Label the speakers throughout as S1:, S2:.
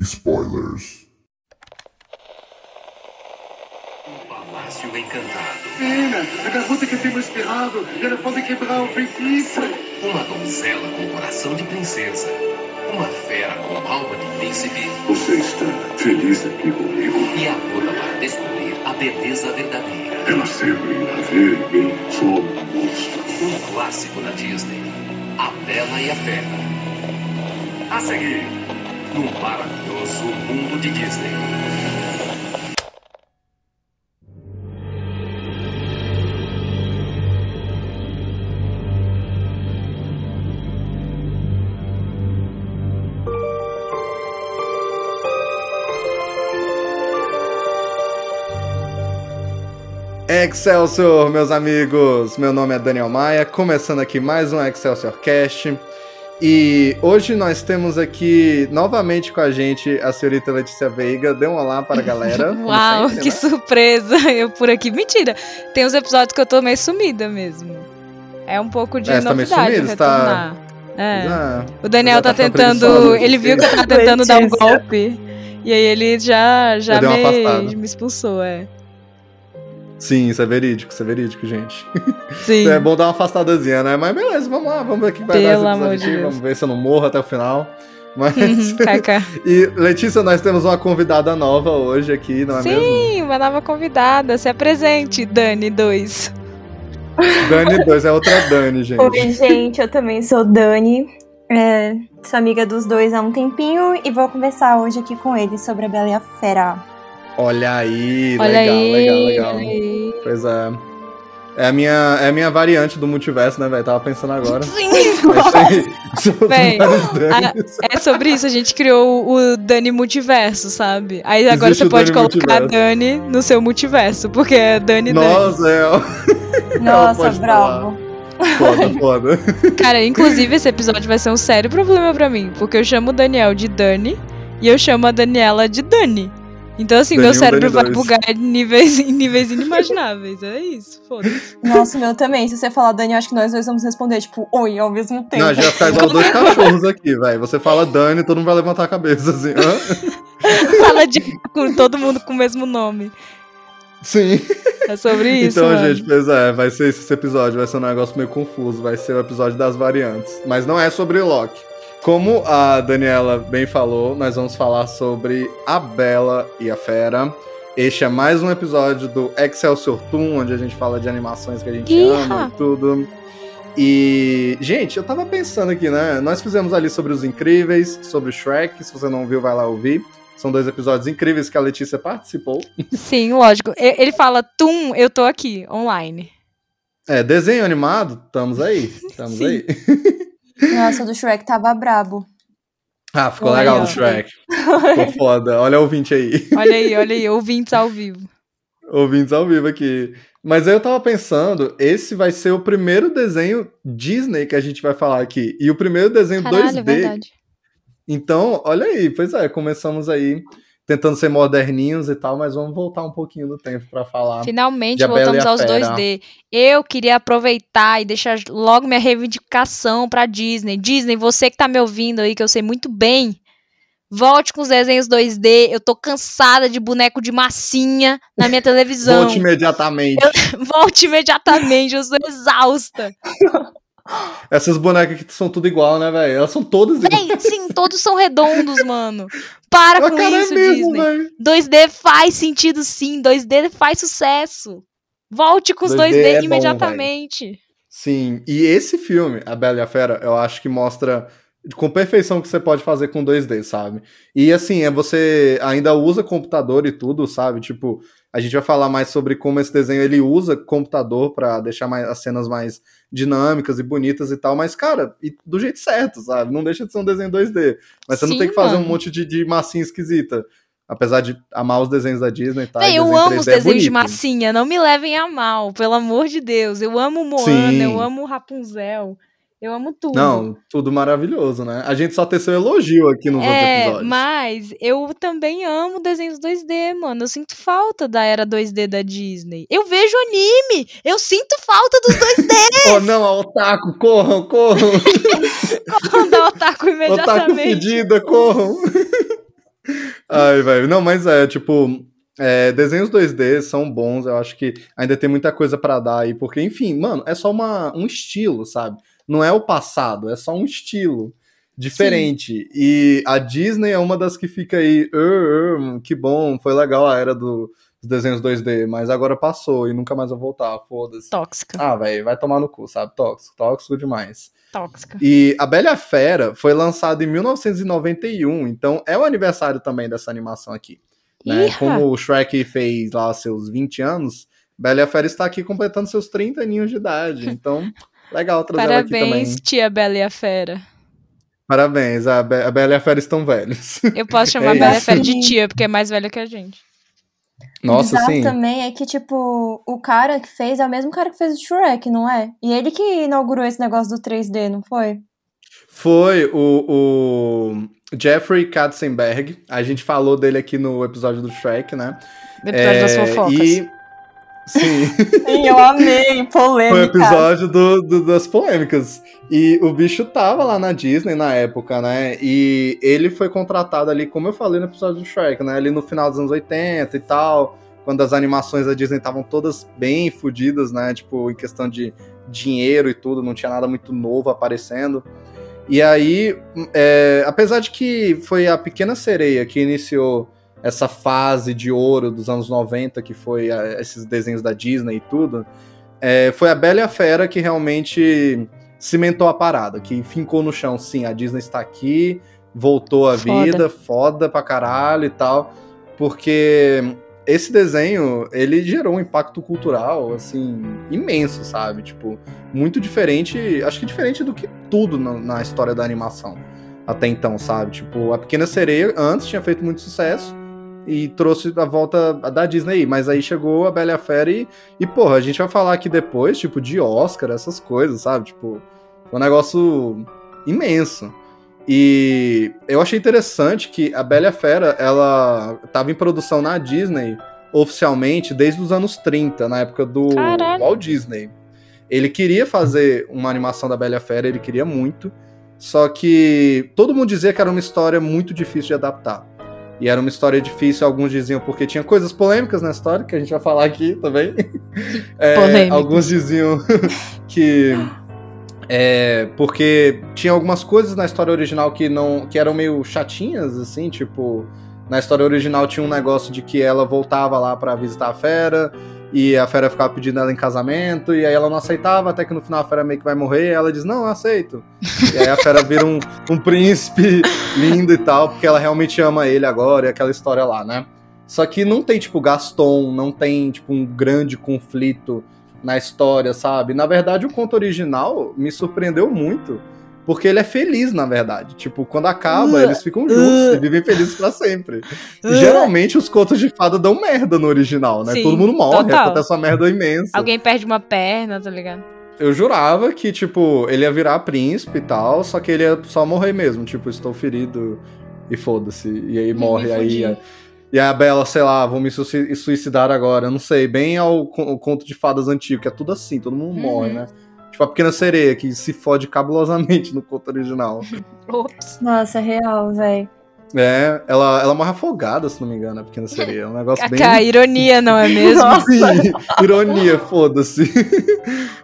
S1: spoilers.
S2: Palácio Encantado.
S3: Menina, a garota que temos esperado, ela pode quebrar o feitiço.
S2: Uma donzela com coração de princesa. Uma fera com alma de príncipe.
S3: Você está feliz aqui comigo?
S2: E a luta para descobrir a beleza verdadeira.
S3: Ela sempre irá ver em mim só um monstro.
S2: Um clássico da Disney. A Bela e a Fera. A seguir, num maravilhoso mundo de Disney.
S4: Excelsior, meus amigos! Meu nome é Daniel Maia, começando aqui mais um Excelsior Cast. E hoje nós temos aqui novamente com a gente a senhorita Letícia Veiga. Dê um olá para a galera.
S5: Uau,
S4: sempre,
S5: que
S4: né?
S5: surpresa! Eu por aqui. Mentira! Tem uns episódios que eu tô meio sumida mesmo. É um pouco de
S4: É, você tá meio
S5: novidade
S4: sumida? Você tá-
S5: retornar. É.
S4: Ah,
S5: O Daniel tá
S4: ficando
S5: tentando. Ele viu que eu tava tentando dar um golpe. E aí ele já, já me, me expulsou, é.
S4: Sim, isso é verídico, isso é verídico, gente.
S5: Sim.
S4: É bom dar uma afastadazinha, né? Mas beleza, vamos lá, vamos ver o que vai
S5: Pelo
S4: dar esse episódio
S5: de
S4: aqui.
S5: Deus.
S4: Vamos ver se eu não morro até o final. Mas...
S5: Uhum, KK.
S4: e Letícia, nós temos uma convidada nova hoje aqui, não é mesmo?
S5: Sim, uma nova convidada. Se apresente, Dani 2.
S4: Dani 2 é outra Dani, gente.
S6: Oi, gente, eu também sou Dani. é, sou amiga dos dois há um tempinho e vou conversar hoje aqui com eles sobre a Bela e a Fera.
S4: Olha aí,
S5: Olha
S4: legal,
S5: aí,
S4: legal, legal. Pois é. É a minha, é a minha variante do multiverso, né, velho? Tava pensando agora.
S5: Sim! Véi. É sobre isso, a gente criou o Dani Multiverso, sabe? Aí agora
S4: Existe
S5: você pode
S4: Dani
S5: colocar a
S4: Multiverso.
S5: Dani no seu multiverso, porque é Dani Dani.
S4: Nossa, é.
S6: Nossa, bravo.
S4: Foda, foda.
S5: Cara, inclusive esse episódio vai ser um sério problema pra mim, porque eu chamo o Daniel de Dani e eu chamo a Daniela de Dani. Então, assim,
S4: Dani
S5: meu cérebro vai
S4: dois.
S5: bugar em níveis, em níveis inimagináveis. É isso, foda-se.
S6: Nossa, meu também. Se você falar Dani, eu acho que nós dois vamos responder, tipo, oi, ao mesmo tempo.
S4: Não, a gente vai ficar igual dois cachorros aqui, velho. Você fala Dani, todo mundo vai levantar a cabeça, assim. Hã?
S5: Fala de com todo mundo com o mesmo nome.
S4: Sim.
S5: É sobre isso.
S4: então,
S5: mano.
S4: gente, pois é, vai ser esse episódio, vai ser um negócio meio confuso, vai ser o episódio das variantes. Mas não é sobre Loki. Como a Daniela bem falou, nós vamos falar sobre a Bela e a Fera. Este é mais um episódio do Excelsior Toon, onde a gente fala de animações que a gente
S5: Iha!
S4: ama e tudo. E, gente, eu tava pensando aqui, né? Nós fizemos ali sobre os incríveis, sobre o Shrek. Se você não viu, vai lá ouvir. São dois episódios incríveis que a Letícia participou.
S5: Sim, lógico. Ele fala, Tum, eu tô aqui, online.
S4: É, desenho animado, estamos aí. Estamos aí.
S6: Nossa, do Shrek tava brabo.
S4: Ah, ficou
S5: Olha
S4: legal
S5: aí,
S4: do. Shrek. Ficou foda. Olha o ouvinte aí.
S5: Olha aí, olha aí, ouvintes ao vivo.
S4: Ouvintes ao vivo aqui. Mas aí eu tava pensando, esse vai ser o primeiro desenho Disney que a gente vai falar aqui. E o primeiro desenho
S5: Caralho, é
S4: 2D.
S5: verdade.
S4: Então, olha aí, pois é, começamos aí tentando ser moderninhos e tal, mas vamos voltar um pouquinho no tempo pra falar.
S5: Finalmente voltamos aos
S4: Fera.
S5: 2D. Eu queria aproveitar e deixar logo minha reivindicação pra Disney. Disney, você que tá me ouvindo aí, que eu sei muito bem, volte com os desenhos 2D. Eu tô cansada de boneco de massinha na minha televisão.
S4: Volte imediatamente.
S5: Volte imediatamente, eu sou exausta.
S4: Essas bonecas que são tudo igual, né, velho? Elas são todas iguais.
S5: Véi, sim, todos são redondos, mano. Para
S4: A
S5: com
S4: cara
S5: isso,
S4: é mesmo,
S5: Disney.
S4: velho.
S5: 2D faz sentido sim, 2D faz sucesso. Volte com os
S4: 2D
S5: 2D,
S4: é bom,
S5: imediatamente.
S4: Sim, e esse filme, A Bela e a Fera, eu acho que mostra com perfeição o que você pode fazer com 2D, sabe? E assim, é você ainda usa computador e tudo, sabe? Tipo, A gente vai falar mais sobre como esse desenho ele usa computador para deixar mais, as cenas mais dinâmicas e bonitas e tal, mas, cara, e do jeito certo, sabe? Não deixa de ser um desenho 2D. Mas você
S5: Sim,
S4: não tem que fazer
S5: mano.
S4: um monte de, de massinha esquisita. Apesar de amar os desenhos da Disney e tal.
S5: Eu amo
S4: 3D
S5: os
S4: é
S5: desenhos de
S4: bonito.
S5: massinha, não me levem a mal, pelo amor de Deus. Eu amo Moana,
S4: Sim.
S5: eu amo Rapunzel, eu amo tudo.
S4: Não, tudo maravilhoso, né? A gente só teceu elogio aqui nos outros
S5: É,
S4: episódios.
S5: mas eu também amo desenhos 2D, mano. Eu sinto falta da era 2D da Disney. Eu vejo anime, eu sinto falta dos 2D.
S4: Oh, não, a Otaku, corram, corram!
S5: da Otaku
S4: Otaku
S5: imediatamente.
S4: fedida, corram! Ai, velho. Não, mas é, tipo, é, desenhos 2D são bons, eu acho que ainda tem muita coisa pra dar aí, porque, enfim, mano, é só uma, um estilo, sabe? Não é o passado, é só um estilo diferente. E a Disney é uma das que fica aí, "Ah, ah, que bom, foi legal a era do- dos desenhos 2D, mas agora passou e nunca mais vai voltar, foda-se.
S5: Tóxica,
S4: Ah, velho, vai tomar no cu, sabe? Tóxico, tóxico demais.
S5: tóxica.
S4: E A Bela Fera foi lançado em 1991, então é o aniversário também dessa animação aqui. Né? Como o Shrek fez lá seus 20 anos, Bela Fera está aqui completando seus 30 aninhos de idade. Então, legal trazer ela aqui também.
S5: Parabéns, tia Bela e a Fera.
S4: Parabéns, a, Be a Bela e a Fera estão velhos.
S5: Eu posso chamar
S4: É
S5: a Bela e a. Fera de tia, porque é mais velha que a gente.
S4: Nossa,
S6: Bizarro
S4: sim.
S6: também é que, tipo, o cara que fez é o mesmo cara que fez o Shrek, não é? E ele que inaugurou esse negócio do 3D, não foi?
S4: Foi o, o Jeffrey Katzenberg. A gente falou dele aqui no episódio do Shrek, né?
S5: Episódio das
S4: É,
S5: fofocas.
S4: E... Sim.
S6: Sim, eu amei, polêmica.
S4: Foi o episódio do, do- das polêmicas. E o bicho tava lá na Disney na época, né? E ele foi contratado ali, como eu falei no episódio do Shrek, né? Ali no final dos anos 80 e tal. Quando as animações da Disney estavam todas bem fodidas, né? Tipo, em questão de dinheiro e tudo, não tinha nada muito novo aparecendo. E aí, é, apesar de que foi a Pequena Sereia que iniciou essa fase de ouro dos anos 90, que foi a- esses desenhos da Disney e tudo, é, foi a Bela e a Fera que realmente cimentou a parada, que fincou no chão, sim, a Disney está aqui, voltou à vida, foda pra caralho e tal, porque esse desenho, ele gerou um impacto cultural, assim, imenso, sabe? Tipo, muito diferente, acho que diferente do que tudo na, na história da animação até então, sabe? Tipo, a Pequena Sereia antes tinha feito muito sucesso e trouxe a volta da Disney, mas aí chegou a Bela e a Fera e, e, porra, a gente vai falar aqui depois, tipo, de Oscar, essas coisas, sabe? Tipo, um negócio imenso. E eu achei interessante que a Bela e a Fera, ela tava em produção na Disney oficialmente desde os anos 30, na época do
S5: Caralho.
S4: Walt Disney. Ele queria fazer uma animação da Bela e a Fera, ele queria muito, só que todo mundo dizia que era uma história muito difícil de adaptar. E era uma história difícil, alguns diziam porque tinha coisas polêmicas na história, que a gente vai falar aqui também. É, alguns diziam que é, porque tinha algumas coisas na história original que não que eram meio chatinhas assim, tipo, na história original tinha um negócio de que ela voltava lá pra visitar a fera e a fera ficava pedindo ela em casamento e aí ela não aceitava, até que no final a fera meio que vai morrer e ela diz: "Não, eu aceito". e aí a fera vira um, um príncipe lindo e tal, porque ela realmente ama ele agora e aquela história lá, né? Só que não tem tipo Gaston, não tem tipo um grande conflito na história, sabe? Na verdade, o conto original me surpreendeu muito, porque ele é feliz, na verdade. Tipo, quando acaba,
S5: Uh,
S4: eles ficam juntos e vivem felizes pra sempre. E, Geralmente os contos de fada dão merda no original, né?
S5: Sim,
S4: Todo mundo morre,
S5: total.
S4: acontece uma merda imensa.
S5: Alguém perde uma perna, tá ligado?
S4: Eu jurava que, tipo, ele ia virar príncipe e tal, só que ele ia só morrer mesmo. Tipo, estou ferido e foda-se. E aí morre, aí...
S5: fudi.
S4: E a Bela, sei lá, vou me suici- suicidar agora. Não sei, bem ao conto de fadas antigo, que é tudo assim, todo mundo
S5: Uhum.
S4: morre, né? Tipo a pequena sereia, que se fode cabulosamente no conto original.
S5: Ops.
S6: Nossa, real, velho.
S4: É, ela, ela morre afogada, se não me engano, a pequena sereia. É um negócio bem.
S5: Kaká, ironia, não é mesmo?
S4: Sim, ironia, foda-se.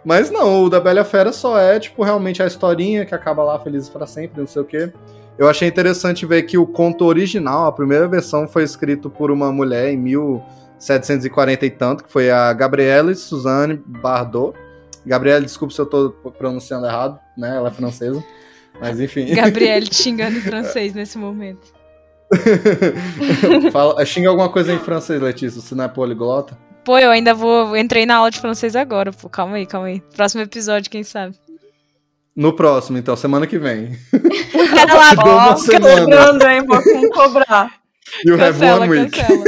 S4: Mas não, o da Bela Fera só é, tipo, realmente a historinha que acaba lá felizes pra sempre, não sei o quê. Eu achei interessante ver que o conto original, a primeira versão, foi escrito por uma mulher em 1740 e tanto, que foi a Gabrielle Suzanne Bardot. Gabrielle, desculpe se eu tô pronunciando errado, né? Ela é francesa. Mas enfim.
S5: Gabriele te xingando em francês nesse momento.
S4: Fala, xinga alguma coisa em francês, Letícia, se não é poliglota.
S5: Pô, eu ainda vou. Entrei na aula de francês agora, pô. Calma aí, calma aí. Próximo episódio, quem sabe?
S4: No próximo, então, semana que vem.
S6: Ó,
S4: semana.
S6: cobrando, hein? Vou cobrar.
S4: You have
S5: cancela,
S4: one week.
S5: cancela.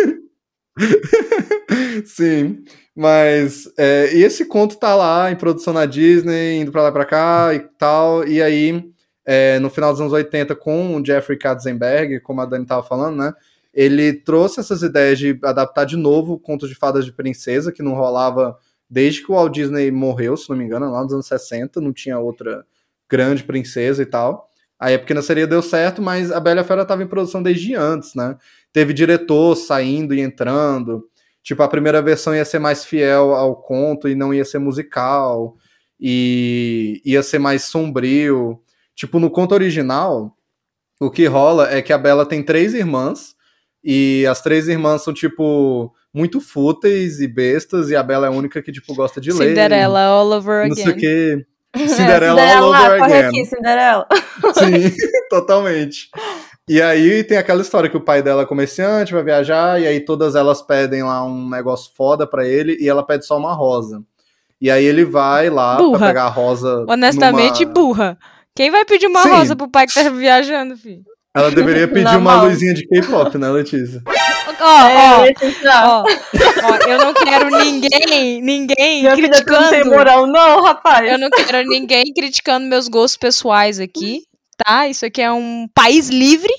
S4: Sim, mas é, esse conto tá lá em produção na Disney, indo pra lá e pra cá e tal, e aí é, no final dos anos 80 com o Jeffrey Katzenberg, como a Dani tava falando, né, ele trouxe essas ideias de adaptar de novo contos de fadas de princesa, que não rolava desde que o Walt Disney morreu, se não me engano, lá nos anos 60, não tinha outra grande princesa e tal. Aí a Pequena Sereia deu certo, mas a Bela Fera tava em produção desde antes, né? Teve diretor saindo e entrando. Tipo, a primeira versão ia ser mais fiel ao conto e não ia ser musical. E ia ser mais sombrio. Tipo, no conto original, o que rola é que a Bela tem três irmãs. E as três irmãs são, tipo, muito fúteis e bestas. E a Bela é a única que, tipo, gosta de ler.
S5: Cinderela all over
S4: Não sei o
S5: again.
S4: quê.
S6: É,
S4: Cinderela all over
S6: corre
S4: again.
S6: aqui, Cinderela.
S4: Sim, totalmente. E aí tem aquela história que o pai dela é comerciante, vai viajar, e aí todas elas pedem lá um negócio foda pra ele, e ela pede só uma rosa. E aí ele vai lá
S5: Burra.
S4: pra pegar a rosa.
S5: Honestamente,
S4: numa...
S5: burra. Quem vai pedir uma
S4: Sim.
S5: rosa pro pai que tá viajando, filho?
S4: Ela deveria pedir uma
S6: mão.
S4: luzinha de K-pop, né, Letícia?
S5: Ó,
S6: É,
S5: ó, ó, eu não quero ninguém, ninguém
S6: Minha filha, tu não tem
S5: criticando.
S6: moral, não, rapaz.
S5: Eu não quero ninguém criticando meus gostos pessoais aqui, tá? Isso aqui é um país livre,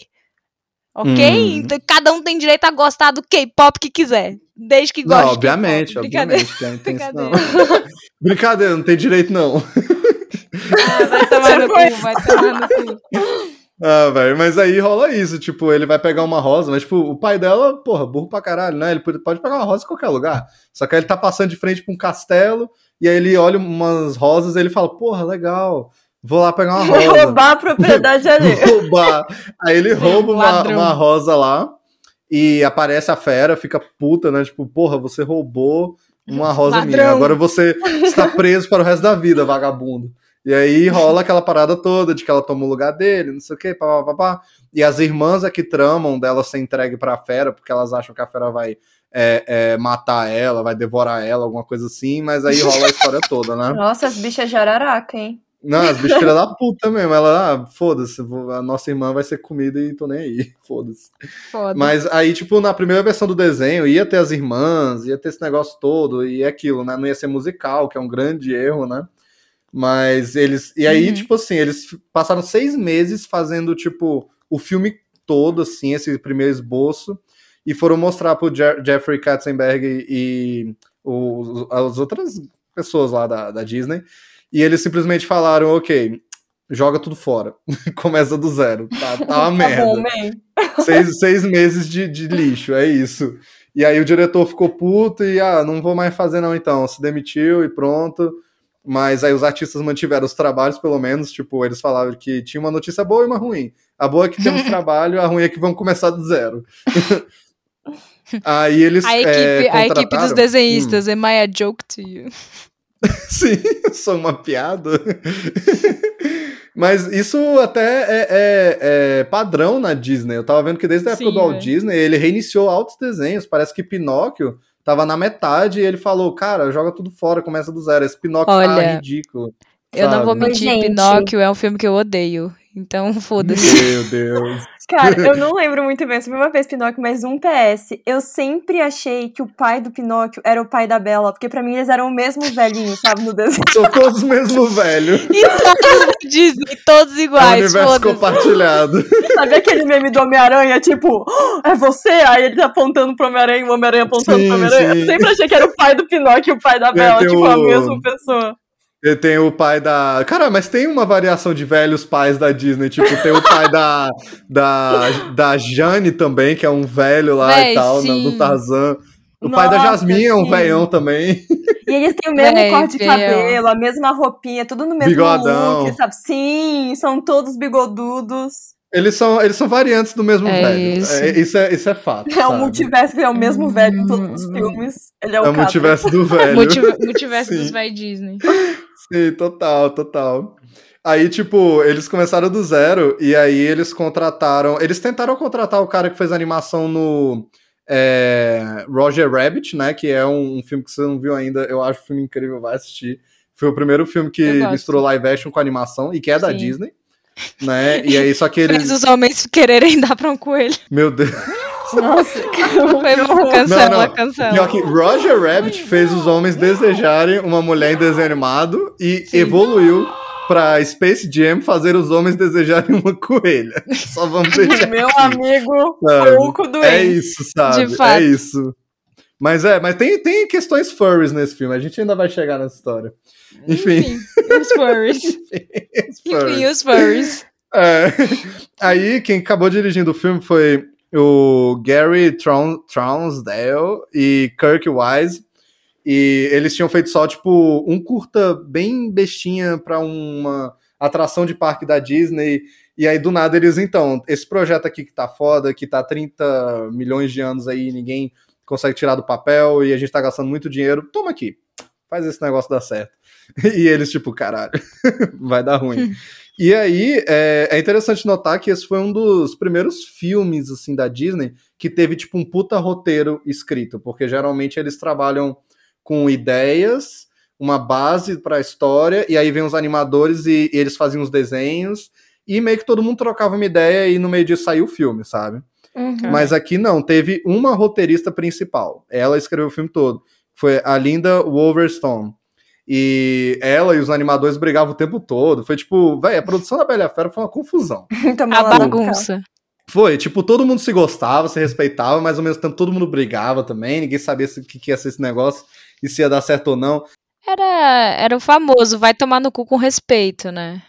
S5: ok?
S4: Hum.
S5: Então cada um tem direito a gostar do K-pop que quiser, desde que goste.
S4: Não,
S5: de
S4: obviamente, obviamente.
S5: Brincadeira.
S4: Brincadeira, não tem direito, não.
S5: Ah, vai tomar no cu, vai tomar no cu.
S4: Ah, velho, mas aí rola isso, tipo, ele vai pegar uma rosa, mas, tipo, o pai dela, porra, burro pra caralho, né? Ele pode pode pegar uma rosa em qualquer lugar. Só que aí ele tá passando de frente pra um castelo, e aí ele olha umas rosas e ele fala, porra, legal, vou lá pegar uma
S6: Vou
S4: rosa.
S6: roubar a propriedade.
S4: Vou roubar. Aí ele rouba uma, uma rosa lá, e aparece a fera, fica puta, né? Tipo, porra, você roubou uma rosa minha,
S5: Ladrão.
S4: agora você está preso para o resto da vida, vagabundo. E aí rola aquela parada toda de que ela toma o lugar dele, não sei o que, papapá. E as irmãs é que tramam dela ser entregue pra fera, porque elas acham que a fera vai é, é, matar ela, vai devorar ela, alguma coisa assim, mas aí rola a história toda, né?
S6: Nossa, as bichas de araraca, hein?
S4: Não, as bichas filha da puta mesmo. Ela, ah, foda-se, a nossa irmã vai ser comida e tô nem aí, foda-se.
S5: Foda.
S4: Mas aí, tipo, na primeira versão do desenho, ia ter as irmãs, ia ter esse negócio todo, e aquilo, né? Não ia ser musical, que é um grande erro, né? Mas eles. E aí,
S5: Uhum.
S4: tipo assim, eles passaram seis meses fazendo, tipo, o filme todo, assim, esse primeiro esboço, e foram mostrar pro Je- Jeffrey Katzenberg e, e os- as outras pessoas lá da, da Disney. E eles simplesmente falaram, ok, joga tudo fora. Começa do zero. Tá, tá uma merda
S6: Tá bom, man.
S4: seis, seis meses de, de lixo, é isso. E aí o diretor ficou puto e, ah, não vou mais fazer não então, se demitiu e pronto. Mas aí os artistas mantiveram os trabalhos, pelo menos, tipo, eles falavam que tinha uma notícia boa e uma ruim. A boa é que temos trabalho, a ruim é que vamos começar do zero. aí eles
S5: A
S4: é,
S5: equipe, a equipe dos
S4: contrataram-
S5: desenhistas, am I a joke to you?
S4: Sim, sou uma piada. Mas isso até é, é- é padrão na Disney. Eu tava vendo que desde a época
S5: Sim,
S4: do Walt
S5: é.
S4: Disney, ele reiniciou altos desenhos. Parece que Pinóquio tava na metade e ele falou, cara, joga tudo fora, começa do zero. Esse Pinóquio tá
S5: Olha,
S4: ridículo.
S5: Eu não vou
S4: sabe?
S5: mentir,
S6: Gente.
S5: Pinóquio é um filme que eu odeio. Então, foda-se.
S4: Meu Deus.
S6: Cara, eu não lembro muito bem sobre uma vez Pinóquio, mas um PS. Eu sempre achei que o pai do Pinóquio era o pai da Bela, porque pra mim eles eram o mesmo velhinho, sabe, no desenho.
S4: São todos mesmo velho.
S5: E todos da Disney, todos
S4: É
S5: iguais,
S4: universo
S5: foda-se.
S4: compartilhado.
S6: Sabe aquele meme do Homem-Aranha, tipo, "Oh, é você? Aí ele tá apontando pro Homem-Aranha e o Homem-Aranha apontando
S4: Sim,
S6: pro Homem-Aranha.
S4: sim.
S6: Eu sempre achei que era o pai do Pinóquio e o pai da Bela, tipo, a
S4: o-
S6: mesma pessoa.
S4: E tem o pai da. Cara, mas tem uma variação de velhos pais da Disney. Tipo, tem o pai da, da, da Jane também, que é um velho lá
S5: Véi,
S4: e tal,
S5: sim.
S4: do Tarzan. O pai da
S6: Nossa,
S4: Jasmine é um
S6: sim.
S4: velhão também.
S6: E eles têm o mesmo
S5: Véi,
S6: corte de cabelo, a mesma roupinha, tudo no mesmo
S4: Bigodão.
S6: look, sabe? Sim, são todos bigodudos.
S4: Eles são, eles são variantes do mesmo
S5: É
S4: velho.
S5: isso.
S4: É, isso, é, isso é fato.
S6: É o
S4: sabe?
S6: multiverso, que é o mesmo velho em todos os filmes. Ele é o
S4: É o multiverso do velho.
S5: Multi- Multiverso
S4: Sim.
S5: dos vai Disney.
S4: Sim, total, total. Aí, tipo, eles começaram do zero e aí eles contrataram. Eles tentaram contratar o cara que fez a animação no é, Roger Rabbit, né? Que é um, um, filme que você não viu ainda. Eu acho um filme incrível, vai assistir. Foi o primeiro filme que misturou live action com animação e que é Sim. da Disney. Né? E aí, só que eles.
S5: Fez os homens quererem dar pra um coelho.
S4: Meu Deus.
S5: Nossa, foi bom, cancela, não, não. cancela.
S4: Roger Rabbit fez os homens desejarem uma mulher em desenho animado e Sim. evoluiu pra Space Jam fazer os homens desejarem uma coelha. Só vamos deixar.
S6: Meu aqui, amigo, pouco doente.
S4: É isso, sabe? É isso. Mas é, mas tem, tem questões furries nesse filme. A gente ainda vai chegar nessa história. Enfim. Enfim
S5: os furries. Enfim, os furries.
S4: É. Aí, quem acabou dirigindo o filme foi o Gary Trounsdale e Kirk Wise. E eles tinham feito só, tipo, um curta bem bestinha para uma atração de parque da Disney. E aí, do nada, eles, então, esse projeto aqui que tá foda, que tá 30 milhões de anos aí, ninguém consegue tirar do papel e a gente tá gastando muito dinheiro, toma aqui, faz esse negócio dar certo. E eles, tipo, caralho, vai dar ruim. e aí, é, é, interessante notar que esse foi um dos primeiros filmes, assim, da Disney que teve, tipo, um puta roteiro escrito, porque geralmente eles trabalham com ideias, uma base para a história, e aí vem os animadores e, e, eles faziam os desenhos, e meio que todo mundo trocava uma ideia e no meio disso saiu o filme, sabe? Uhum. Mas aqui não, teve uma roteirista principal. Ela escreveu o filme todo. Foi a Linda Wolverstone. E ela e os animadores brigavam o tempo todo. Foi tipo, velho, a produção da Bela Fera foi uma confusão.
S5: a bagunça.
S4: Foi, tipo, todo mundo se gostava, se respeitava, mas ao mesmo tempo todo mundo brigava também, ninguém sabia o que, que ia ser esse negócio e se ia dar certo ou não.
S5: Era, era o famoso, vai tomar no cu com respeito, né?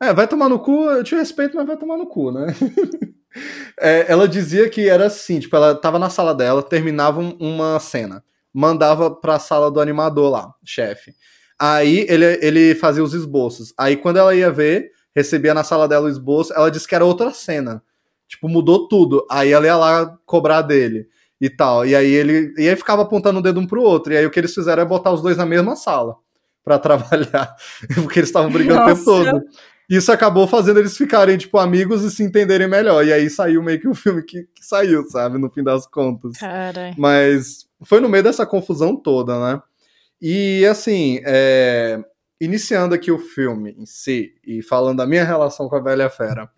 S4: É, vai tomar no cu, eu te respeito, mas vai tomar no cu, né? é, ela dizia que era assim, tipo, ela tava na sala dela, terminava uma cena, mandava pra sala do animador lá, chefe. Aí ele, ele fazia os esboços. Aí quando ela ia ver, recebia na sala dela o esboço, ela disse que era outra cena. Tipo, mudou tudo. Aí ela ia lá cobrar dele e tal. E aí ele e aí ficava apontando o dedo um pro outro. E aí o que eles fizeram é botar os dois na mesma sala para trabalhar, porque eles estavam brigando Nossa. o tempo todo. Isso acabou fazendo eles ficarem, tipo, amigos e se entenderem melhor. E aí saiu meio que o filme que, que saiu, sabe? No fim das contas.
S5: Carai.
S4: Mas foi no meio dessa confusão toda, né? E assim, é... iniciando aqui o filme em si e falando da minha relação com a Velha Fera.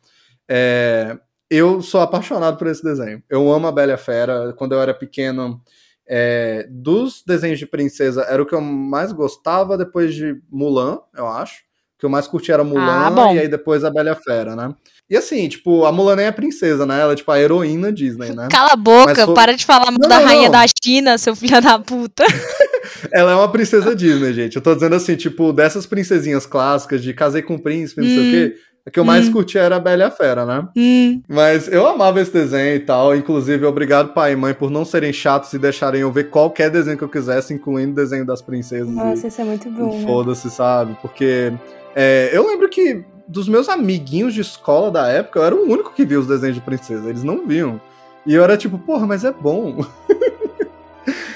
S4: É eu sou apaixonado por esse desenho. Eu amo a Bela Fera. Quando eu era pequeno, é, dos desenhos de princesa, era o que eu mais gostava depois de Mulan, eu acho. O que eu mais curti era Mulan ah, e aí depois a Bela Fera, né? E assim, tipo, a Mulan nem é princesa, né? Ela é tipo a heroína Disney, né?
S5: Cala a boca, foi... para de falar não, da não, rainha não. da China, seu filho da puta.
S4: Ela é uma princesa Disney, gente. Eu tô dizendo assim, tipo, dessas princesinhas clássicas de casei com o príncipe, não hum. sei o quê. Hum. A que eu mais hum. curti era a Bela e a Fera, né?
S5: Hum.
S4: Mas eu amava esse desenho e tal. Inclusive, obrigado, pai e mãe, por não serem chatos e deixarem eu ver qualquer desenho que eu quisesse, incluindo o desenho das princesas.
S6: Nossa, e... isso é muito bom.
S4: Né? Foda-se, sabe? Porque é, eu lembro que dos meus amiguinhos de escola da época, eu era o único que via os desenhos de princesa. Eles não viam. E eu era tipo, porra, mas é bom.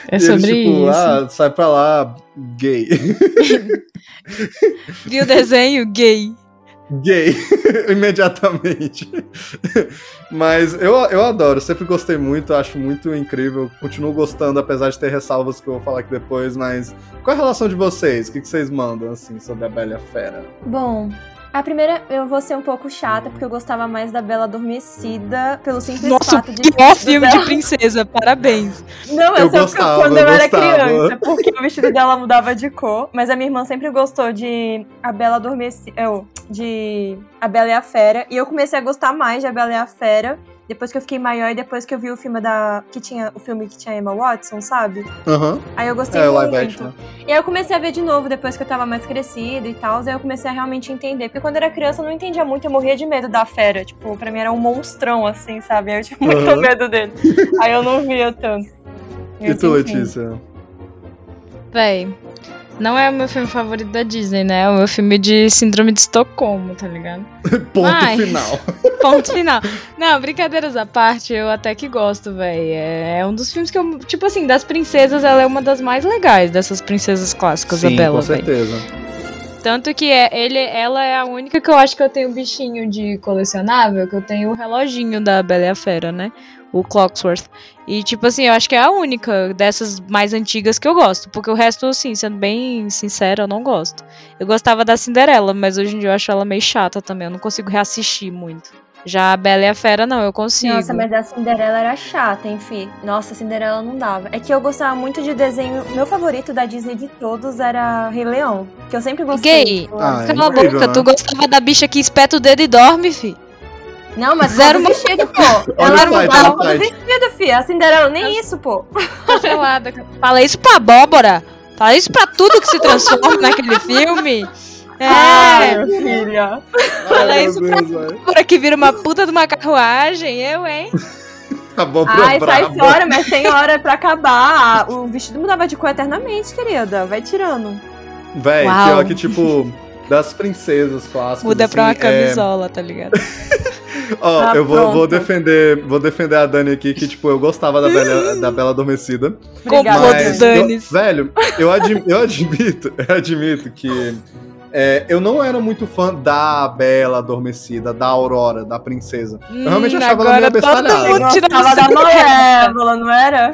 S5: É sobre eles, tipo, isso.
S4: Ah, sai pra lá, gay.
S5: Viu o desenho? Gay.
S4: Gay, imediatamente. Mas eu, eu adoro, sempre gostei muito, acho muito incrível. Continuo gostando, apesar de ter ressalvas que eu vou falar aqui depois. Mas qual é a relação de vocês? O que, que vocês mandam, assim, sobre a Bela Fera?
S6: Bom, a primeira, eu vou ser um pouco chata, porque eu gostava mais da Bela Adormecida, pelo simples
S5: Nossa,
S6: fato
S5: de. Nossa, filme de princesa, parabéns.
S6: Não, eu, eu gostava, quando eu, eu era criança, porque o vestido dela mudava de cor, mas a minha irmã sempre gostou de A Bela Adormecida. De A Bela e a Fera, e eu comecei a gostar mais de A Bela e a Fera. Depois que eu fiquei maior e depois que eu vi o filme da. que tinha o filme que tinha Emma Watson, sabe?
S4: Aham. Uhum.
S6: Aí eu gostei é, muito. Action, né? E aí eu comecei a ver de novo depois que eu tava mais crescida e tal. Aí eu comecei a realmente entender. Porque quando eu era criança eu não entendia muito, eu morria de medo da fera. Tipo, pra mim era um monstrão, assim, sabe? Eu tinha muito uhum. medo dele. aí eu não via tanto.
S4: E, tu, Letícia?
S5: Véi, não é o meu filme favorito da Disney, né? É o meu filme de Síndrome de Estocolmo, tá ligado?
S4: ponto Mas, final.
S5: ponto final. Não, brincadeiras à parte, eu até que gosto, velho. É, é, um dos filmes que eu. Tipo assim, das princesas, ela é uma das mais legais dessas princesas clássicas
S4: Sim,
S5: da Bela,
S4: Com certeza.
S5: Véio. Tanto que é, ele, ela é a única que eu acho que eu tenho um bichinho de colecionável, que eu tenho o reloginho da Bela e a Fera, né? O Clocksworth. E, tipo assim, eu acho que é a única dessas mais antigas que eu gosto. Porque o resto, assim, sendo bem sincera, eu não gosto. Eu gostava da Cinderela, mas hoje em dia eu acho ela meio chata também. Eu não consigo reassistir muito. Já a Bela e a Fera, não, eu consigo.
S6: Nossa, mas a Cinderela era chata, enfim. Nossa, a Cinderela não dava. É que eu gostava muito de desenho. Meu favorito da Disney de todos era Rei Leão. Que eu sempre gostei.
S5: Gay,
S6: tipo,
S4: Ah, é
S5: cala a boca,
S4: né?
S5: tu gostava da bicha que espeta o dedo e dorme, fi.
S6: Não, mas
S5: Zero
S6: zero vestido, pô. Ela era
S4: site,
S6: mudava
S4: olha o
S6: todo
S4: site.
S6: vestido, fi. A Cinderela, nem isso, pô.
S5: Cancelada. Fala isso pra abóbora. Fala isso pra tudo que se transforma naquele filme. É,
S6: Ai, filha.
S5: fala
S4: Ai,
S5: isso pra
S4: Deus,
S5: abóbora que vira uma puta de uma carruagem. Eu, hein?
S4: Tá bom pra
S6: Ai, sai fora, mas tem hora pra acabar. O vestido mudava de cor eternamente, querida. Vai tirando.
S4: Véi, pior que, tipo, das princesas clássicas.
S5: Muda pra uma
S4: assim, é-
S5: camisola, tá ligado?
S4: Ó,
S6: Ah,
S4: eu vou, vou defender, vou defender a Dani aqui, que, tipo, eu gostava da Bela, da Bela Adormecida.
S5: Complô
S4: Mas,
S5: dos Danis.
S4: eu- velho, eu, admi- eu admito, eu admito que é, eu não era muito fã da Bela Adormecida, da Aurora, da princesa. Eu realmente
S5: Hum,
S4: achava ela meio
S5: todo
S4: abestalhada.
S5: mundo tira
S6: Gostava da. Malévola, não era?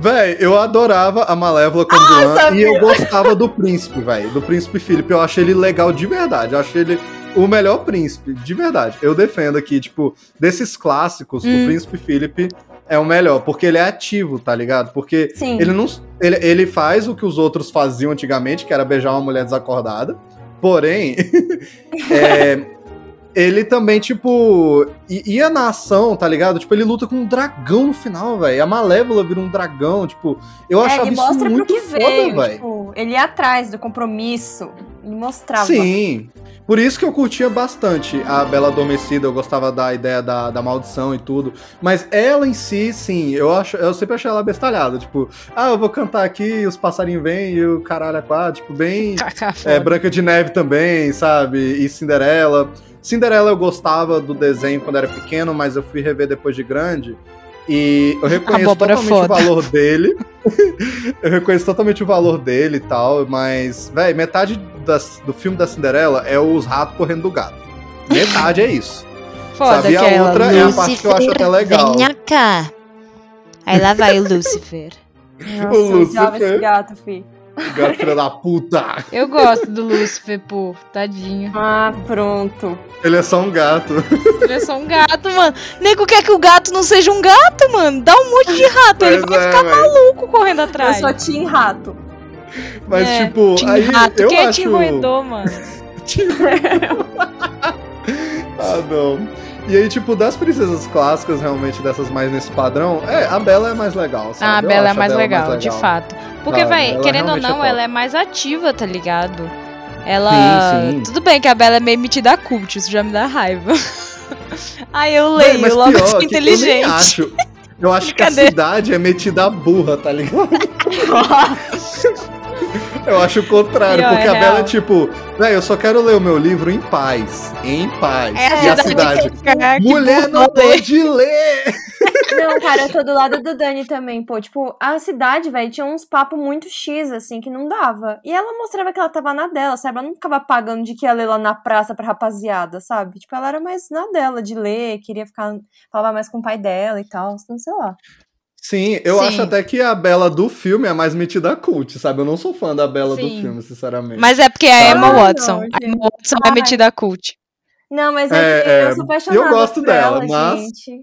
S4: Véi, eu adorava a Malévola como vilã e eu gostava do príncipe, velho. Do príncipe Felipe. Eu achei ele legal de verdade. Eu achei ele o melhor príncipe, de verdade. Eu defendo aqui, tipo, desses clássicos,
S5: Hum.
S4: o príncipe Felipe é o melhor, porque ele é ativo, tá ligado? Porque
S6: Sim.
S4: ele não. Ele, ele faz o que os outros faziam antigamente, que era beijar uma mulher desacordada. Porém, é, ele também, tipo, ia na ação, tá ligado? Tipo, ele luta com um dragão no final, velho. A Malévola vira um dragão, tipo, eu
S6: É,
S4: achava
S6: ele
S4: isso
S6: mostra pro
S4: muito
S6: que
S4: foda,
S6: veio.
S4: velho.
S6: Tipo, ele ia atrás do compromisso. Ele mostrava.
S4: Sim. Por isso que eu curtia bastante a Bela Adormecida, eu gostava da ideia da, da maldição e tudo. Mas ela em si, sim, eu, acho, eu sempre achei ela bestalhada. Tipo, ah, eu vou cantar aqui, os passarinhos vêm e o caralho é quatro. Tipo, bem.
S5: Cacá,
S4: É. Branca de Neve também, sabe? E Cinderela. Cinderela eu gostava do desenho quando era pequeno, mas eu fui rever depois de grande. E eu reconheço
S5: é
S4: totalmente o
S5: foda.
S4: valor dele. eu reconheço totalmente o valor dele e tal, mas, véi, metade das- do filme da Cinderela é os ratos correndo do gato. Metade é isso.
S5: Foda
S4: sabe? E a outra é a parte que eu acho até legal.
S5: Venha cá. Aí lá vai o Lúcifer.
S6: Nossa,
S4: O Lúcifer.
S6: esse gato, fi.
S4: Gato filho da puta.
S5: Eu gosto do Lúcifer, pô. Tadinho.
S6: Ah, pronto.
S4: Ele é só um gato.
S5: Ele é só um gato, mano. Nego quer que o gato não seja um gato, mano. Dá um monte de rato. ele vai
S4: é,
S5: ficar
S4: véi.
S5: maluco correndo
S6: Eu
S5: atrás.
S6: sou Team Rato.
S4: Mas,
S5: É,
S4: tipo,
S5: Tim
S4: aí
S5: rato.
S4: eu
S5: Quem é
S4: acho.
S5: Tim Roedor, mano?
S4: Ah, não. E aí, tipo, das princesas clássicas, realmente, dessas mais nesse padrão, é, a Bela é mais legal,
S5: Ah,
S4: sabe?
S5: a
S4: Eu
S5: Bela é
S4: acho
S5: mais legal, de fato. Porque,
S4: ela
S5: querendo ou
S4: é
S5: não,
S4: top.
S5: ela é mais ativa, tá ligado? Ela.
S4: Sim, sim.
S5: Tudo bem que a Bela é meio metida a cult, isso já me dá raiva. Aí eu leio,
S4: mas
S5: logo
S4: pior que
S5: inteligente.
S4: Eu acho. Eu acho que a cidade é metida a burra, tá ligado? Eu acho o contrário,
S5: Pior,
S4: porque
S5: é
S4: a Bela é tipo, velho, eu só quero ler o meu livro em paz. Em paz.
S5: É
S4: e a cidade.
S5: que quer que
S4: Mulher não pode ler!
S6: Não, cara, eu tô do lado do Dani também, pô. Tipo, a cidade, velho, tinha uns papos muito X, assim, que não dava. E ela mostrava que ela tava na dela, sabe? Ela não ficava pagando de que ia ler lá na praça pra rapaziada, sabe? Tipo, ela era mais na dela, de ler, queria ficar. Falava mais com o pai dela e tal, não sei lá.
S4: Sim, eu
S5: Sim.
S4: acho até que a Bela do filme é mais metida a cult, sabe? Eu não sou fã da Bela do
S5: Sim.
S4: filme, sinceramente.
S5: Mas é porque é a
S4: Ah,
S5: Emma
S6: não,
S5: Watson.
S6: gente.
S5: a Emma Watson é metida a cult.
S6: Não, mas é,
S4: É,
S6: que
S4: é,
S6: eu sou apaixonada
S4: eu gosto
S6: por
S4: dela,
S6: ela,
S4: mas-
S6: gente.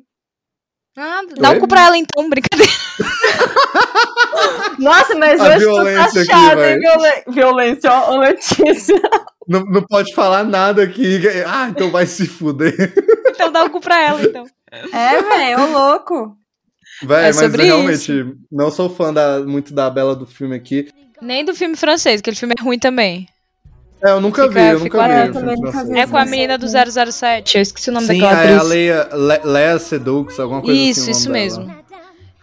S5: Ah, dá um cu pra ela então, brincadeira.
S6: Nossa, mas
S4: A
S6: hoje tu
S4: violência aqui,
S6: tá
S4: véi.
S6: hein? Violência, ó, Letícia.
S4: Não, não pode falar nada aqui. Ah, então vai se fuder.
S5: Então dá um cu pra ela, então.
S6: É, velho, ô louco.
S4: Véi,
S5: É
S4: mas
S5: sobre
S4: realmente, não sou fã da- muito da Bela do filme aqui.
S5: Nem do filme francês, aquele filme é ruim também.
S4: É, eu nunca
S5: Fica-
S4: vi, eu nunca vi.
S6: Eu.
S5: É com a
S6: Sim,
S5: menina do
S6: sim.
S5: 007. Eu esqueci o nome
S4: Sim,
S5: daquela
S4: é a. Leia, Le, Leia Sedux, alguma coisa
S5: Isso,
S4: assim.
S5: isso
S4: nome
S5: mesmo.
S4: dela.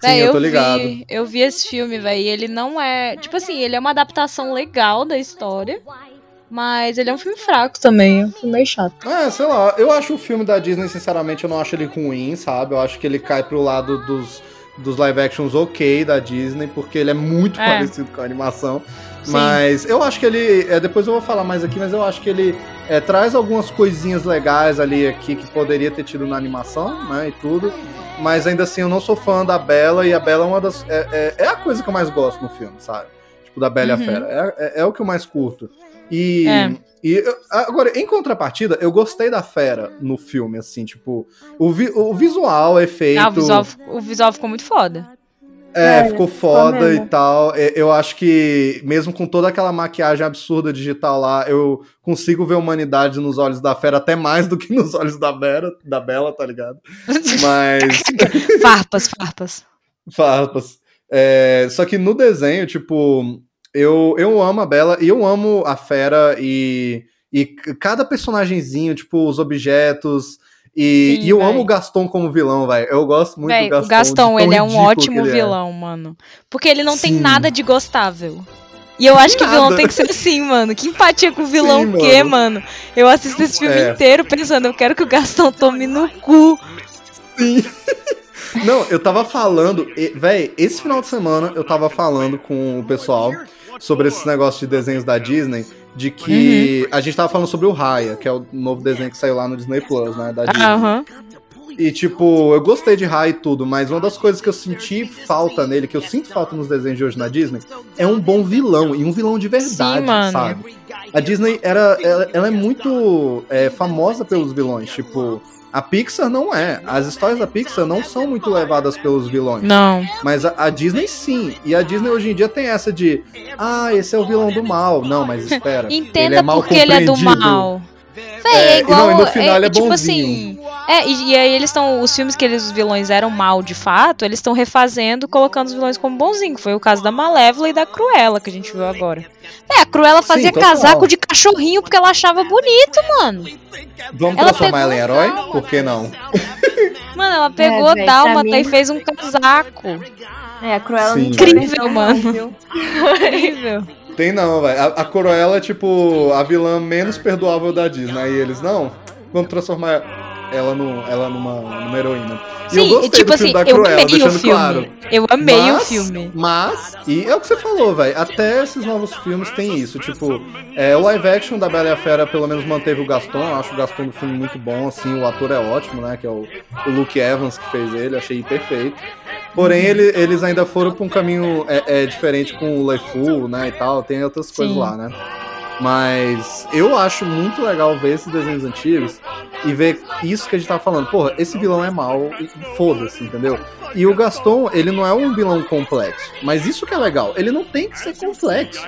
S4: Sim, eu tô ligado.
S5: Vi, eu vi esse filme, velho. E ele não é. Tipo assim, ele é uma adaptação legal da história. Mas ele é um filme fraco também. É um filme meio chato.
S4: É, sei lá, eu acho o filme da Disney, sinceramente, eu não acho ele ruim, sabe? Eu acho que ele cai pro lado dos, dos live actions ok da Disney, porque ele é muito
S5: É.
S4: parecido com a animação. Sim. Mas eu acho que ele. É, depois eu vou falar mais aqui, mas eu acho que ele é, traz algumas coisinhas legais ali aqui que poderia ter tido na animação, né? E tudo. Mas ainda assim, eu não sou fã da Bela, e a Bela é uma das. É, é, é a coisa que eu mais gosto no filme, sabe? Tipo, da Bela uhum. e a uhum. Fera. É, é, é, o que eu mais curto. E. É. E agora, em contrapartida, eu gostei da fera no filme, assim, tipo, o, vi, o visual é feito. Ah,
S5: o, visual, o visual ficou muito foda.
S4: É, é ficou foda e tal. É, eu acho que, mesmo com toda aquela maquiagem absurda digital lá, eu consigo ver a humanidade nos olhos da fera até mais do que nos olhos da Bela, da Bela tá ligado? Mas.
S5: farpas, farpas.
S4: Farpas. É, só que no desenho, tipo, eu, eu amo a Bela e eu amo a fera e, e cada personagemzinho, tipo, os objetos. E, Sim, e eu véio. amo o Gaston como vilão, velho. Eu gosto muito véio, do Gaston.
S5: O Gaston, ele é um ótimo é. vilão, é. mano. Porque ele não Sim. tem nada de gostável. E eu acho que nada. vilão tem que ser assim, mano. Que empatia com o vilão o quê, mano? Eu assisto esse filme é. inteiro pensando, eu quero que o Gaston tome no cu.
S4: Sim. Não, eu tava falando, velho, esse final de semana eu tava falando com o pessoal sobre esses negócios de desenhos da Disney de que uhum. a gente tava falando sobre o Raya, que é o novo desenho que saiu lá no Disney Plus, né, da Disney. Uhum. E, tipo, eu gostei de Raya e tudo, mas uma das coisas que eu senti falta nele, que eu sinto falta nos desenhos de hoje na Disney, é um bom vilão, e um vilão de verdade, Sim, sabe? A Disney, era, ela, ela é muito é, famosa pelos vilões, tipo... A Pixar não é. As histórias da Pixar não são muito levadas pelos vilões.
S5: Não.
S4: Mas a, a, Disney sim. E a Disney hoje em dia tem essa de. Ah, esse é o vilão do mal. Não, mas espera.
S5: Entenda
S4: ele é mal
S5: porque ele é do mal. Véi, é, é igual. Não, e no final é, ele é tipo bonzinho. assim. É, e, e, aí eles estão. Os filmes que eles, os vilões eram mal de fato, eles estão refazendo, colocando os vilões como bonzinho. Foi o caso da Malévola e da Cruella que a gente viu agora. É, a Cruella fazia Sim, casaco de cachorrinho porque ela achava bonito, mano.
S4: Vamos ela transformar ela em herói? Por que não?
S5: Mano, ela pegou é, Dálmata mim... e fez um casaco.
S6: É, a Cruella
S5: Sim, Incrível, mano. Incrível.
S4: Tem não, velho. A, a Cruella é tipo a vilã menos perdoável da Disney. E eles, não, vamos transformar ela, no, ela numa, numa heroína.
S5: Sim, e eu gostei tipo do filme assim, da Cruella, eu amei o filme. Claro. Eu amei mas, o filme.
S4: Mas, e é o que você falou, velho. Até esses novos filmes tem isso. Tipo, é, o live action da Bela e a Fera pelo menos manteve o Gaston. Eu acho o Gaston do filme muito bom, assim. O ator é ótimo, né? Que é o, o Luke Evans que fez ele. Achei perfeito. Porém, ele, eles ainda foram pra um caminho é, é, diferente com o LeFou, né, e tal. Tem outras Sim. coisas lá, né? Mas eu acho muito legal ver esses desenhos antigos e ver isso que a gente tava falando. Porra, esse vilão é mal foda-se, entendeu? E o Gaston, ele não é um vilão complexo. Mas isso que é legal, ele não tem que ser complexo.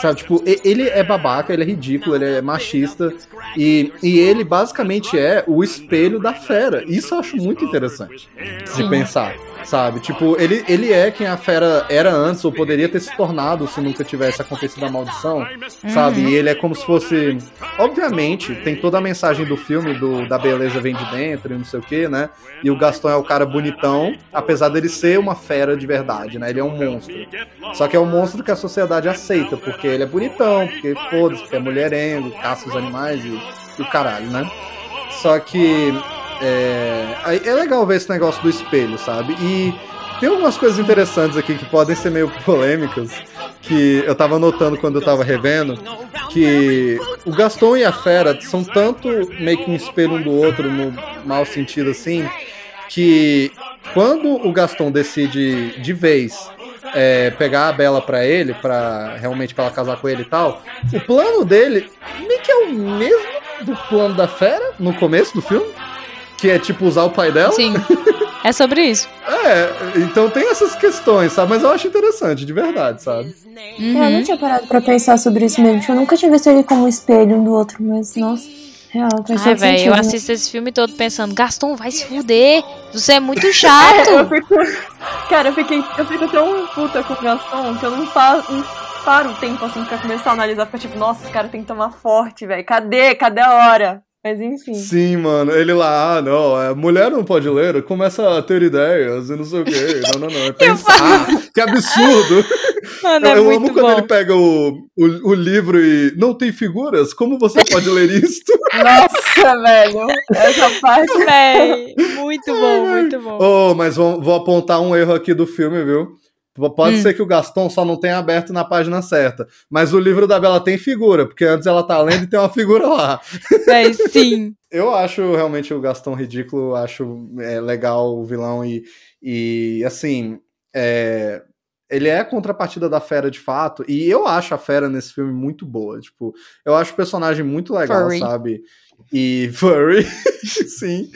S4: Sabe, tipo, ele é babaca, ele é ridículo, ele é machista. E, e ele basicamente é o espelho da fera. Isso eu acho muito interessante de pensar sabe? Tipo, ele, ele é quem a fera era antes, ou poderia ter se tornado se nunca tivesse acontecido a maldição, sabe? E ele é como se fosse. Obviamente, tem toda a mensagem do filme do da beleza vem de dentro e não sei o que, né? E o Gaston é o cara bonitão, apesar dele ser uma fera de verdade, né? Ele é um monstro. Só que é um monstro que a sociedade aceita, porque ele é bonitão, porque foda-se, porque é mulherengo, caça os animais e, e o caralho, né? Só que é, é legal ver esse negócio do espelho, sabe? E tem algumas coisas interessantes aqui que podem ser meio polêmicas, que eu tava notando quando eu tava revendo, que o Gaston e a Fera são tanto meio que um espelho um do outro, no mau sentido assim, que quando o Gaston decide de vez é, pegar a Bela para ele, para realmente para ela casar com ele e tal, o plano dele meio que é o mesmo do plano da Fera no começo do filme que é tipo usar o pai dela.
S5: Sim. É sobre isso.
S4: é, então tem essas questões, sabe? Mas eu acho interessante, de verdade, sabe?
S6: Uhum. Eu não tinha parado pra pensar sobre isso mesmo. Eu nunca tinha visto ele como espelho um do outro, mas nossa. Real,
S5: Ai, velho, eu assisto esse filme todo pensando, Gaston, vai se fuder. Você é muito chato.
S6: eu fico, cara, eu, fiquei, eu fico tão puta com o Gaston que eu não, pa, não paro o tempo assim pra começar a analisar. Fica tipo, nossa, esse cara tem que tomar forte, velho. Cadê? Cadê a hora? Mas enfim.
S4: Sim, mano. Ele lá, ah, não, a mulher não pode ler, começa a ter ideias e não sei o quê. Não, não, não. É pensar. Ah, que absurdo!
S5: Mano, é
S4: eu,
S5: eu
S4: amo quando ele pega o, o, o, livro e não tem figuras? Como você pode ler isto?
S6: Nossa, velho. Essa parte.
S5: Véi, muito bom, muito bom.
S4: Oh, mas vou, vou apontar um erro aqui do filme, viu? Pode hum. ser que o Gaston só não tenha aberto na página certa, mas o livro da Bela tem figura, porque antes ela tá lendo e tem uma figura lá.
S5: É, sim.
S4: Eu acho realmente o Gaston ridículo, acho é, legal o vilão e, e assim, é, ele é a contrapartida da Fera de fato, e eu acho a Fera nesse filme muito boa, tipo, eu acho o personagem muito legal, Furry. sabe? E furry, sim.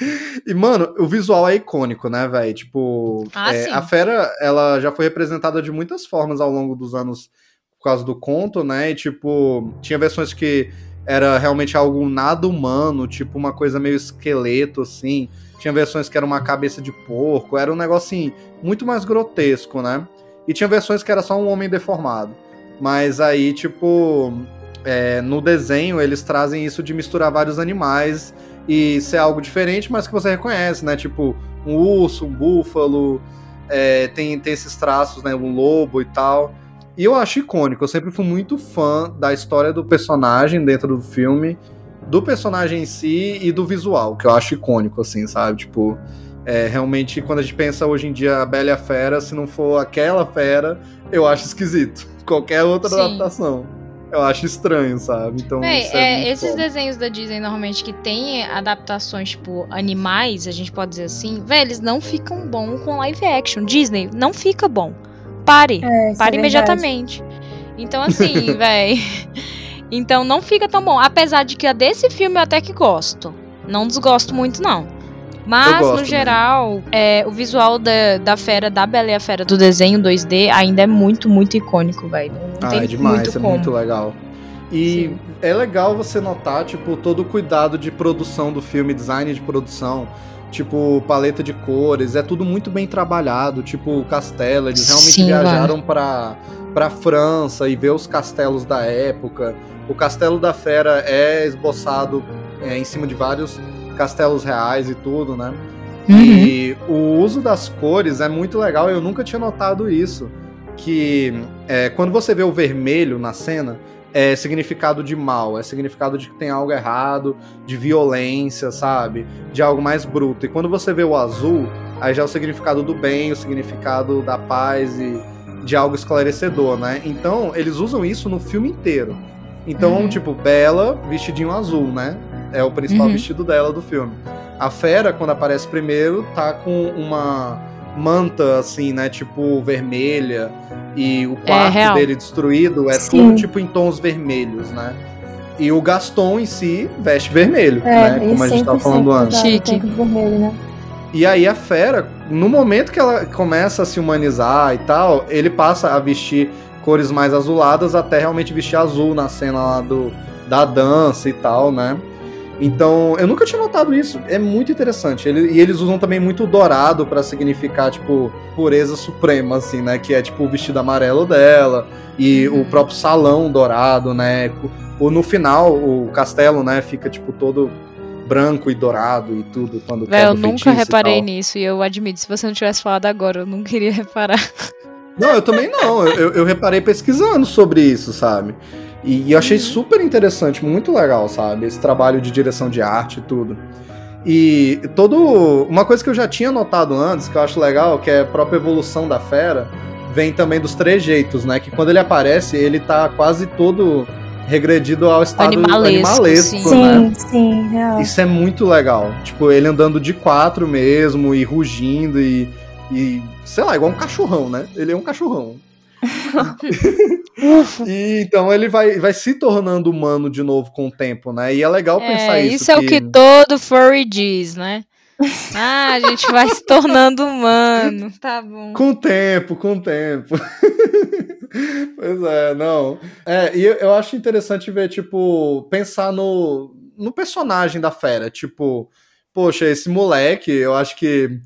S4: E, mano, o visual é icônico, né, velho? Tipo, ah, é, a fera, ela já foi representada de muitas formas ao longo dos anos por causa do conto, né? E, tipo, tinha versões que era realmente algo nada humano, tipo uma coisa meio esqueleto, assim. Tinha versões que era uma cabeça de porco, era um negócio, assim, muito mais grotesco, né? E tinha versões que era só um homem deformado. Mas aí, tipo, é, no desenho eles trazem isso de misturar vários animais e ser algo diferente, mas que você reconhece, né? Tipo, um urso, um búfalo, é, tem, tem esses traços, né? Um lobo e tal. E eu acho icônico, eu sempre fui muito fã da história do personagem dentro do filme, do personagem em si e do visual, que eu acho icônico, assim, sabe? Tipo, é, realmente, quando a gente pensa hoje em dia a Bela e a Fera, se não for aquela fera, eu acho esquisito. Qualquer outra Sim. adaptação eu acho estranho, sabe? Então,
S5: é, é esses desenhos da Disney normalmente que tem adaptações tipo animais, a gente pode dizer assim, velho, eles não ficam bom com live action. Disney não fica bom. Pare, é, pare é imediatamente. Então assim, velho, então não fica tão bom, apesar de que a desse filme eu até que gosto. Não desgosto muito não. Mas, no geral, é, o visual da, da fera, da Bela e a Fera do desenho 2D ainda é muito, muito icônico, velho.
S4: Ah, é demais, é como. muito legal. E Sim. é legal você notar, tipo, todo o cuidado de produção do filme, design de produção, tipo, paleta de cores, é tudo muito bem trabalhado, tipo, castelo, eles realmente Sim, viajaram para para França e ver os castelos da época. O castelo da fera é esboçado é, em cima de vários castelos reais e tudo, né? Uhum. E o uso das cores é muito legal, eu nunca tinha notado isso. Que é, quando você vê o vermelho na cena, é significado de mal, é significado de que tem algo errado, de violência, sabe? De algo mais bruto. E quando você vê o azul, aí já é o significado do bem, o significado da paz e de algo esclarecedor, né? Então, eles usam isso no filme inteiro. Então, uhum. tipo, Bela, vestidinho azul, né? É o principal uhum. vestido dela do filme. A Fera, quando aparece primeiro, tá com uma manta, assim, né? Tipo, vermelha. E o é quarto é dele destruído é Sim. tudo, tipo, em tons vermelhos, né? E o Gaston em si veste vermelho, é, né? Como a gente tava falando antes.
S5: Chique. Vermelho, né?
S4: E aí a fera, no momento que ela começa a se humanizar e tal, ele passa a vestir cores mais azuladas até realmente vestir azul na cena lá do, da dança e tal, né? Então, eu nunca tinha notado isso. É muito interessante. Ele, e eles usam também muito dourado para significar, tipo, pureza suprema, assim, né? Que é, tipo, o vestido amarelo dela e uhum. o próprio salão dourado, né? O, no final, o castelo, né, fica, tipo, todo branco e dourado e tudo quando
S5: Véio, Eu nunca reparei e nisso e eu admito, se você não tivesse falado agora, eu não queria reparar.
S4: Não, eu também não. Eu, eu reparei pesquisando sobre isso, sabe? E, e eu achei super interessante, muito legal, sabe? Esse trabalho de direção de arte e tudo. E todo. Uma coisa que eu já tinha notado antes, que eu acho legal, que é a própria evolução da fera, vem também dos trejeitos, né? Que quando ele aparece, ele tá quase todo regredido ao estado animalesco, animalesco
S6: sim.
S4: né?
S6: Sim, sim, real.
S4: Isso é muito legal. Tipo, ele andando de quatro mesmo e rugindo e, e sei lá, igual um cachorrão, né? Ele é um cachorrão. e então ele vai, vai se tornando humano de novo com o tempo, né? E é legal é, pensar isso.
S5: Isso que... é o que todo furry diz, né? Ah, a gente vai se tornando humano, tá bom.
S4: Com o tempo, com o tempo. pois é, não. É, e eu acho interessante ver, tipo, pensar no, no personagem da fera. Tipo, poxa, esse moleque, eu acho que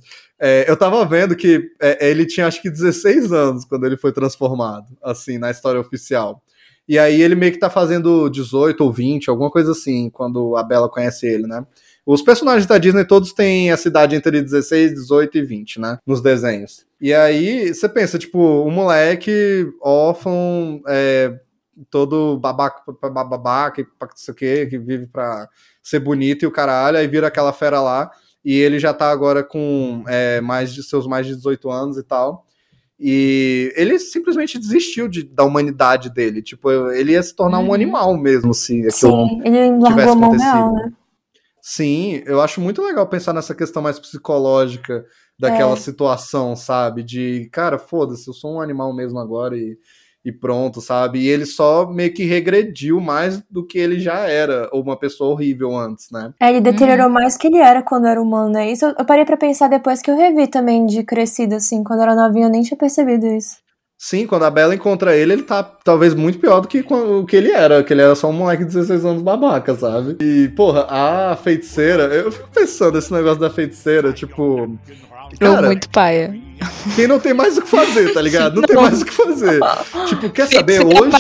S4: é, eu tava vendo que é, ele tinha acho que 16 anos quando ele foi transformado, assim, na história oficial. E aí ele meio que tá fazendo 18 ou 20, alguma coisa assim, quando a Bella conhece ele, né? Os personagens da Disney todos têm a cidade entre 16, 18 e 20, né? Nos desenhos. E aí você pensa, tipo, um moleque órfão, é, todo babaca, babaca, não sei o quê, que vive pra ser bonito e o caralho, aí vira aquela fera lá e ele já tá agora com é, mais de seus mais de 18 anos e tal. E ele simplesmente desistiu de, da humanidade dele. Tipo, ele ia se tornar um
S6: Uhum.
S4: animal mesmo, se
S6: Sim, ele largou
S4: tivesse
S6: a mão real, né?
S4: Sim, eu acho muito legal pensar nessa questão mais psicológica daquela
S6: É.
S4: situação, sabe? De, cara, foda-se, eu sou um animal mesmo agora e, e pronto, sabe? E ele só meio que regrediu mais do que ele já era, ou uma pessoa horrível antes, né?
S6: É, ele deteriorou mais que ele era quando era humano, né? Isso eu, parei pra pensar depois que eu revi também de crescido, assim. Quando era novinha eu nem tinha percebido isso.
S4: Sim, quando a Bella encontra ele, ele tá talvez muito pior do que o que ele era, que ele era só um moleque de 16 anos babaca, sabe? E, porra, a feiticeira, eu fico pensando esse negócio da feiticeira, tipo.
S5: Eu
S4: Cara,
S5: muito paia.
S4: quem não tem mais o que fazer, tá ligado? Não tem mais o que fazer. Tipo, quer saber? Hoje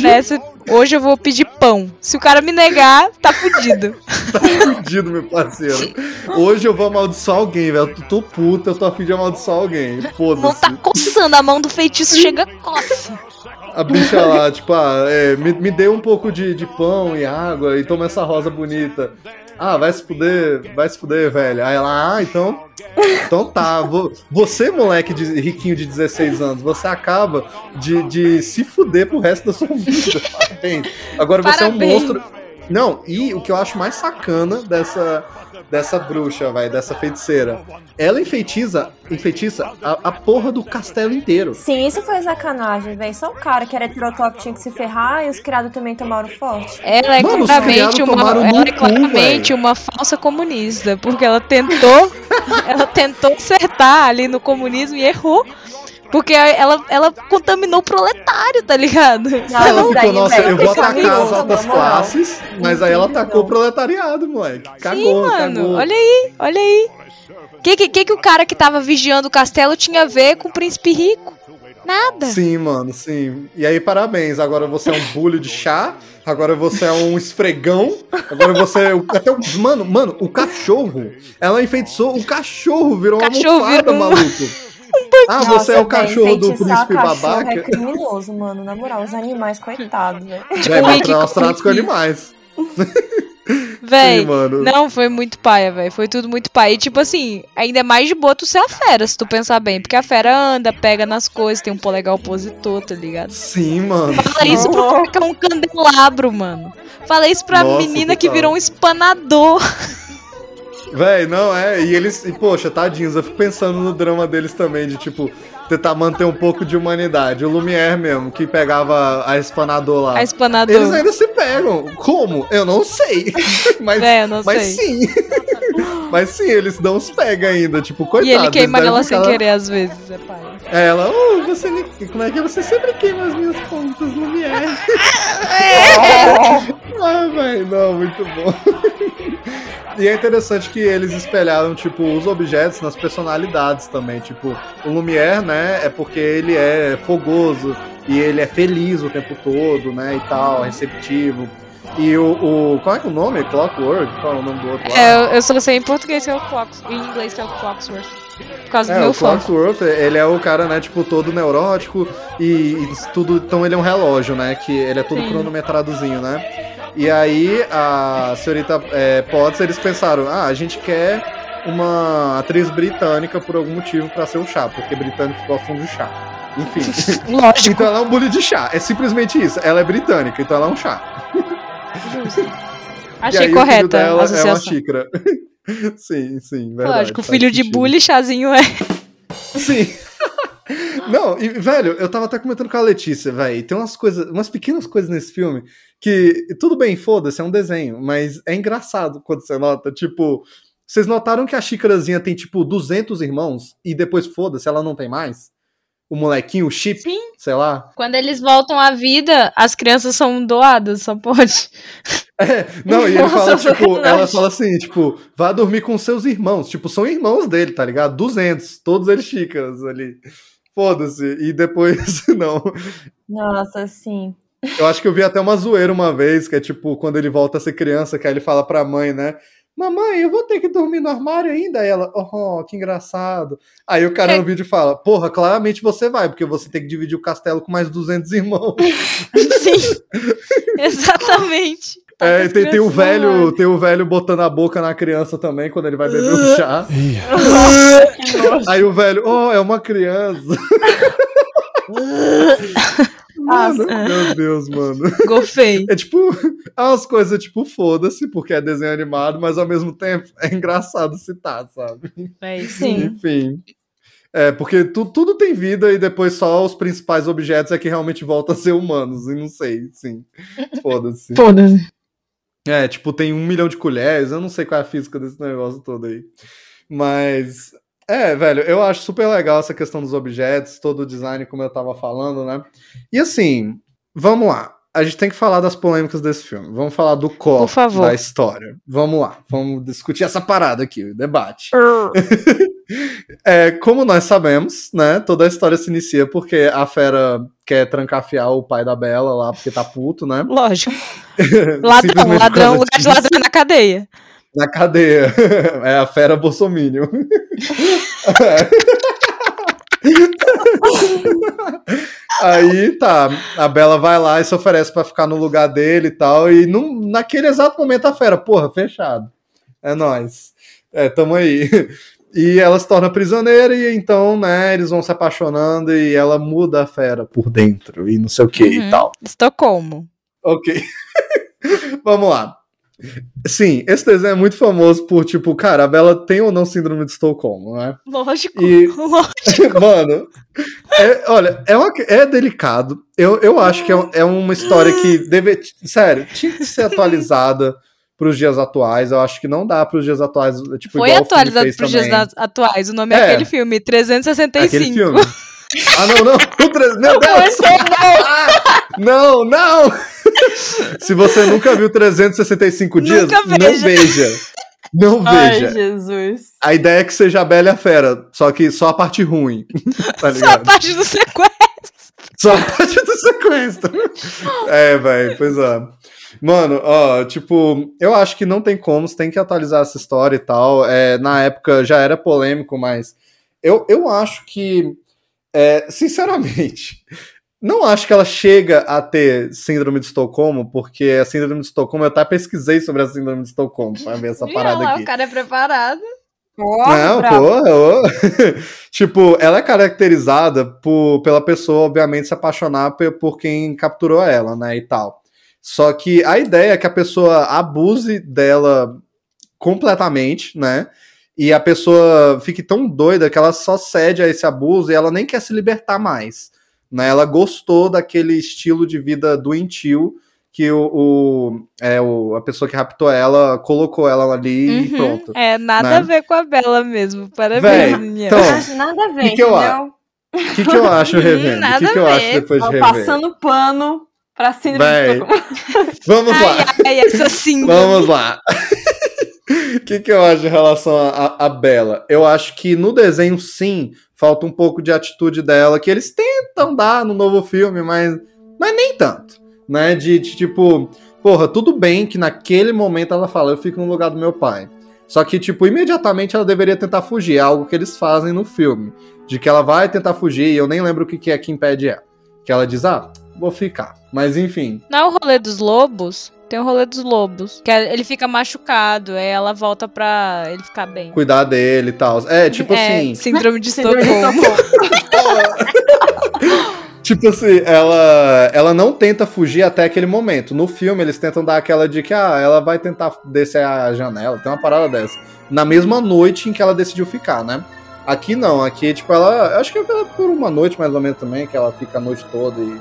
S5: hoje eu vou pedir pão. Se o cara me negar, tá fudido.
S4: tá fudido, meu parceiro. Hoje eu vou amaldiçoar alguém, velho. Eu tô puta, eu tô afim de amaldiçoar alguém.
S5: Não
S4: Foda-se.
S5: tá coçando, a mão do feitiço chega coça.
S4: A bicha lá, tipo, ah, é, me, me dê um pouco de, de pão e água e toma essa rosa bonita. Ah, vai se fuder, vai se fuder, velho. Aí ela, ah, então. Então tá. vo- Você, moleque de, riquinho de 16 anos, você acaba de, de se fuder pro resto da sua vida. Parabéns. Agora você é um
S5: Parabéns.
S4: monstro. Não, e o que eu acho mais sacana dessa, dessa bruxa, vai, dessa feiticeira, ela enfeitiça, enfeitiça a, a porra do castelo inteiro.
S6: Sim, isso foi sacanagem, velho. Só o cara que era heterotop tinha que se ferrar e os criados também tomaram forte.
S5: Ela é
S4: Mano,
S5: claramente uma, ela é
S4: cu,
S5: claramente
S4: velho.
S5: uma falsa comunista, porque ela tentou, ela tentou acertar ali no comunismo e errou. Porque ela, ela contaminou o proletário, tá ligado?
S6: Não,
S4: Ela ficou, nossa, eu vou atacar as altas classes, mas aí ela atacou o proletariado, moleque. Cagou,
S5: Sim, mano.
S4: cagou.
S5: Olha aí, olha aí. O que, que, que que o cara que tava vigiando o castelo tinha a ver com o príncipe rico? Nada.
S4: Sim, mano, sim. E aí, parabéns. Agora você é um bulho de chá. Agora você é um esfregão. Agora você é. o- Até o. Mano, mano, o cachorro. Ela enfeitiçou. O cachorro virou uma
S5: Cachorro
S4: almofada,
S5: virou um-
S4: maluco. Ah, você
S6: Nossa,
S4: é o cachorro do príncipe
S6: cachorro
S4: babaca.
S6: É criminoso, mano. Na moral, os animais, coitados, velho.
S4: Vai
S5: Rick
S4: mostrar os tratos com animais.
S5: Véi,
S4: Sim,
S5: não, foi muito paia, velho. Foi tudo muito paia. E, tipo assim, ainda é mais de boa tu ser a fera, se tu pensar bem. Porque a fera anda, pega nas coisas, tem um polegar opositor, tá ligado?
S4: Sim, mano.
S5: Fala isso pro cara que é um candelabro, mano. Fala isso pra
S4: Nossa,
S5: menina que
S4: total.
S5: virou um espanador.
S4: Véi, não, é. E eles. E, poxa, tadinhos, eu fico pensando no drama deles também, de tipo, tentar manter um pouco de humanidade. O Lumière mesmo, que pegava a espanador lá.
S5: A espanador.
S4: Eles ainda se pegam. Como? Eu não sei. mas
S5: É, eu não
S4: mas
S5: sei.
S4: sim. mas sim, eles dão os pega ainda. Tipo,
S5: E
S4: coitado.
S5: ele queima ela sem querer, às vezes, é paia.
S4: É, ela, oh, você me... Como é que é? Você sempre queima as minhas pontas, Lumière. ah, velho, não, muito bom. E é interessante que eles espelharam, tipo, os objetos nas personalidades também. Tipo, o Lumière, né, é porque ele é fogoso e ele é feliz o tempo todo, né, e tal, receptivo. E o, o qual é é o nome? Clockwork? Qual é o nome do outro?
S5: É, eu, eu só sei em português que é o Clocks, em inglês que é o Clocksworth. Por causa do
S4: É,
S5: meu
S4: o. Clockworth, ele é o cara, né, tipo, todo neurótico e, e tudo. Então ele é um relógio, né? Que ele é todo
S5: Sim.
S4: cronometradozinho, né? E aí a senhorita é, Potts, eles pensaram, ah, a gente quer uma atriz britânica por algum motivo pra ser o chá, porque britânicos gostam de chá. Enfim.
S5: Lógico.
S4: então ela é um bully de chá. É simplesmente isso. Ela é britânica, então ela é um chá.
S5: Justo. Achei
S4: aí,
S5: correta a
S4: é uma
S5: associação.
S4: xícara. sim, sim, verdade.
S5: Lógico, filho de
S4: sentido.
S5: bully, chazinho é.
S4: Sim. Não, e, velho, eu tava até comentando com a Letícia, velho. Tem umas coisas, umas pequenas coisas nesse filme que, tudo bem, foda-se, é um desenho, mas é engraçado quando você nota. Tipo, vocês notaram que a xícarazinha tem, tipo, 200 irmãos e depois, foda-se, ela não tem mais? O molequinho, o chip,
S5: Sim.
S4: sei lá.
S5: Quando eles voltam à vida, as crianças são doadas, só pode.
S4: É, não, e ele
S6: Nossa,
S4: fala, tipo,
S6: verdade.
S4: ela fala assim, tipo, vá dormir com seus irmãos. Tipo, são irmãos dele, tá ligado? 200, todos eles xícaras ali. Foda-se. E depois, não.
S6: Nossa, sim.
S4: Eu acho que eu vi até uma zoeira uma vez, que é tipo, quando ele volta a ser criança, que aí ele fala pra mãe, né? Mamãe, eu vou ter que dormir no armário ainda? Aí ela, oh, que engraçado. Aí o cara no vídeo fala, porra, claramente você vai, porque você tem que dividir o castelo com mais 200 irmãos.
S5: Sim. Exatamente.
S4: É, tem, tem o velho, tem o velho botando a boca na criança também, quando ele vai beber o chá. Aí o velho, oh, é uma criança. Mano, meu Deus, mano.
S5: Gofei.
S4: É tipo, é umas coisas tipo, foda-se, porque é desenho animado, mas ao mesmo tempo é engraçado citar, sabe?
S5: É,
S6: Sim.
S4: Enfim. É, porque tu, tudo tem vida e depois só os principais objetos é que realmente voltam a ser humanos. E não sei, sim. Foda-se.
S5: Foda-se.
S4: É, tipo, tem um milhão de colheres, eu não sei qual é a física desse negócio todo aí. Mas. É, velho, eu acho super legal essa questão dos objetos, todo o design, como eu tava falando, né? E assim, vamos lá. A gente tem que falar das polêmicas desse filme. Vamos falar do core da história. Vamos lá, vamos discutir essa parada aqui, o debate. É, como nós sabemos, né? Toda a história se inicia porque a fera quer trancafiar o pai da Bela lá, porque tá puto, né?
S5: Lógico. Ladrão, ladrão, lugar de ladrão na cadeia.
S4: Na cadeia. É a fera bolsominion. Aí tá, a Bela vai lá e se oferece pra ficar no lugar dele e tal. E num, naquele exato momento a fera, porra, fechado. É nóis. É, tamo aí. E ela se torna prisioneira e então, né, eles vão se apaixonando e ela muda a fera por dentro e não sei o que e
S5: Uhum.
S4: tal.
S5: Estocolmo.
S4: Ok. Vamos lá. Sim, esse desenho é muito famoso por, tipo, cara, a Bela tem ou não síndrome de Estocolmo, né?
S5: Lógico.
S4: E-
S5: Lógico.
S4: Mano, é- olha, é, uma- é delicado. Eu, eu acho que é, é uma história que deve. Sério, tinha que ser atualizada pros dias atuais. Eu acho que não dá pros dias atuais. Tipo,
S5: Foi atualizado para os dias atuais. O nome é,
S4: É.
S5: aquele filme, 365.
S4: Aquele filme. Ah, não, não. O tre- Meu Deus! Não, não! Se você nunca viu 365 dias,
S5: Nunca
S4: não
S5: veja.
S4: veja. Não
S6: Ai,
S4: veja.
S6: Jesus.
S4: A ideia é que seja a Bela e a Fera, só que só a parte ruim. Tá
S5: Só a parte do sequestro.
S4: Só a parte do sequestro. É, velho, pois é. Mano, ó, tipo, eu acho que não tem como, você tem que atualizar essa história e tal. É, na época já era polêmico, mas eu, eu acho que, é, sinceramente, não acho que ela chega a ter síndrome de Estocolmo, porque a síndrome de Estocolmo, eu até pesquisei sobre a síndrome de Estocolmo pra ver essa parada
S5: lá,
S4: aqui.
S5: O cara é preparado.
S6: Porra,
S4: Não,
S6: bravo.
S4: porra, ô. tipo, ela é caracterizada por, pela pessoa, obviamente, se apaixonar pe- por quem capturou ela, né, e tal. Só que a ideia é que a pessoa abuse dela completamente, né, e a pessoa fique tão doida que ela só cede a esse abuso e ela nem quer se libertar mais, né, ela gostou daquele estilo de vida doentio que o, o, é, o, a pessoa que raptou ela colocou ela ali e
S5: Uhum.
S4: pronto.
S5: É, nada
S4: Né?
S5: a ver com a Bela mesmo. Parabéns,
S4: Véi, então,
S6: Acho nada a ver,
S4: que que eu
S6: entendeu?
S4: O que, que eu acho
S5: Hum,
S4: revendo? O que, que eu acho depois de rever?
S6: passando pano pra síndrome
S4: Véi.
S6: de Estocolmo.
S4: Vamos
S5: Ai,
S4: lá,
S5: ai, essa síndrome.
S4: vamos lá. O que, que eu acho em relação a, a, a Bela? Eu acho que no desenho, sim, falta um pouco de atitude dela, que eles tentam dar no novo filme, mas, mas nem tanto. Né? De, de tipo, porra, tudo bem que naquele momento ela fala, eu fico no lugar do meu pai. Só que, tipo, imediatamente ela deveria tentar fugir. É algo que eles fazem no filme. De que ela vai tentar fugir, e eu nem lembro o que, que é que impede ela. Que ela diz, ah, vou ficar. Mas enfim.
S5: Não é o rolê dos lobos? Tem o rolê dos lobos. Que é- ele fica machucado, aí ela volta pra ele ficar bem.
S4: Cuidar dele e tal. É, tipo
S5: é,
S4: assim.
S5: Síndrome de
S6: Síndrome de
S5: Estocolmo.
S4: Tipo assim, ela, ela não tenta fugir até aquele momento. No filme, eles tentam dar aquela de que ah, ela vai tentar descer a janela, tem uma parada dessa. Na mesma noite em que ela decidiu ficar, né? Aqui não, aqui, tipo, ela. Acho que é por uma noite mais ou menos também, que ela fica a noite toda e.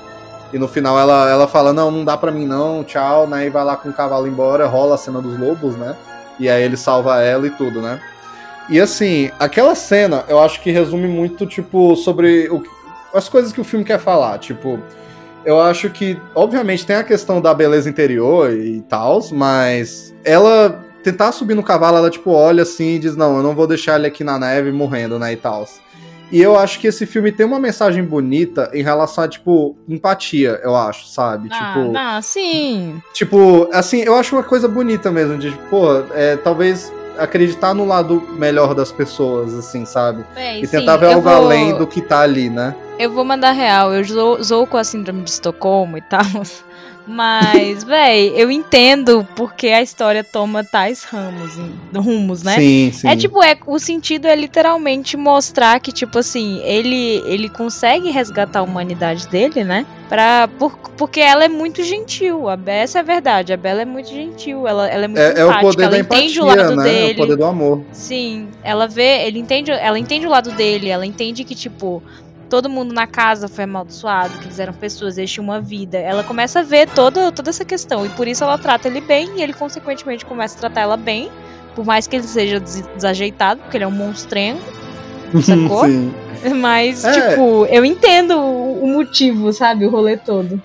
S4: E no final ela, ela fala, não, não dá pra mim não, tchau, né? E vai lá com o cavalo embora, rola a cena dos lobos, né? E aí ele salva ela e tudo, né? E assim, aquela cena, eu acho que resume muito, tipo, sobre o, as coisas que o filme quer falar. Tipo, eu acho que, obviamente, tem a questão da beleza interior e tal, mas ela tentar subir no cavalo, ela, tipo, olha assim e diz: Não, eu não vou deixar ele aqui na neve morrendo, né? E tal. E eu acho que esse filme tem uma mensagem bonita em relação a, tipo, empatia, eu acho, sabe?
S5: Ah,
S4: tipo,
S5: não, sim.
S4: Tipo, assim, eu acho uma coisa bonita mesmo, de, pô, é, talvez acreditar no lado melhor das pessoas, assim, sabe?
S5: Bem,
S4: E
S5: sim,
S4: tentar ver
S5: eu
S4: algo
S5: vou-
S4: além do que tá ali, né?
S5: Eu vou mandar real, eu zoo, zoo com a síndrome de Estocolmo e tal. Mas, véi, eu entendo porque a história toma tais ramos, rumos, né?
S4: Sim, sim.
S5: É tipo, é, o sentido é literalmente mostrar que, tipo assim, ele, ele consegue resgatar a humanidade dele, né? Pra, por, porque ela é muito gentil. A essa é a verdade. A Bela é muito gentil. Ela, ela é muito
S4: é,
S5: é
S4: o poder
S5: ela
S4: da
S5: entende
S4: empatia,
S5: o lado
S4: né?
S5: dele.
S4: É o poder do amor.
S5: Sim, ela vê, ele entende, ela entende o lado dele, ela entende que, tipo, todo mundo na casa foi amaldiçoado, que eles eram pessoas, eles tinham uma vida. Ela começa a ver toda, toda essa questão. E por isso ela trata ele bem, e ele, consequentemente, começa a tratar ela bem. Por mais que ele seja desajeitado, porque ele é um monstrengo. Sacou?
S4: Sim.
S5: Mas,
S4: É.
S5: tipo, eu entendo o o motivo, sabe? O rolê todo.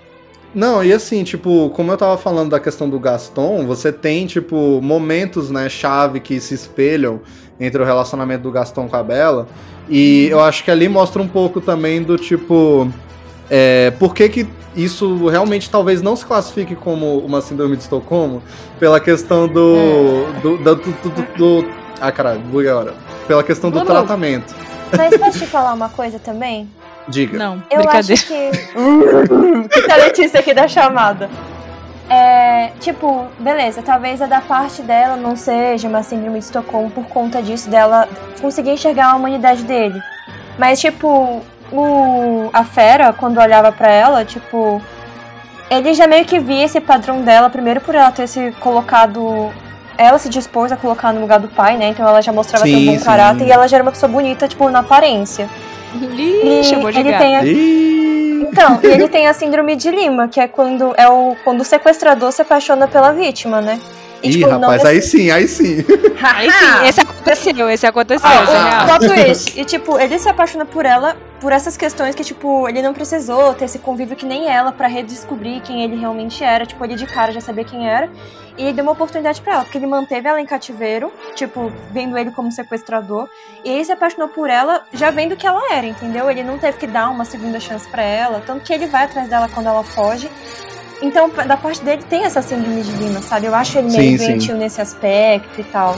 S4: Não, e assim, tipo, como eu tava falando da questão do Gaston, você tem, tipo, momentos, né, chave que se espelham entre o relacionamento do Gaston com a Bella. E eu acho que ali mostra um pouco também do tipo. É, por que, que isso realmente talvez não se classifique como uma síndrome de Estocolmo? Pela questão do. do, do, do, do- do- ah, caralho, buguei agora. Pela questão do tratamento.
S6: Mas posso te falar uma coisa também?
S4: Diga.
S5: Não,
S6: Eu
S5: brincadeira.
S6: acho que. que a Letícia aqui da chamada. É, tipo, beleza, talvez a da parte dela não seja uma síndrome de Estocolmo por conta disso, dela conseguir enxergar a humanidade dele. Mas, tipo, o, a fera, quando olhava pra ela, tipo, ele já meio que via esse padrão dela, primeiro por ela ter se colocado. Ela se dispôs a colocar no lugar do pai, né? Então ela já mostrava ter um
S4: Sim,
S6: bom
S4: sim.
S6: caráter e ela já era uma pessoa bonita, tipo, na aparência.
S5: Ih,
S6: E
S5: chamou de
S6: ele
S5: gato.
S6: tem a então, e ele tem a síndrome de Lima, que é quando é o quando o sequestrador se apaixona pela vítima, né? E,
S4: Ih,
S6: tipo, não
S4: rapaz, aí sim, aí sim.
S5: Aí sim, esse aconteceu, esse aconteceu,
S6: Ah,
S5: esse é real.
S6: twist. E, tipo, ele se apaixona por ela por essas questões que, tipo, ele não precisou ter esse convívio que nem ela pra redescobrir quem ele realmente era. Tipo, ele de cara já sabia quem era. E ele deu uma oportunidade pra ela, porque ele manteve ela em cativeiro, tipo, vendo ele como sequestrador. E aí se apaixonou por ela, já vendo que ela era, entendeu? Ele não teve que dar uma segunda chance pra ela. Tanto que ele vai atrás dela quando ela foge. Então, da parte dele, tem essa síndrome de Lima, sabe? Eu acho ele meio
S4: Sim, sim.
S6: doentio nesse aspecto e tal.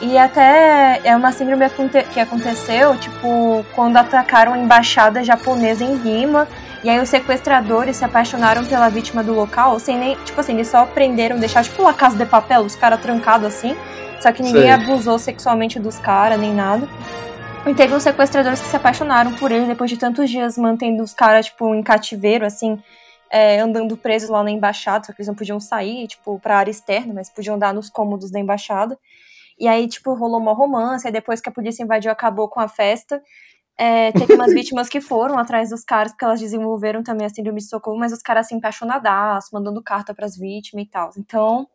S6: E até é uma síndrome que aconteceu, tipo, quando atacaram a embaixada japonesa em Lima. E aí os sequestradores se apaixonaram pela vítima do local, sem nem. Tipo assim, eles só prenderam, deixaram tipo uma casa de papel, os caras trancados assim. Só que ninguém
S4: Sei.
S6: abusou sexualmente dos caras, nem nada. E teve uns sequestradores que se apaixonaram por ele depois de tantos dias mantendo os caras, tipo, em cativeiro, assim, é, andando presos lá na embaixada, só que eles não podiam sair, tipo, pra área externa, mas podiam andar nos cômodos da embaixada. E aí, tipo, rolou uma romance, aí depois que a polícia invadiu, acabou com a festa. É, teve umas vítimas que foram atrás dos caras, porque elas desenvolveram também a síndrome de Estocolmo, mas os caras assim, apaixonadaço, mandando carta pras vítimas e tal. Então,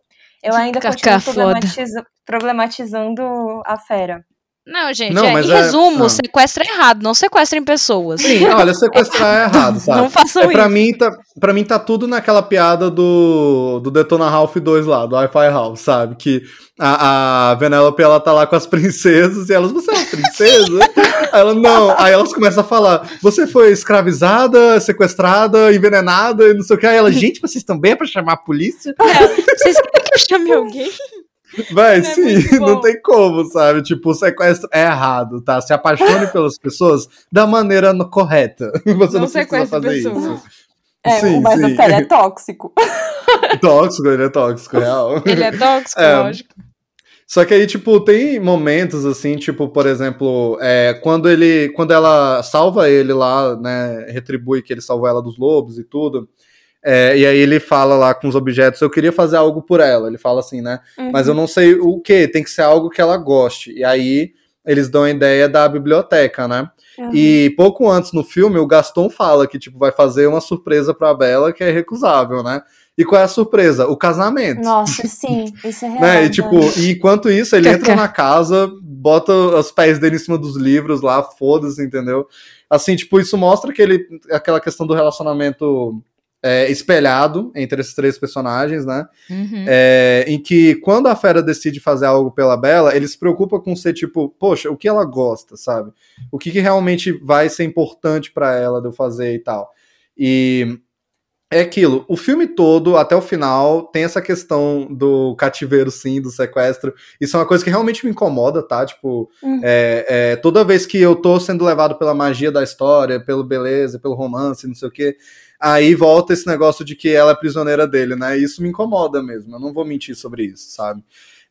S6: eu ainda
S5: Cacá
S6: continuo problematiza- problematizando a fera.
S5: Não, gente,
S4: Não,
S5: é, em
S4: é-
S5: resumo, sequestro é errado, não sequestrem pessoas.
S4: Sim, olha, sequestrar é errado, sabe?
S5: Não façam
S4: É, pra,
S5: isso.
S4: mim, tá, pra mim tá tudo naquela piada do, do Detona Ralph 2 lá, do Wi-Fi Ralph, sabe? Que a, a Vanellope, ela tá lá com as princesas e elas, você é uma princesa? Aí ela, não. Aí elas começam a falar, você foi escravizada, sequestrada, envenenada e não sei o que. Aí ela, gente, vocês também é pra chamar a polícia?
S5: Vocês querem que eu chame alguém?
S4: Vai,
S5: É
S4: sim,
S5: bom.
S4: não tem como, sabe? Tipo, o sequestro é errado, tá? Se apaixone pelas pessoas da maneira no- correta. Você não,
S5: Não
S4: precisa
S5: sequestre
S4: fazer
S5: pessoas.
S4: isso.
S6: É,
S4: Sim,
S6: mas
S4: sim.
S6: a fera é tóxico.
S4: Tóxico, ele é tóxico, real.
S5: Ele é tóxico,
S4: É.
S5: lógico.
S4: Só que aí, tipo, tem momentos assim, tipo, por exemplo, é, quando ele. Quando ela salva ele lá, né? Retribui que ele salvou ela dos lobos e tudo. É, e aí ele fala lá com os objetos, eu queria fazer algo por ela. Ele fala assim, né? Mas eu não sei o que, tem que ser algo que ela goste. E aí eles dão a ideia da biblioteca, né?
S6: Uhum.
S4: E pouco antes no filme, o Gaston fala que, tipo, vai fazer uma surpresa pra Bela que é irrecusável, né? E qual é a surpresa? O casamento.
S6: Nossa, sim, isso é real.
S4: Né? E tipo,
S6: mano.
S4: e enquanto isso, ele entra na casa, bota os pés dele em cima dos livros lá, foda-se, entendeu? Assim, tipo, isso mostra que ele, aquela questão do relacionamento é, espelhado entre esses três personagens, né?
S5: Uhum.
S4: É, em que quando a fera decide fazer algo pela Bela, ele se preocupa com ser tipo, poxa, o que ela gosta, sabe? O que, que realmente vai ser importante pra ela de eu fazer e tal. E é aquilo, o filme todo, até o final, tem essa questão do cativeiro, sim, do sequestro. Isso é uma coisa que realmente me incomoda, tá? Tipo,
S6: Uhum.
S4: é, é, toda vez que eu tô sendo levado pela magia da história, pelo beleza, pelo romance, não sei o quê, Aí volta esse negócio de que ela é prisioneira dele, né? Isso me incomoda mesmo. Eu não vou mentir sobre isso, sabe?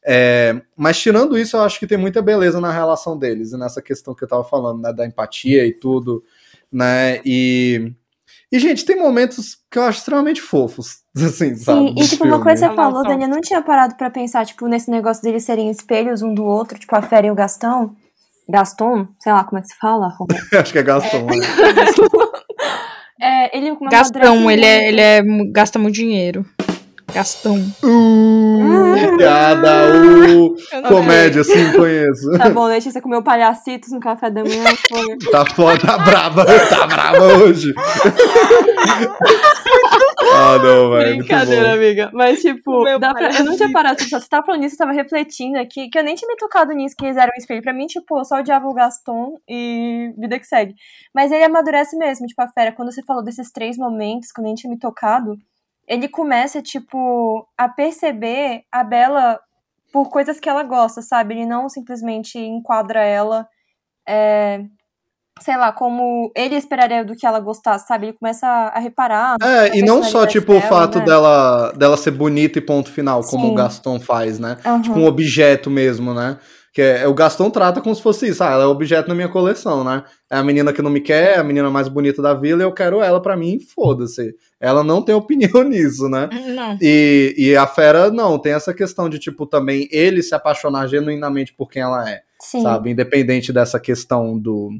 S4: É, mas tirando isso, eu acho que tem muita beleza na relação deles e nessa questão que eu tava falando, né? Da empatia e tudo, né? E. E, gente, tem momentos que eu acho extremamente fofos, assim, sabe?
S6: Sim, e tipo, uma coisa que você falou, Dani, eu não tinha parado pra pensar, tipo, nesse negócio deles serem espelhos um do outro, tipo, a Fera e o Gastão. Gaston? Sei lá como é que se fala.
S4: acho que é Gaston, né?
S6: É, ele
S5: Gastão, ele, é, ele é, gasta muito dinheiro. Gastão.
S4: Uh, piada, uh, comédia, sim, conheço.
S6: Tá bom, Letícia comeu palhacitos no café da manhã. Foi.
S4: Tá foda, tá brava, tá brava hoje. ah, não, velho.
S6: Brincadeira, amiga. Mas, tipo, dá pra... eu não tinha parado de Você tava falando nisso, eu tava refletindo aqui, que eu nem tinha me tocado nisso, que eles eram um espelho. Pra mim, tipo, eu só odiava o Gaston e vida que segue. Mas ele amadurece mesmo, tipo, a fera. Quando você falou desses três momentos, que eu nem tinha me tocado, ele começa, tipo, a perceber a Bela por coisas que ela gosta, sabe? Ele não simplesmente enquadra ela, é, sei lá, como ele esperaria do que ela gostasse, sabe? Ele começa a reparar.
S4: É, e não só, tipo, dela, o fato né? dela, dela ser bonita e ponto final, como Sim. o Gaston faz, né? Uhum. Tipo, um objeto mesmo, né? Que é, o Gaston trata como se fosse isso. Ah, ela é objeto na minha coleção, né? É a menina que não me quer, é a menina mais bonita da vila, e eu quero ela para mim, foda-se. Ela não tem opinião nisso, né?
S5: Não.
S4: E, e a Fera, não, tem essa questão de, tipo, também ele se apaixonar genuinamente por quem ela é. Sim. Sabe? Independente dessa questão do,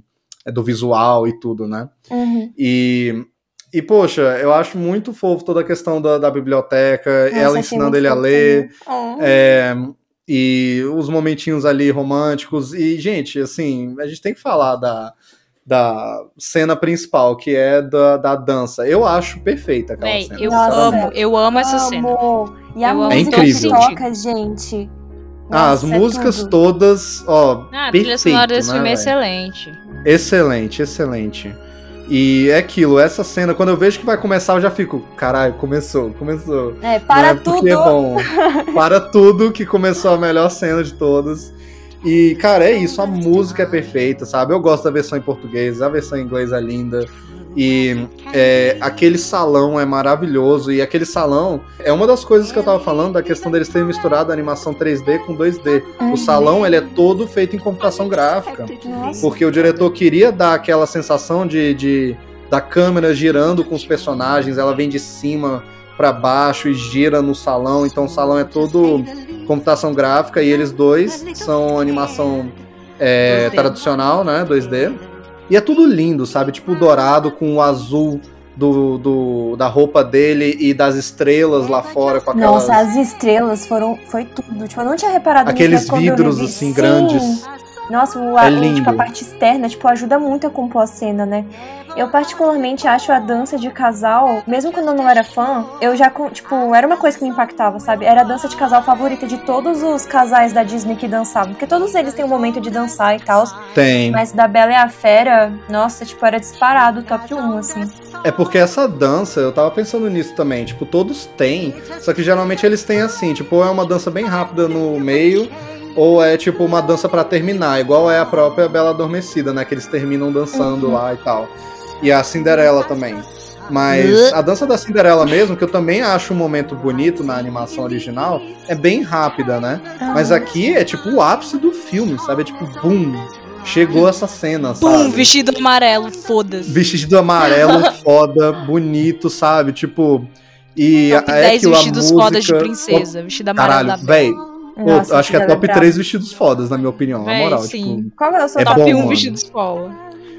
S4: do visual e tudo, né?
S6: Uhum.
S4: E. E, poxa, eu acho muito fofo toda a questão da, da biblioteca, Nossa, ela ensinando ele a ler. Oh. É, e os momentinhos ali românticos. E, gente, assim, a gente tem que falar da, da cena principal, que é da, da dança. Eu acho perfeita aquela
S5: Véi,
S4: cena.
S5: Eu amo, eu amo essa cena.
S6: E a
S5: eu
S6: música
S4: é incrível.
S6: que toca, gente.
S4: ah, as é músicas
S6: tudo.
S4: todas, ó.
S5: Ah, a
S4: perfeito,
S5: trilha sonora desse
S4: né,
S5: filme é excelente.
S4: Excelente, excelente. E é aquilo, essa cena, quando eu vejo que vai começar, eu já fico, caralho, começou, começou.
S6: É, para
S4: é
S6: tudo.
S4: É bom. para tudo que começou a melhor cena de todas. E, cara, é isso, a música é perfeita, sabe? Eu gosto da versão em português, a versão em inglês é linda. E é, aquele salão é maravilhoso. E aquele salão é uma das coisas que eu tava falando da questão deles terem misturado a animação 3D com 2D.
S6: Uhum.
S4: O salão ele é todo feito em computação gráfica. Porque o diretor queria dar aquela sensação de, de da câmera girando com os personagens, ela vem de cima para baixo e gira no salão, então o salão é todo computação gráfica e eles dois são animação é, tradicional, né, 2D. E é tudo lindo, sabe? Tipo dourado com o azul do, do, da roupa dele e das estrelas lá fora com aquelas...
S6: Nossa, as estrelas foram foi tudo. Tipo, eu não tinha reparado
S4: Aqueles vidros assim
S6: Sim.
S4: grandes.
S6: Nossa, o,
S4: É lindo.
S6: tipo, a parte externa, tipo, ajuda muito a compor a cena, né? Eu particularmente acho a dança de casal, mesmo quando eu não era fã, eu já, tipo, era uma coisa que me impactava, sabe? Era a dança de casal favorita de todos os casais da Disney que dançavam. Porque todos eles têm um momento de dançar e tal.
S4: Tem.
S6: Mas da Bela e a Fera, nossa, tipo, era disparado, top 1, assim.
S4: É porque essa dança, eu tava pensando nisso também, tipo, todos têm, só que geralmente eles têm assim, tipo, ou é uma dança bem rápida no meio, ou é tipo uma dança pra terminar, igual é a própria Bela Adormecida, né, que eles terminam dançando lá e tal. E a Cinderela também. Mas a dança da Cinderela mesmo, que eu também acho um momento bonito na animação original, é bem rápida, né? Mas aqui é tipo o ápice do filme, sabe? É tipo, bum, chegou essa cena, sabe?
S5: Pum, vestido amarelo, foda-se.
S4: vestido amarelo, foda, bonito, sabe? Tipo. E
S5: Top
S4: é
S5: 10
S4: aquilo, a
S5: vestidos
S4: música...
S5: fodas de princesa. Vestido amarelo
S4: Caralho, véi. pô,
S6: Nossa,
S4: acho que é
S6: Cinderela
S4: top
S6: brava.
S4: 3 vestidos fodas, na minha opinião, na
S5: Véi,
S4: moral.
S5: sim.
S4: Tipo,
S6: Qual é o seu
S4: É
S6: top
S4: bom,
S5: 1
S4: mano.
S5: vestido de escola.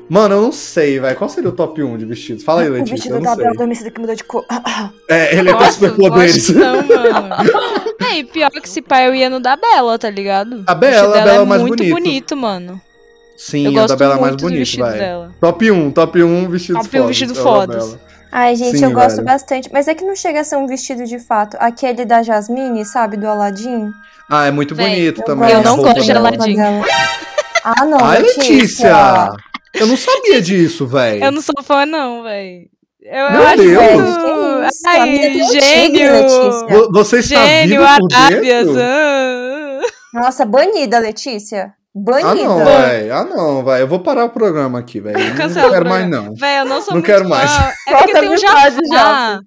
S4: Mano, eu não sei, velho. Qual seria o top 1 de vestidos? Fala aí,
S6: O
S4: Letícia.
S6: vestido
S4: Eu
S6: da Bela. Adormecida que mudou de cor.
S4: É, ele é com
S5: Nossa,
S4: superpoderes.
S5: Não, mano. É, e pior que se pai eu ia no da Bela, tá ligado?
S4: A
S5: O
S4: Bela,
S5: vestido
S4: a
S5: dela
S4: Bela é
S5: é
S4: mais
S5: muito
S4: bonito.
S5: bonito, mano.
S4: Sim,
S5: eu
S4: o
S5: gosto
S4: da Bela é
S5: muito
S4: mais
S5: do
S4: bonito,
S5: vestido
S4: velho.
S5: dela.
S4: Top 1, top 1 vestidos
S5: Top 1
S4: fodas.
S5: vestido
S4: é o da
S5: fodas.
S4: Bela.
S6: Ai, gente,
S4: Sim,
S6: eu gosto
S4: velho.
S6: bastante. Mas é que não chega a ser um vestido de fato. Aquele da Jasmine, sabe? Do Aladdin.
S4: Ah, é muito
S5: Véi,
S4: bonito
S6: Eu
S4: também.
S5: Eu
S4: a
S5: não gosto de. Aladdin.
S6: Ah, não,
S4: Ai,
S6: Letícia.
S4: Letícia! Eu não sabia disso, velho.
S5: Eu não sou fã, não, véi. Eu,
S4: Meu
S5: eu acho
S4: Deus.
S5: muito...
S6: Que isso?
S5: Ai, gênio!
S4: Você está
S5: Gênio,
S4: viva por
S5: Arábias.
S4: dentro?
S5: ah.
S6: Nossa, banida, Letícia. Banida.
S4: Ah, não, vai. Ah, não, vai. Eu vou parar o programa aqui, velho. Não quero mais, não.
S5: Véi, eu não sou
S4: Não
S5: muito
S4: quero
S5: fã.
S4: mais.
S5: É porque
S6: Falta
S5: tem o Jafar.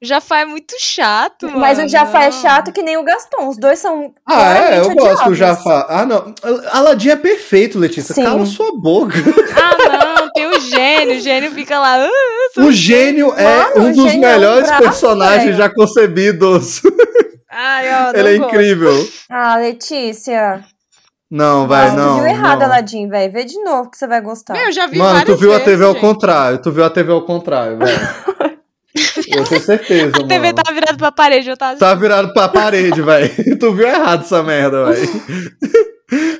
S5: Jafar é muito chato,
S6: Mas
S5: mano.
S6: o Jafar é chato que nem o Gaston. Os dois são.
S4: Ah, é? Eu gosto do. Jafar. Ah, não. Aladdin é perfeito, Letícia.
S6: Sim.
S4: Cala sua boca.
S5: Ah, não, tem o gênio. O gênio fica lá. "Ah, sou
S4: O gênio é
S6: Mano,
S4: um dos
S6: gênio é um
S4: melhores personagens
S6: velho.
S4: já concebidos.
S5: Ai, ó, não
S4: Ele é
S5: gosto.
S4: incrível.
S6: Ah, Letícia.
S4: Não, vai,
S6: Você
S4: não.
S6: viu errado,
S4: não.
S6: Aladdin, velho. Vê de novo que você vai gostar.
S5: Meu, eu já vi
S4: Mano, tu viu a
S5: vezes,
S4: TV ao
S5: gente.
S4: contrário. Tu viu a TV ao contrário, velho. Eu tenho certeza,
S5: A TV
S4: mano.
S5: tava virada pra parede, eu tava
S4: Tá virado pra parede, velho. tu viu errado essa merda, velho.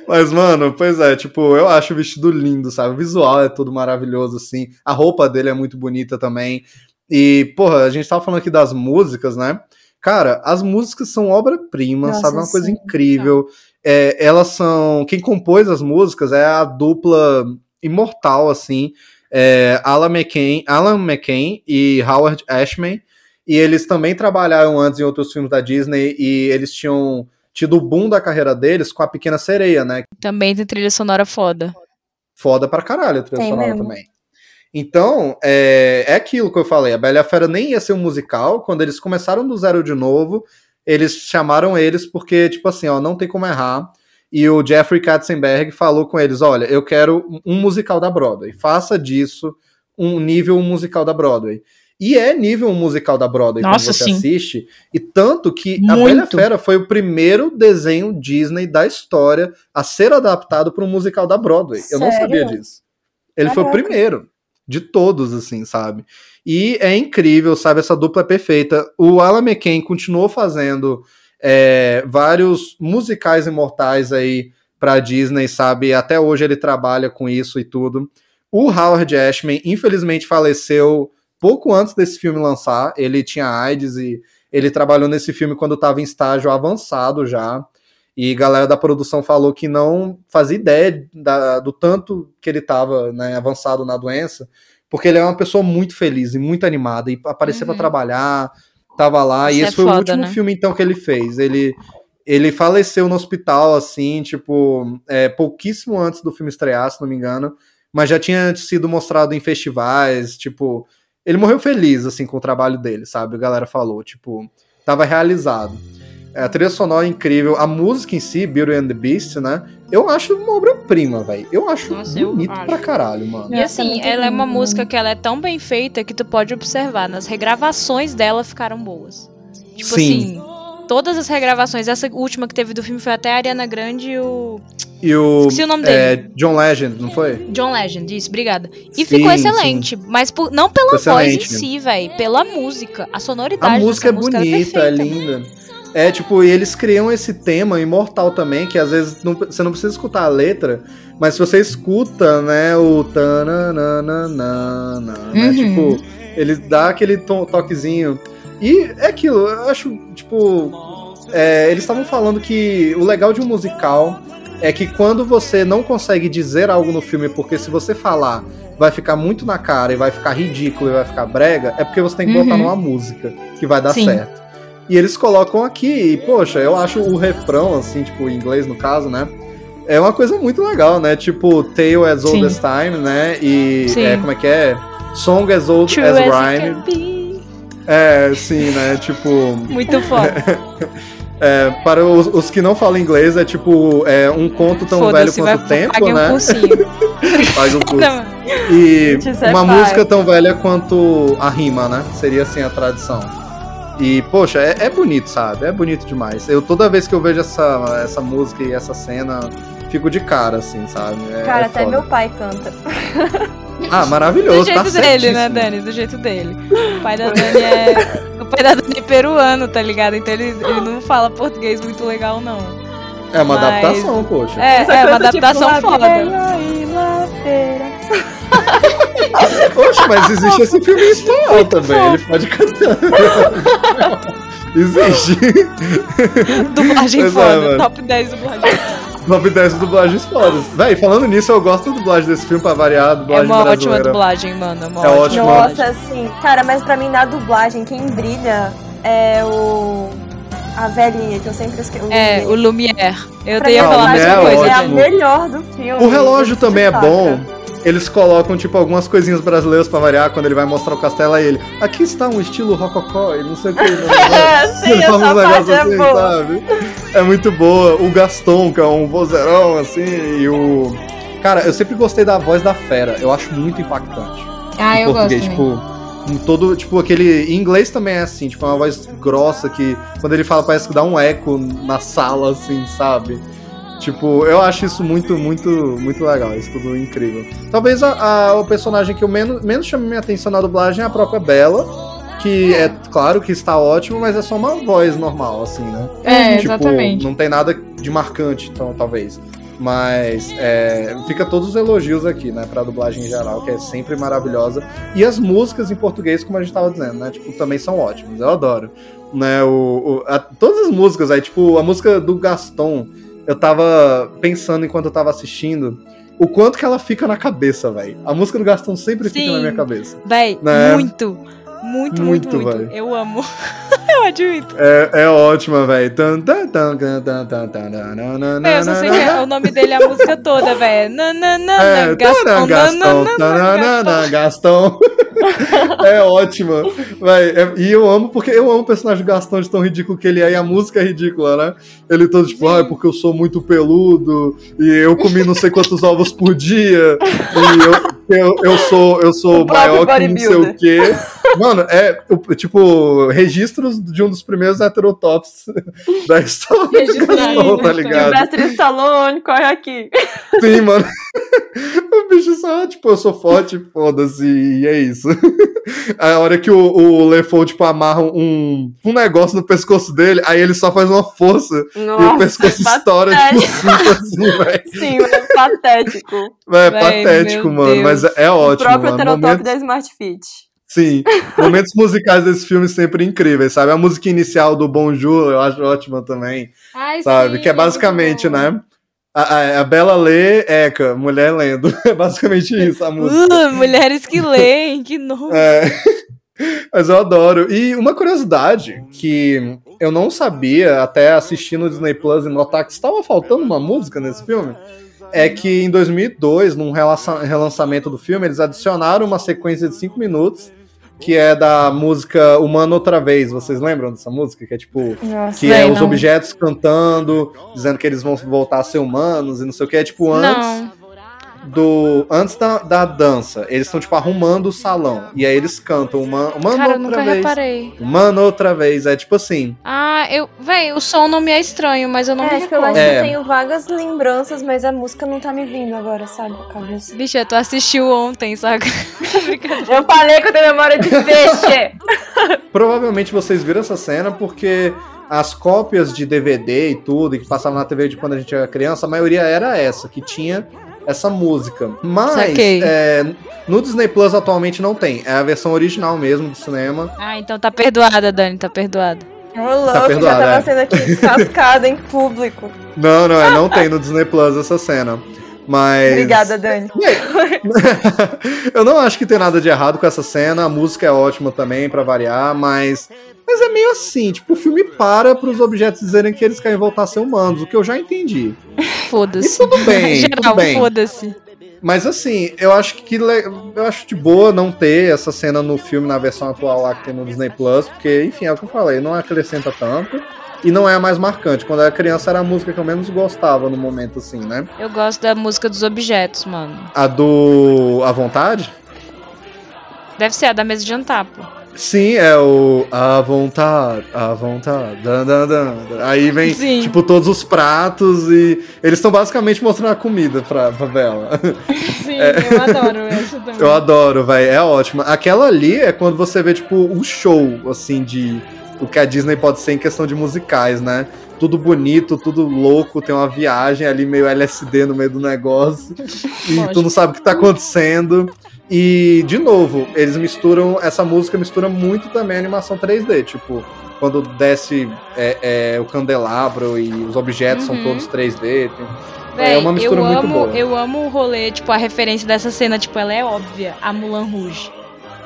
S4: Mas, mano, pois é, tipo, eu acho o vestido lindo, sabe? O visual é tudo maravilhoso, assim. A roupa dele é muito bonita também. E, porra, a gente tava falando aqui das músicas, né? Cara, as músicas são obra-prima, sabe? Uma coisa
S6: sim.
S4: incrível. É, elas são. Quem compôs as músicas é a dupla imortal, assim. É, Alan McCain, Alan McCain e Howard Ashman. E eles também trabalharam antes em outros filmes da Disney e eles tinham tido o boom da carreira deles com a Pequena Sereia, né?
S5: Também tem trilha sonora foda.
S4: Foda pra caralho a trilha
S6: Tem
S4: sonora
S6: mesmo.
S4: também. Então, é, é aquilo que eu falei. A Bela e a Fera nem ia ser um musical. Quando eles começaram do zero de novo, eles chamaram eles porque, tipo assim, ó, não tem como errar. E o Jeffrey Katzenberg falou com eles: olha, eu quero um musical da Broadway. Faça disso um nível musical da Broadway. E é nível musical da Broadway
S5: Nossa,
S4: quando você
S5: sim.
S4: assiste. E tanto que A Bela e a
S5: Muito.
S4: Fera foi o primeiro desenho Disney da história a ser adaptado para um musical da Broadway. Eu não
S6: Sério?
S4: sabia disso. Ele foi o
S6: Caraca.
S4: primeiro de todos, assim, sabe? E é incrível, sabe? Essa dupla é perfeita. O Alan McCain continuou fazendo é, vários musicais imortais aí pra Disney, sabe? Até hoje ele trabalha com isso e tudo. O Howard Ashman, infelizmente, faleceu pouco antes desse filme lançar. Ele tinha AIDS e ele trabalhou nesse filme quando estava em estágio avançado já. E a galera da produção falou que não fazia ideia da- do tanto que ele estava né, avançado na doença, porque ele é uma pessoa muito feliz e muito animada, e aparecia pra
S5: Uhum.
S4: trabalhar, tava lá, e
S5: Isso é
S4: esse foi o
S5: foda,
S4: último
S5: né?
S4: filme então que ele fez. Ele, ele faleceu no hospital, assim, tipo, é, pouquíssimo antes do filme estrear, se não me engano, mas já tinha sido mostrado em festivais, tipo, ele morreu feliz, assim, com o trabalho dele, sabe? A galera falou, tipo, tava realizado. É, A trilha sonora é incrível, a música em si, Beauty and the Beast, né? Eu acho uma obra-prima, velho. Eu acho
S5: Nossa, eu
S4: bonito
S5: acho.
S4: pra caralho, mano.
S5: E assim, ela é uma música que ela é tão bem feita que tu pode observar, nas regravações dela ficaram boas. Tipo
S4: Sim.
S5: assim, todas as regravações, essa última que teve do filme foi até a Ariana Grande e o
S4: E o,
S5: Esqueci o nome
S4: é, John Legend, não foi?
S5: John Legend, isso, obrigada. E
S4: Sim,
S5: ficou excelente, mas por- não pela
S4: Ficou
S5: voz em si, velho, pela música, a sonoridade
S4: A música é
S5: música ela
S4: bonita, é
S5: perfeita.
S4: linda. É, tipo, e eles criam esse tema imortal também, que às vezes não- você não precisa escutar a letra, mas se você escuta, né, o tananana, né,
S5: Uhum.
S4: tipo, ele dá aquele to- toquezinho. E é aquilo, eu acho, tipo, é, eles estavam falando que o legal de um musical é que quando você não consegue dizer algo no filme, porque se você falar vai ficar muito na cara e vai ficar ridículo e vai ficar brega, é porque você tem que botar
S5: Uhum.
S4: numa música que vai dar
S5: Sim.
S4: certo. E eles colocam aqui, e poxa, eu acho o refrão, assim, tipo, em inglês no caso, né? É uma coisa muito legal, né? Tipo, Tale as Old
S5: Sim.
S4: as Time, né? E é, como é que é? Song as Old
S5: True
S4: as
S5: as
S4: Rhyme. É, sim, né? Tipo,
S5: Muito foda.
S4: é, para os, os que não falam inglês, é tipo é, um conto tão velho quanto o tempo,
S5: um
S4: né?
S5: cursinho.
S4: Faz um curso.
S5: Não,
S4: E uma música tão velha quanto a rima, né? Seria assim a tradição. E, poxa, é, é bonito, sabe? É bonito demais. Eu toda vez que eu vejo essa, essa música e essa cena, fico de cara, assim, sabe? É,
S6: Cara,
S4: é
S6: até
S4: foda.
S6: meu pai canta.
S4: Ah,
S5: Do
S4: maravilhoso,
S5: jeito
S4: tá
S5: dele, né. Dani? Do jeito dele. O pai da Dani é. O pai da Dani é peruano, tá ligado? Então ele, ele não fala português muito legal, não.
S4: É uma
S5: Mas-
S4: adaptação, poxa.
S5: É, é uma
S6: tipo,
S5: adaptação
S6: "La
S5: foda.
S6: bella e la fera".
S4: Poxa, mas existe esse filme em espanhol também, ele pode cantar. Existe.
S5: Dublagem
S4: é,
S5: foda.
S4: mano.
S5: top 10 dublagem.
S4: Top 10 dublagens fodas. Véi, falando nisso, eu gosto da dublagem desse filme pra variar, a
S5: É
S4: dublagem
S5: uma ótima
S4: brasileira.
S5: dublagem, mano. É uma
S4: É
S5: ótima.
S4: ótima.
S5: dublagem.
S6: Nossa, assim. Cara, mas pra mim na dublagem, quem brilha é o. a velhinha, que eu sempre esqueço.
S5: É, o Lumière. Eu
S6: Pra
S5: ia falar
S4: o
S5: a mesma
S4: Lumière é
S5: coisa.
S6: É a melhor do filme.
S4: O relógio também é bom. Eles colocam, tipo, algumas coisinhas brasileiras pra variar quando ele vai mostrar o castelo a ele. Aqui está um estilo rococó e não sei o que.
S6: É, sim,
S4: Ele fala uns negócios
S6: é
S4: assim,
S6: boa.
S4: sabe? É muito boa. O Gaston, que é um vozeirão, assim, e o. Cara, eu sempre gostei da voz da fera. Eu acho muito impactante.
S5: Ah,
S4: em
S5: eu gosto
S4: tipo. Todo, tipo, aquele. Em inglês também é assim, tipo, é uma voz grossa que quando ele fala parece que dá um eco na sala, assim, sabe? Tipo, eu acho isso muito, muito, muito legal, isso tudo incrível. Talvez a, a- o personagem que eu menos, menos chame minha atenção na dublagem é a própria Bella, que é claro que está ótimo, mas é só uma voz normal, assim, né?
S5: É,
S4: tipo,
S5: exatamente.
S4: não tem nada de marcante, então, talvez. Mas é, fica todos os elogios aqui, né, pra dublagem em geral, que é sempre maravilhosa. E as músicas em português, como a gente tava dizendo, né, tipo, também são ótimas, eu adoro. Né, o, o- a- todas as músicas aí, tipo, a música do Gaston, eu tava pensando enquanto eu tava assistindo, o quanto que ela fica na cabeça, velho. A música do Gaston sempre fica
S5: Sim.
S4: na minha cabeça.
S5: Véi,
S4: Né?
S5: muito. Muito, muito,
S4: Muito,
S5: muito. Eu amo. eu admito.
S4: É, é ótima, velho.
S5: Eu só sei que o nome dele é a música toda, velho.
S4: É, Gastão, taranana, Gastão. é ótima. Véi, é- e eu amo, porque eu amo o personagem do Gastão de tão ridículo que ele é, e a música é ridícula, né? Ele todo tipo, ah, é porque eu sou muito peludo, e eu comi não sei quantos ovos por dia, e eu, eu, eu sou, eu sou
S6: O
S4: maior que não sei o quê. Mano, é o- tipo registros de um dos primeiros heterotops da história do Gastão, tá ligado?
S6: Silvestre Stallone, corre aqui.
S4: Sim, mano. O bicho só, tipo, eu sou forte, foda-se, e é isso. A hora que o, o Lefou, tipo, amarra um, um negócio no pescoço dele, aí ele só faz uma força e o
S6: Nossa,
S4: pescoço estoura, tipo, cinto assim, velho.
S6: Sim, é patético.
S4: É
S5: Véi,
S4: patético, mano,
S5: Deus.
S4: mas é
S6: o
S4: ótimo,
S6: próprio
S4: mano.
S6: heterotop
S4: Momentos,
S6: da Smart Fit.
S4: Sim, momentos musicais desse filme sempre incríveis, sabe? A música inicial do Bonjour eu acho ótima também.
S5: Ai,
S4: sabe?
S5: sim,
S4: que é basicamente, né? A, a, a Bela lê Eca, mulher lendo. É basicamente isso a música.
S5: Uh, mulheres que leem, que nojo.
S4: É. Mas eu adoro. E uma curiosidade que eu não sabia até assistir no Disney Plus e notar que estava faltando uma música nesse filme. É que em 2002, num relança- relançamento do filme, eles adicionaram uma sequência de 5 minutos que é da música Humano Outra Vez. Vocês lembram dessa música? Que é tipo.
S6: Nossa.
S4: Que é os
S5: não.
S4: objetos cantando, dizendo que eles vão voltar a ser humanos e não sei o que. É tipo antes
S5: Não.
S4: Do. Antes da, da dança. Eles estão, tipo, arrumando o salão. E aí eles cantam uma, humano
S5: Cara,
S4: outra
S5: nunca
S4: vez.
S5: reparei.
S4: Humano outra vez. É tipo assim.
S5: Ah, eu. Véi, o som não me é estranho, mas eu não
S6: É,
S5: me
S6: tipo, eu acho que
S4: É.
S6: eu tenho vagas lembranças, mas a música não tá me vindo agora, sabe? Cabeça.
S5: Bicha, tu assistiu ontem, saca?
S6: Eu falei que eu tenho memória de peixe!
S4: Provavelmente vocês viram essa cena porque as cópias de DVD e tudo, e que passavam na TV de quando a gente era criança, a maioria era essa, que tinha essa música. Mas é, no Disney Plus atualmente não tem. É a versão original mesmo do cinema.
S5: Ah, então tá perdoada, Dani, tá perdoada.
S6: Ô, louco,
S4: Tá perdoada,
S6: já tava
S4: é.
S6: sendo aqui descascada em público.
S4: Não, não, é, não tem no Disney Plus essa cena. Mas.
S6: Obrigada, Dani.
S4: eu não acho que tem nada de errado com essa cena, a música é ótima também, pra variar, mas. Mas é meio assim, tipo, o filme para pros objetos dizerem que eles querem voltar a ser humanos, o que eu já entendi.
S5: Foda-se.
S4: E tudo bem,
S5: Geral, foda-se.
S4: Mas assim, eu acho que eu acho de boa não ter essa cena no filme na versão atual lá que tem no Disney Plus, porque, enfim, é o que eu falei, não acrescenta tanto. E não é a mais marcante. Quando eu era criança era a música que eu menos gostava no momento, assim, né?
S5: Eu gosto da música dos objetos, mano.
S4: A do. A Vontade?
S5: Deve ser a da mesa de jantar, pô.
S4: Sim, é o A vontade, a vontade. Dan, dan, dan. Aí vem,
S5: Sim.
S4: tipo, todos os pratos e eles estão basicamente mostrando a comida pra, pra Bela.
S5: Sim, eu adoro essa também.
S4: Eu adoro, velho, é ótima. Aquela ali é quando você vê, tipo, o show, assim, de o que a Disney pode ser em questão de musicais, né? Tudo bonito, tudo louco, tem uma viagem ali meio LSD no meio do negócio. e
S5: Lógico.
S4: tu não sabe o que tá acontecendo. E, de novo, eles misturam. Essa música mistura muito também a animação 3D. Tipo, quando desce é, é, o candelabro e os objetos são
S5: Uhum.
S4: todos 3D. tem-
S5: Véi,
S4: é uma mistura
S5: eu
S4: muito
S5: amo,
S4: boa.
S5: Eu amo o rolê, tipo, a referência dessa cena, tipo, ela é óbvia, a Mulan Rouge.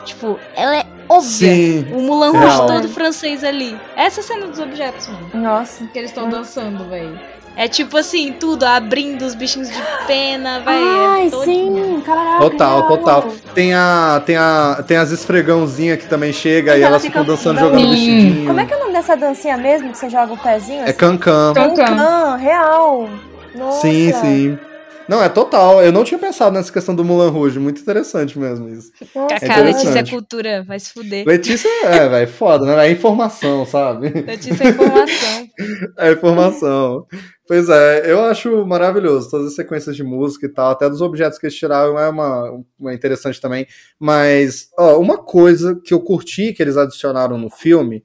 S5: Tipo, ela é óbvia. Sim, o Mulan Rouge todo francês ali. Essa cena dos objetos, mano.
S6: Nossa.
S5: Que eles estão dançando, velho. É tipo assim, tudo, abrindo os bichinhos de pena, velho. É
S6: Ai, é sim, caraca.
S4: Total, total. Tem, a, tem, a, tem as esfregãozinhas que também chega e, e elas ficam dançando jogando bichinho.
S6: Como é que é o nome dessa dancinha mesmo que você joga o pezinho?
S4: É assim? É cancan.
S6: Cancan, real. Nossa.
S4: Sim, sim. Não, é total. Eu não tinha pensado nessa questão do Mulan Rouge. Muito interessante mesmo isso.
S5: Cacá, é Letícia é cultura, vai se fuder.
S4: Letícia é, vai, foda, né? É informação, sabe?
S5: Letícia é informação.
S4: é informação. Pois é, eu acho maravilhoso todas as sequências de música e tal, até dos objetos que eles tiraram é uma, uma interessante também. Mas, ó, uma coisa que eu curti que eles adicionaram no filme,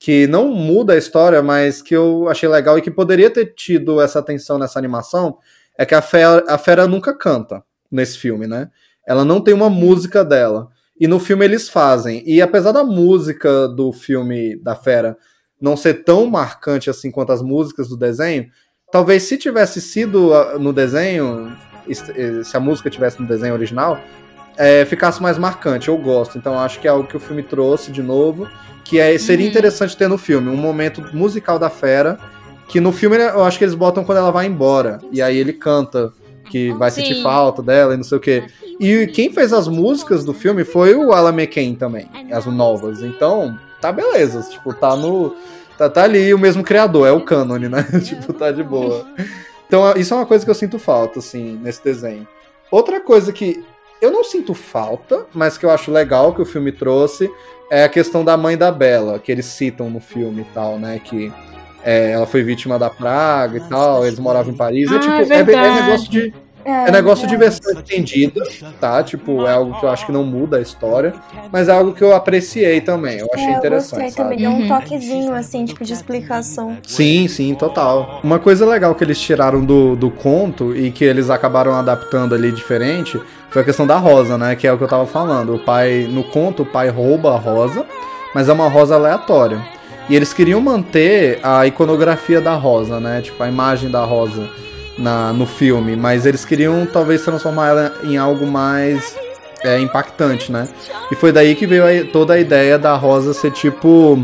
S4: que não muda a história, mas que eu achei legal e que poderia ter tido essa atenção nessa animação, é que a fera, a fera nunca canta nesse filme, né? Ela não tem uma música dela. E no filme eles fazem. E apesar da música do filme da fera não ser tão marcante assim quanto as músicas do desenho, talvez se tivesse sido ah, no desenho, eh, se a música tivesse no desenho original, é, ficasse mais marcante. Eu gosto. Então acho que é algo que o filme trouxe de novo, que é, seria uhum. interessante ter no filme, um momento musical da fera que no filme eu acho que eles botam quando ela vai embora. E aí ele canta que vai Sim. sentir falta dela e não sei o quê. E quem fez as músicas do filme foi o Alan também, as novas. Então, tá beleza. Tipo, tá no. Tá, tá ali o mesmo criador, é o cânone, né? tipo, tá de boa. Então, isso é uma coisa que eu sinto falta, assim, nesse desenho. Outra coisa que eu não sinto falta, mas que eu acho legal que o filme trouxe é a questão da mãe da Bela, que eles citam no filme e tal, né? Que é, ela foi vítima da praga e tal, eles moravam em Paris. É, ah, é tipo, é, é, negócio de. É, é negócio de versão estendida, tá? Tipo, é algo que eu acho que não muda a história, mas é algo que eu apreciei também. Eu achei é, eu interessante.
S6: Gostei também, deu um uhum. toquezinho, assim, tipo, de explicação.
S4: Sim, sim, total. Uma coisa legal que eles tiraram do, do conto e que eles acabaram adaptando ali diferente foi a questão da rosa, né? Que é o que eu tava falando. O pai, no conto, o pai rouba a rosa, mas é uma rosa aleatória. E eles queriam manter a iconografia da rosa, né? Tipo, a imagem da rosa na, no filme. Mas eles queriam talvez transformar ela em algo mais é, impactante, né? E foi daí que veio a, toda a ideia da rosa ser tipo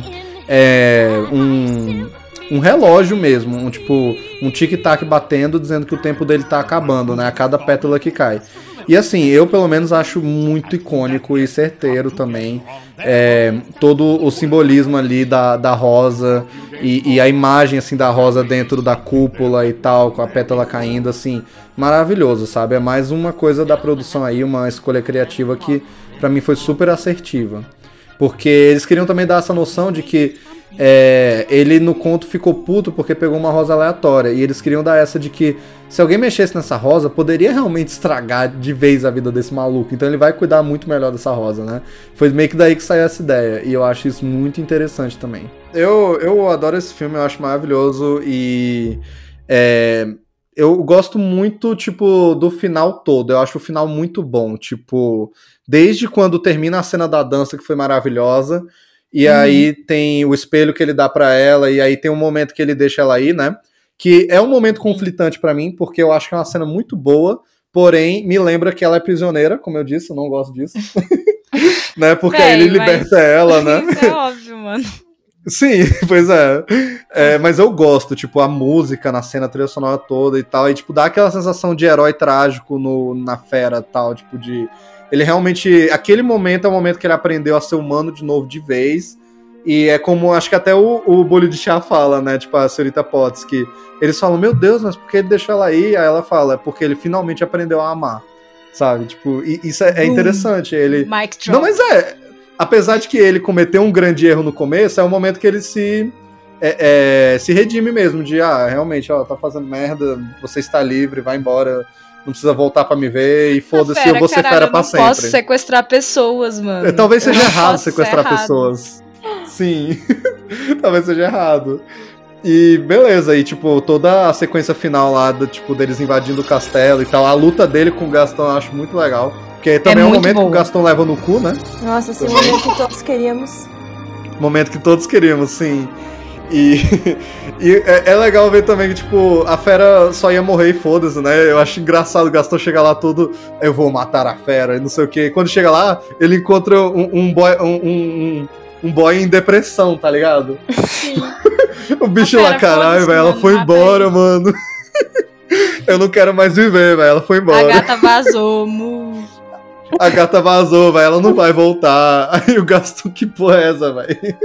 S4: é, um, um relógio mesmo, um tipo um tic-tac batendo, dizendo que o tempo dele tá acabando, né? A cada pétala que cai. E assim, eu pelo menos acho muito icônico e certeiro também é, todo o simbolismo ali da, da rosa e, e, a imagem assim da rosa dentro da cúpula e tal, com a pétala caindo, assim, maravilhoso, sabe? É mais uma coisa da produção aí, uma escolha criativa que para mim foi super assertiva. Porque eles queriam também dar essa noção de que é, ele no conto ficou puto porque pegou uma rosa aleatória. E eles queriam dar essa de que se alguém mexesse nessa rosa, poderia realmente estragar de vez a vida desse maluco. Então ele vai cuidar muito melhor dessa rosa, né? Foi meio que daí que saiu essa ideia. E eu acho isso muito interessante também. Eu, eu adoro esse filme, eu acho maravilhoso. E. É, eu gosto muito, tipo, do final todo. Eu acho o final muito bom. Tipo, desde quando termina a cena da dança, que foi maravilhosa e uhum. aí tem o espelho que ele dá para ela, e aí tem um momento que ele deixa ela aí, né? Que é um momento conflitante para mim, porque eu acho que é uma cena muito boa, porém me lembra que ela é prisioneira, como eu disse, eu não gosto disso. né? Porque aí ele liberta ela, né?
S5: Isso é óbvio, mano.
S4: Sim, pois é. é. Mas eu gosto, tipo, a música na cena, a trilha sonora toda e tal. E, tipo, dá aquela sensação de herói trágico no, na fera tal, tipo, de ele realmente. Aquele momento é o momento que ele aprendeu a ser humano de novo de vez. E é como, acho que até o, o bolho de chá fala, né? Tipo, a senhorita Potts, que eles falam, meu Deus, mas por que ele deixou ela aí? Aí ela fala, é porque ele finalmente aprendeu a amar. Sabe? Tipo, e, isso é, é interessante. Ele.
S5: Mike
S4: Não, mas é. Apesar de que ele cometeu um grande erro no começo, é o momento que ele se. É, é, se redime mesmo, de ah, realmente, ó, tá fazendo merda, você está livre, vai embora não precisa voltar para me ver e foda-se, eu vou ser fera pra sempre. Eu
S5: posso sequestrar pessoas, mano.
S4: Talvez seja errado sequestrar pessoas. Sim. Talvez seja errado. E beleza, e tipo, toda a sequência final lá, do, tipo, deles invadindo o castelo e tal, a luta dele com o Gastão eu acho muito legal. Porque também é, é um momento que o Gastão leva no cu, né?
S6: Nossa, esse momento que todos queríamos.
S4: Momento que todos queríamos, sim. E, e é, é, legal ver também que, tipo, a fera só ia morrer e foda-se, né? Eu acho engraçado o Gastão chegar lá todo, eu vou matar a fera e não sei o quê. Quando chega lá, ele encontra um, um boy. Um, um, um, boy em depressão, tá ligado? Sim. o bicho lá, caralho, velho, ela foi embora, mano. eu não quero mais viver, velho. Ela foi embora.
S5: A gata vazou, mu.
S4: A gata vazou, velho. Ela não vai voltar. Aí o Gastão, que porra é essa, velho?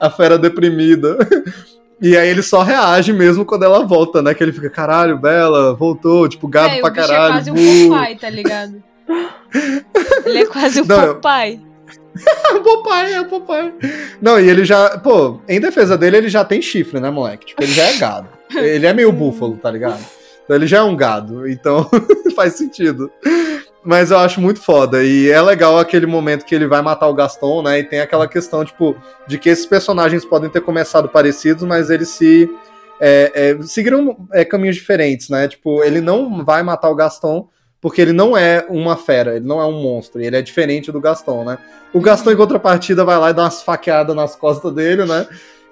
S4: A fera deprimida. E aí ele só reage mesmo quando ela volta, né? Que ele fica, caralho, Bela, voltou, tipo, gado é, pra caralho.
S5: Ele é quase um Popeye, tá ligado? ele é quase um não, Popeye.
S4: o Popeye, é o Popeye. Não, e ele já, pô, em defesa dele, ele já tem chifre, né, moleque? Tipo, ele já é gado. Ele é meio búfalo, tá ligado? Então ele já é um gado, então faz sentido. Mas eu acho muito foda. E é legal aquele momento que ele vai matar o Gaston, né? E tem aquela questão, tipo, de que esses personagens podem ter começado parecidos, mas eles se. É, é, seguiram é, caminhos diferentes, né? Tipo, ele não vai matar o Gaston porque ele não é uma fera, ele não é um monstro, ele é diferente do Gaston, né? O Gaston, em contrapartida, vai lá e dá umas faqueadas nas costas dele, né?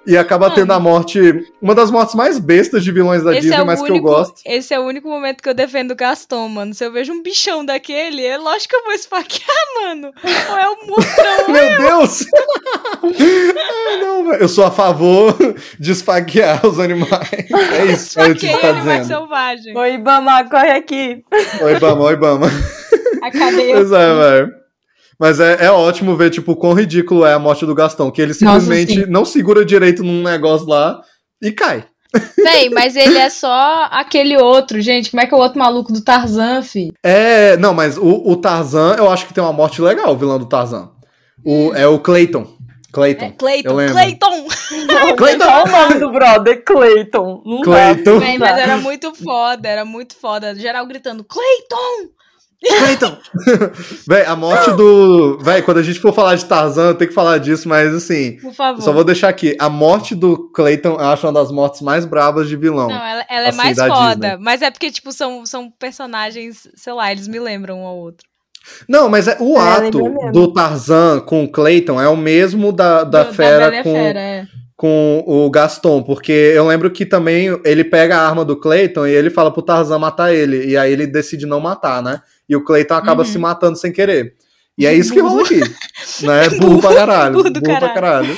S4: E acaba Mano. tendo a morte. Uma das mortes mais bestas de vilões da esse Disney, é mas único, que eu gosto.
S5: Esse é o único momento que eu defendo o Gaston, mano. Se eu vejo um bichão daquele, é lógico que eu vou esfaquear, mano. Ou é um monstrão.
S4: Meu eu. Deus! não, eu sou a favor de esfaquear os animais. É isso que você tá dizendo.
S5: selvagem.
S6: Oi, Ibama, corre aqui.
S4: Oi, Ibama, oi, Ibama.
S5: Acabei.
S4: Pois é, velho. Mas é, é ótimo ver, tipo, quão ridículo é a morte do Gastão. Que ele simplesmente Nossa, não segura direito num negócio lá e cai.
S5: Véi, mas ele é só aquele outro, gente. Como é que é o outro maluco do Tarzan, fi?
S4: É, não, mas o, o Tarzan, eu acho que tem uma morte legal, o vilão do Tarzan. O, é o Clayton. Clayton. É,
S5: Clayton. Clayton.
S6: Clayton. Qual o nome do brother? Clayton.
S4: Clayton.
S5: Véi, mas era muito foda, era muito foda. Geral gritando, Clayton!
S4: Clayton! véi, a morte do. Véi, quando a gente for falar de Tarzan, tem que falar disso, mas assim.
S5: Por favor.
S4: Só vou deixar aqui. A morte do Clayton, eu acho uma das mortes mais bravas de vilão.
S5: Não, ela, ela é assim, é mais foda. Disney. Mas é porque, tipo, são, são personagens, sei lá, eles me lembram um ao outro.
S4: Não, mas é, o é, ato do Tarzan com o Clayton é o mesmo da, da do, fera da com. Fera, é com o Gaston, porque eu lembro que também ele pega a arma do Clayton e ele fala pro Tarzan matar ele, e aí ele decide não matar, né? E o Clayton acaba uhum. se matando sem querer. E é isso que rola aqui. Né? Burro pra caralho. Burro, burro caralho. pra caralho.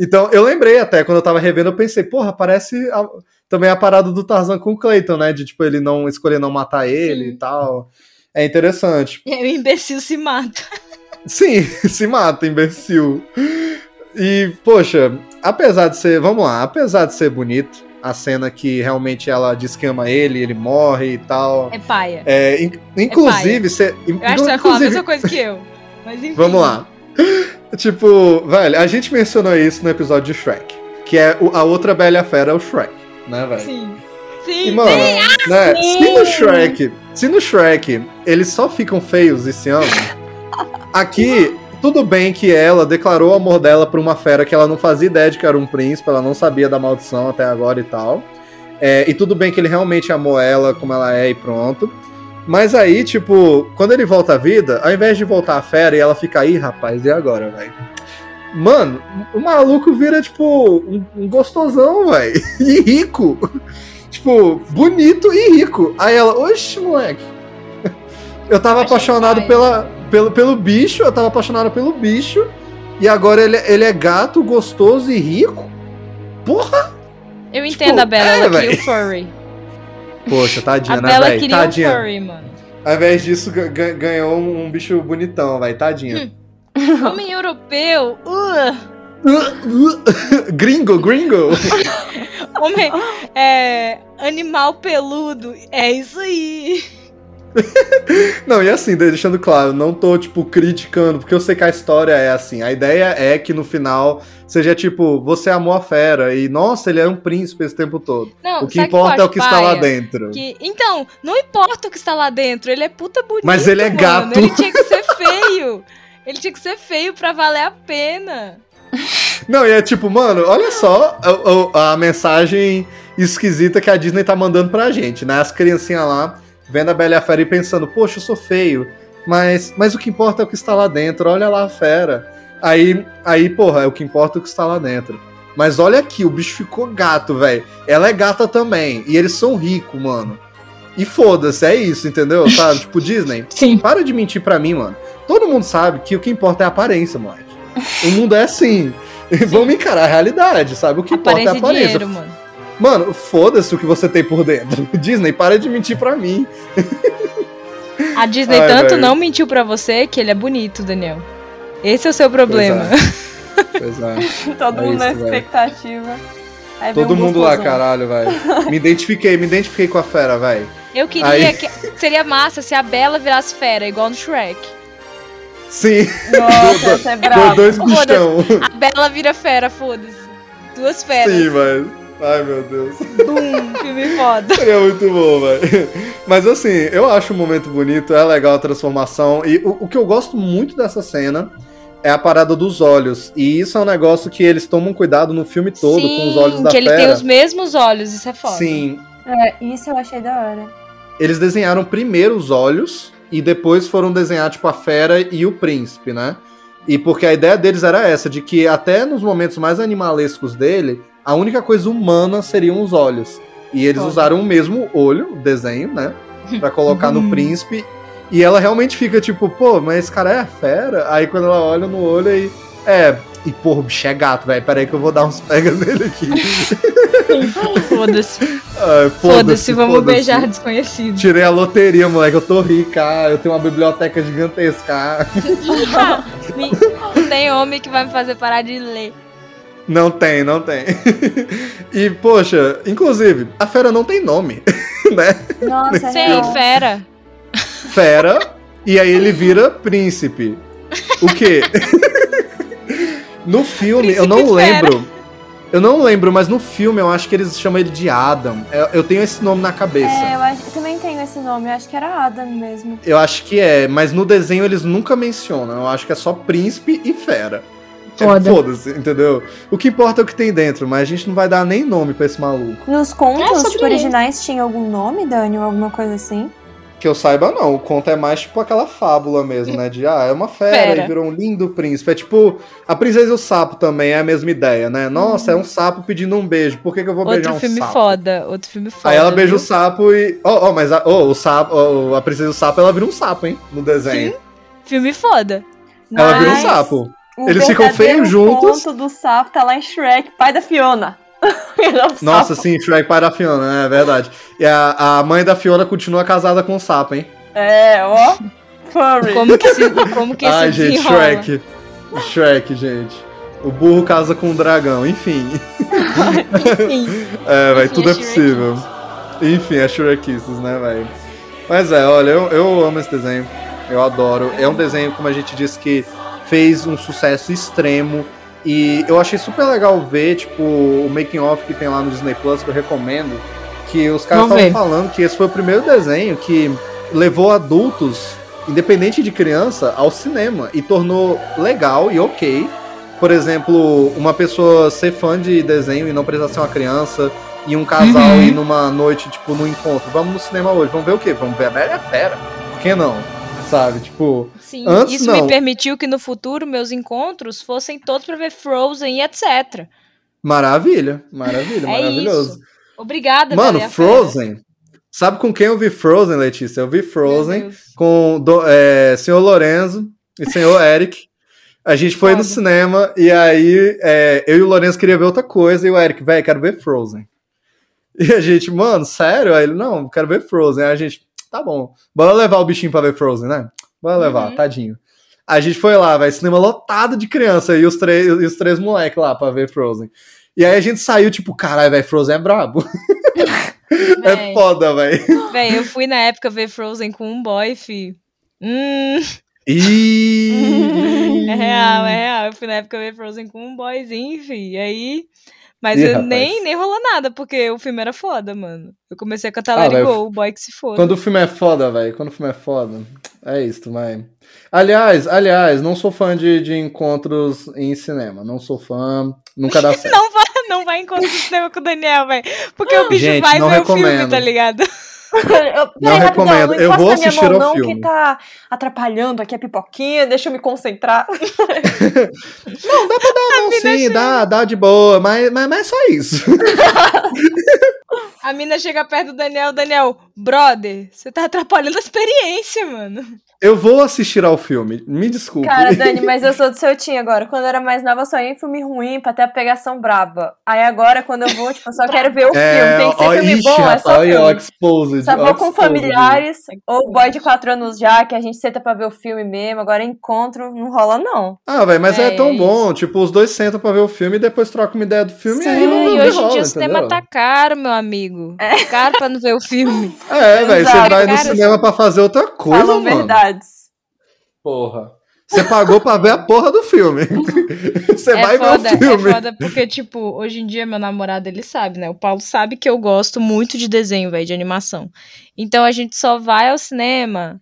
S4: Então, eu lembrei até, quando eu tava revendo, eu pensei, porra, parece a, também a parada do Tarzan com o Clayton, né? De, tipo, ele não escolher não matar ele Sim. e tal. É interessante.
S5: E aí o imbecil se mata.
S4: Sim, se mata, imbecil. E, poxa, apesar de ser, vamos lá, apesar de ser bonito, a cena que realmente ela descama ele, ele morre e tal.
S5: É paia.
S4: É, in, inclusive, é
S5: você. Eu acho que você vai falar a mesma coisa que eu. Mas enfim.
S4: Vamos lá. tipo, velho, a gente mencionou isso no episódio de Shrek. Que é a outra Bela Fera é o Shrek, né, velho?
S5: Sim. Sim,
S4: e, mano, sim. Né, sim. se no Shrek, se no Shrek eles só ficam feios esse ano, aqui tudo bem que ela declarou o amor dela pra uma fera que ela não fazia ideia de que era um príncipe, ela não sabia da maldição até agora e tal. É, e tudo bem que ele realmente amou ela como ela é e pronto. Mas aí, tipo, quando ele volta à vida, ao invés de voltar a fera e ela fica aí, rapaz, e agora, velho? Mano, o maluco vira, tipo, um, um gostosão, velho. E rico. tipo, bonito e rico. Aí ela, oxe, moleque. Eu tava apaixonado pela pelo, pelo bicho, eu tava apaixonado pelo bicho. E agora ele, ele é gato, gostoso e rico? Porra!
S5: Eu tipo, entendo a Bela, é, ela queria o furry.
S4: Poxa, tadinha,
S5: a
S4: né,
S5: Bela queria tadinha. um furry, mano.
S4: Ao invés disso, ganhou um, um, bicho bonitão, vai, tadinha.
S5: Hum. Homem europeu, uh.
S4: gringo, gringo.
S5: Homem, é, animal peludo, é isso aí.
S4: não, e assim, deixando claro, não tô, tipo, criticando, porque eu sei que a história é assim. A ideia é que no final seja tipo, você amou a fera e, nossa, ele é um príncipe esse tempo todo. Não, o que importa que é o que está lá dentro.
S5: Que... Então, não importa o que está lá dentro, ele é puta bonito.
S4: Mas ele é mano. gato.
S5: Ele tinha que ser feio. ele tinha que ser feio pra valer a pena.
S4: Não, e é tipo, mano, olha só a, a, a mensagem esquisita que a Disney tá mandando pra gente, né? As criancinhas lá vendo a Bela e a Fera e pensando, poxa, eu sou feio, mas, mas o que importa é o que está lá dentro, olha lá a fera. Aí, aí, porra, é o que importa é o que está lá dentro. Mas olha aqui, o bicho ficou gato, velho. Ela é gata também. E eles são ricos, mano. E foda-se, é isso, entendeu? Sabe? tipo, Disney.
S5: Sim.
S4: Para de mentir pra mim, mano. Todo mundo sabe que o que importa é a aparência, moleque. O mundo é assim. Vamos encarar a realidade, sabe? O que importa é a
S5: aparência. dinheiro, mano.
S4: Mano, foda-se o que você tem por dentro. Disney, para de mentir pra mim.
S5: A Disney
S4: Ai,
S5: tanto
S4: velho.
S5: não mentiu pra você que ele é bonito, Daniel. Esse é o seu problema.
S4: Pois é.
S6: Todo
S4: É
S6: mundo na
S4: isso, velho.
S6: expectativa.
S4: Todo
S6: um
S4: mundo lá, caralho, velho. Me identifiquei, me identifiquei com a fera, velho.
S5: Eu queria
S4: Aí-
S5: que. Seria massa se a Bela virasse fera, igual no Shrek.
S4: Sim,
S6: Nossa, essa é brava.
S4: dois bichão.
S5: A Bela vira fera, foda-se. Duas feras.
S4: Sim, velho. Ai, meu Deus.
S5: Bum, filme foda.
S4: Seria muito bom, velho. Mas assim, eu acho um momento bonito, é legal a transformação. E o, o que eu gosto muito dessa cena é a parada dos olhos. E isso é um negócio que eles tomam cuidado no filme todo,
S5: Sim,
S4: com os olhos da
S5: que ele
S4: fera.
S5: tem os mesmos olhos, isso é foda.
S4: Sim,
S6: É, isso eu achei da hora.
S4: eles desenharam primeiro os olhos e depois foram desenhar, tipo, a fera e o príncipe, né? E porque a ideia deles era essa, de que até nos momentos mais animalescos dele, a única coisa humana seriam os olhos. E eles
S5: Foda.
S4: usaram o mesmo olho, o desenho, né? Pra colocar no príncipe. E ela realmente fica tipo, pô, mas esse cara é fera? Aí quando ela olha no olho aí. É. E porra, o bicho é gato, velho. Peraí que eu vou dar uns pega nele aqui.
S5: Foda-se.
S4: Ai,
S5: Foda-se, vamos
S4: foda-se.
S5: beijar desconhecido.
S4: Tirei a loteria, moleque. Eu tô rica. ah, Eu tenho uma biblioteca gigantesca. ah.
S5: Tem homem que vai me fazer parar de ler.
S4: Não tem, não tem. e, poxa, inclusive, a fera não tem nome, né?
S6: Nossa, é
S5: Sei,
S6: real.
S5: fera.
S4: Fera, e aí ele vira príncipe. O quê? no filme, eu não
S5: Príncipe fera.
S4: lembro. Eu não lembro, mas no filme eu acho que eles chamam ele de Adam. Eu, eu tenho esse nome na cabeça.
S6: É, eu, acho, eu também tenho esse nome, eu acho que era Adam mesmo.
S4: Eu acho que é, mas no desenho eles nunca mencionam. Eu acho que é só príncipe e fera. É,
S5: Foda.
S4: Foda-se, entendeu? O que importa é o que tem dentro, mas a gente não vai dar nem nome pra esse maluco.
S6: Nos
S5: É
S6: contos
S5: sobre
S6: tipo, originais tinha algum nome, Dani, ou alguma coisa assim?
S4: Que eu saiba, não. O conto é mais tipo aquela fábula mesmo, né? De, ah, é uma fera,
S5: Fera.
S4: e virou um lindo príncipe. É tipo, a princesa e o sapo também é a mesma ideia, né? Nossa, é um sapo pedindo um beijo. Por que, que eu vou beijar
S5: Outro
S4: um
S5: filme
S4: sapo?
S5: foda. Outro filme foda.
S4: Aí ela beija o
S5: viu?
S4: sapo e. Ó, ó, mas a, ó, o sapo, ó, a princesa e o sapo, ela vira um sapo, hein? No desenho.
S5: Filme foda.
S4: Ela vira um
S6: Mas
S4: sapo.
S6: O
S4: Eles ficam feios juntos.
S6: ponto do sapo tá lá em Shrek, pai da Fiona. É o
S4: Nossa,
S6: sapo.
S4: sim, Shrek pai da Fiona, é verdade. E a, a mãe da Fiona continua casada com o sapo, hein?
S6: É, ó. Furry.
S5: Como que se, como que
S4: Ai, gente,
S5: desenrola?
S4: Shrek. Shrek, gente. O burro casa com o dragão, enfim.
S5: Enfim,
S4: É, vai
S5: Enfim,
S4: tudo é
S5: é
S4: possível. Enfim, é Shrekices, né, velho? Mas é, olha, eu, eu amo esse desenho. Eu adoro. É um desenho, como a gente disse, que fez um sucesso extremo. E eu achei super legal ver, tipo, o making off que tem lá no Disney Plus, que eu recomendo. Que os caras estavam falando que esse foi o primeiro desenho que levou adultos, independente de criança, ao cinema. E tornou legal e ok. Por exemplo, uma pessoa ser fã de desenho e não precisar ser uma criança. E um casal
S5: Uhum.
S4: ir numa noite, tipo, no encontro. Vamos no cinema hoje, vamos ver o quê? Vamos ver a Bela e a Fera. Por que não? Sabe? Tipo,
S5: sim.
S4: Antes,
S5: Isso
S4: não.
S5: me permitiu que no futuro meus encontros fossem todos pra ver Frozen e etc.
S4: maravilha. Maravilha,
S5: É
S4: maravilhoso.
S5: isso. Obrigada,
S4: Mano,
S5: Bela e a Fera.
S4: Frozen. Sabe com quem eu vi Frozen, Letícia? Eu vi Frozen com do, é, senhor Lorenzo e senhor Eric. A gente foi no cinema e aí é, eu e o Lorenzo queria ver outra coisa e o Eric, velho, quero ver Frozen. E a gente, mano, sério? Aí ele, não, quero ver Frozen. Aí a gente, tá bom, bora levar o bichinho pra ver Frozen, né? Bora levar,
S5: Uhum.
S4: tadinho. A gente foi lá, velho, cinema lotado de criança e os três, e os três moleques lá pra ver Frozen. E aí a gente saiu, tipo, caralho, velho, Frozen é brabo. é foda, velho.
S5: Véi, eu fui na época ver Frozen com um boy, fi. Hum,
S4: Ih!
S5: é real, é real. Eu fui na época ver Frozen com um boyzinho, fi. E aí. Mas
S4: Ih,
S5: eu
S4: rapaz.
S5: nem, nem rolou nada, porque o filme era foda, mano. Eu comecei a cantar
S4: Ah,
S5: Let Go, o boy que se foda.
S4: Quando o filme é foda, velho. Quando o filme é foda. É isso, vai. Aliás, aliás, não sou fã de, de encontros em cinema. Não sou fã. Nunca dá certo.
S5: Não vai, não vai encontrar o cinema com o Daniel, velho. Porque o bicho
S4: Gente,
S5: vai ver o filme,
S4: recomendo.
S5: tá ligado?
S6: Eu,
S4: Não recomendo.
S6: não
S4: Eu vou
S6: encosta na minha
S4: assistir
S6: mão,
S4: ao
S6: não,
S4: filme.
S6: que tá atrapalhando aqui a pipoquinha, deixa eu me concentrar.
S4: Não, dá pra dar a mão sim, dá, dá de boa, mas, mas, mas é só isso.
S5: A mina chega perto do Daniel, Daniel, brother, você tá atrapalhando a experiência, mano.
S4: Eu vou assistir ao filme, me desculpe.
S6: Cara, Dani, mas eu sou do seu time agora. Quando eu era mais nova, eu só ia em filme ruim pra ter a pegação braba. Aí agora, quando eu vou, tipo, eu só quero ver o
S4: é,
S6: filme. Tem que ser
S4: ó,
S6: filme
S4: ixi,
S6: bom, é só
S4: o
S6: filme.
S4: exposed,
S6: Só
S4: ó,
S6: vou com
S4: exposed.
S6: familiares, ou boy de quatro anos já, que a gente senta pra ver o filme mesmo. Agora encontro, não rola não.
S4: Ah, velho, mas é,
S5: É,
S4: tão
S5: é
S4: bom. Tipo, os dois sentam pra ver o filme e depois trocam uma ideia do filme e aí
S6: Sim,
S4: não,
S5: E
S4: não
S5: hoje em dia o cinema tá caro, meu amigo. Caro pra não ver o filme.
S4: É, velho, você vai no cinema pra fazer outra coisa, mano.
S6: Verdades.
S4: Porra. Você pagou pra ver a porra do filme. Você
S5: é
S4: vai
S5: foda,
S4: ver o filme.
S5: é foda porque, tipo, hoje em dia meu namorado, ele sabe, né? O Paulo sabe que eu gosto muito de desenho, velho, de animação. Então a gente só vai ao cinema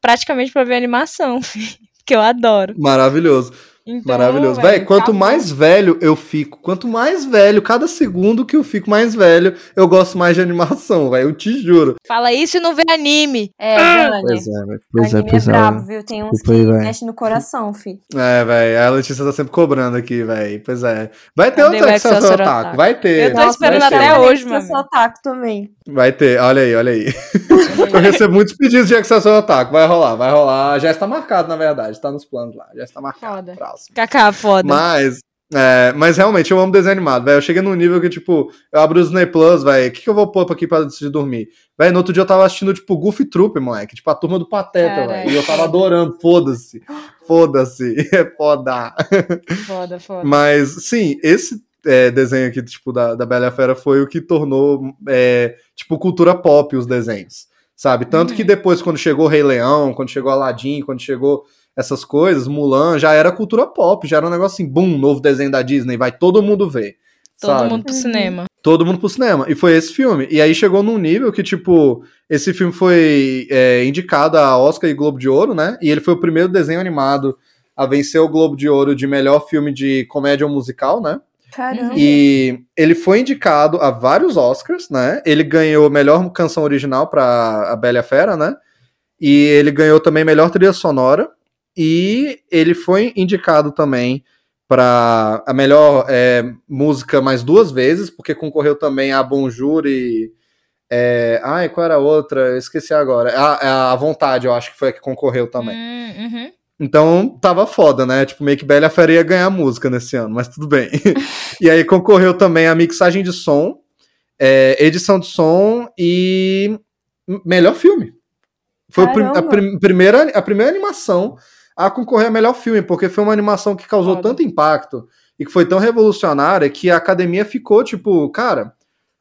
S5: praticamente pra ver animação, que eu adoro.
S4: Maravilhoso.
S5: Então,
S4: Maravilhoso. Véi, quanto
S5: acabou.
S4: mais velho eu fico, quanto mais velho, cada segundo que eu fico mais velho, eu gosto mais de animação, velho. Eu te juro.
S5: Fala isso e não vê anime.
S6: É, Dani.
S4: velho.
S6: anime é brabo, viu? Tem uns
S4: Desculpa
S6: que mexe no coração, fi.
S4: É, velho. A Letícia tá sempre cobrando aqui, velho. Pois é. Vai ter outra
S5: o
S4: que você
S5: Excelsior
S4: otaku. Vai ter.
S5: Eu tô
S6: Nossa,
S5: esperando até hoje,
S6: Eu
S5: mano.
S6: sou otaku também.
S4: Vai ter. Olha aí, olha aí. eu recebo muitos pedidos de Accessor Otaku. Vai rolar, vai rolar. Já está marcado, na verdade. Tá nos planos lá. Já está marcado.
S5: Foda. Kaká, foda.
S4: Mas, é, mas realmente, eu amo desenho animado, velho. Eu cheguei num nível que, tipo, eu abro o Disney Plus, velho. O que, que eu vou pôr aqui pra decidir dormir? Velho, no outro dia eu tava assistindo, tipo, Goofy Troop, moleque. Tipo, a turma do Pateta, velho. E eu tava adorando. Foda-se. Foda-se. É foda.
S5: Foda, foda.
S4: Mas, sim, esse é, desenho aqui, tipo, da, da Bela Fera foi o que tornou, é, tipo, cultura pop os desenhos, sabe? Tanto
S5: Uhum.
S4: que depois, quando chegou o Rei Leão, quando chegou Aladdin, quando chegou essas coisas, Mulan, já era cultura pop, já era um negócio assim, bum, novo desenho da Disney, vai todo mundo ver.
S5: Todo
S4: sabe?
S5: mundo pro cinema.
S4: todo mundo pro cinema. E foi esse filme. E aí chegou num nível que, tipo, esse filme foi é, indicado a Oscar e Globo de Ouro, né? E ele foi o primeiro desenho animado a vencer o Globo de Ouro de melhor filme de comédia ou musical, né?
S6: Caramba.
S4: E ele foi indicado a vários Oscars, né? Ele ganhou melhor canção original para A Bela e a Fera, né? E ele ganhou também melhor trilha sonora. E ele foi indicado também para a melhor é, música mais duas vezes, porque concorreu também a Bonjour e. É, ai, qual era a outra? Eu esqueci agora. A, a Vontade, eu acho que foi a que concorreu também.
S5: Hum, uhum.
S4: Então tava foda, né? Tipo, meio que Bela a Fera ia ganhar música nesse ano, mas tudo bem. e aí concorreu também a mixagem de som, é, edição de som e melhor filme. Foi o prim- a, prim- primeira, a primeira animação a concorrer a melhor filme, porque foi uma animação que causou tanto impacto e que foi tão revolucionária que a academia ficou tipo, cara,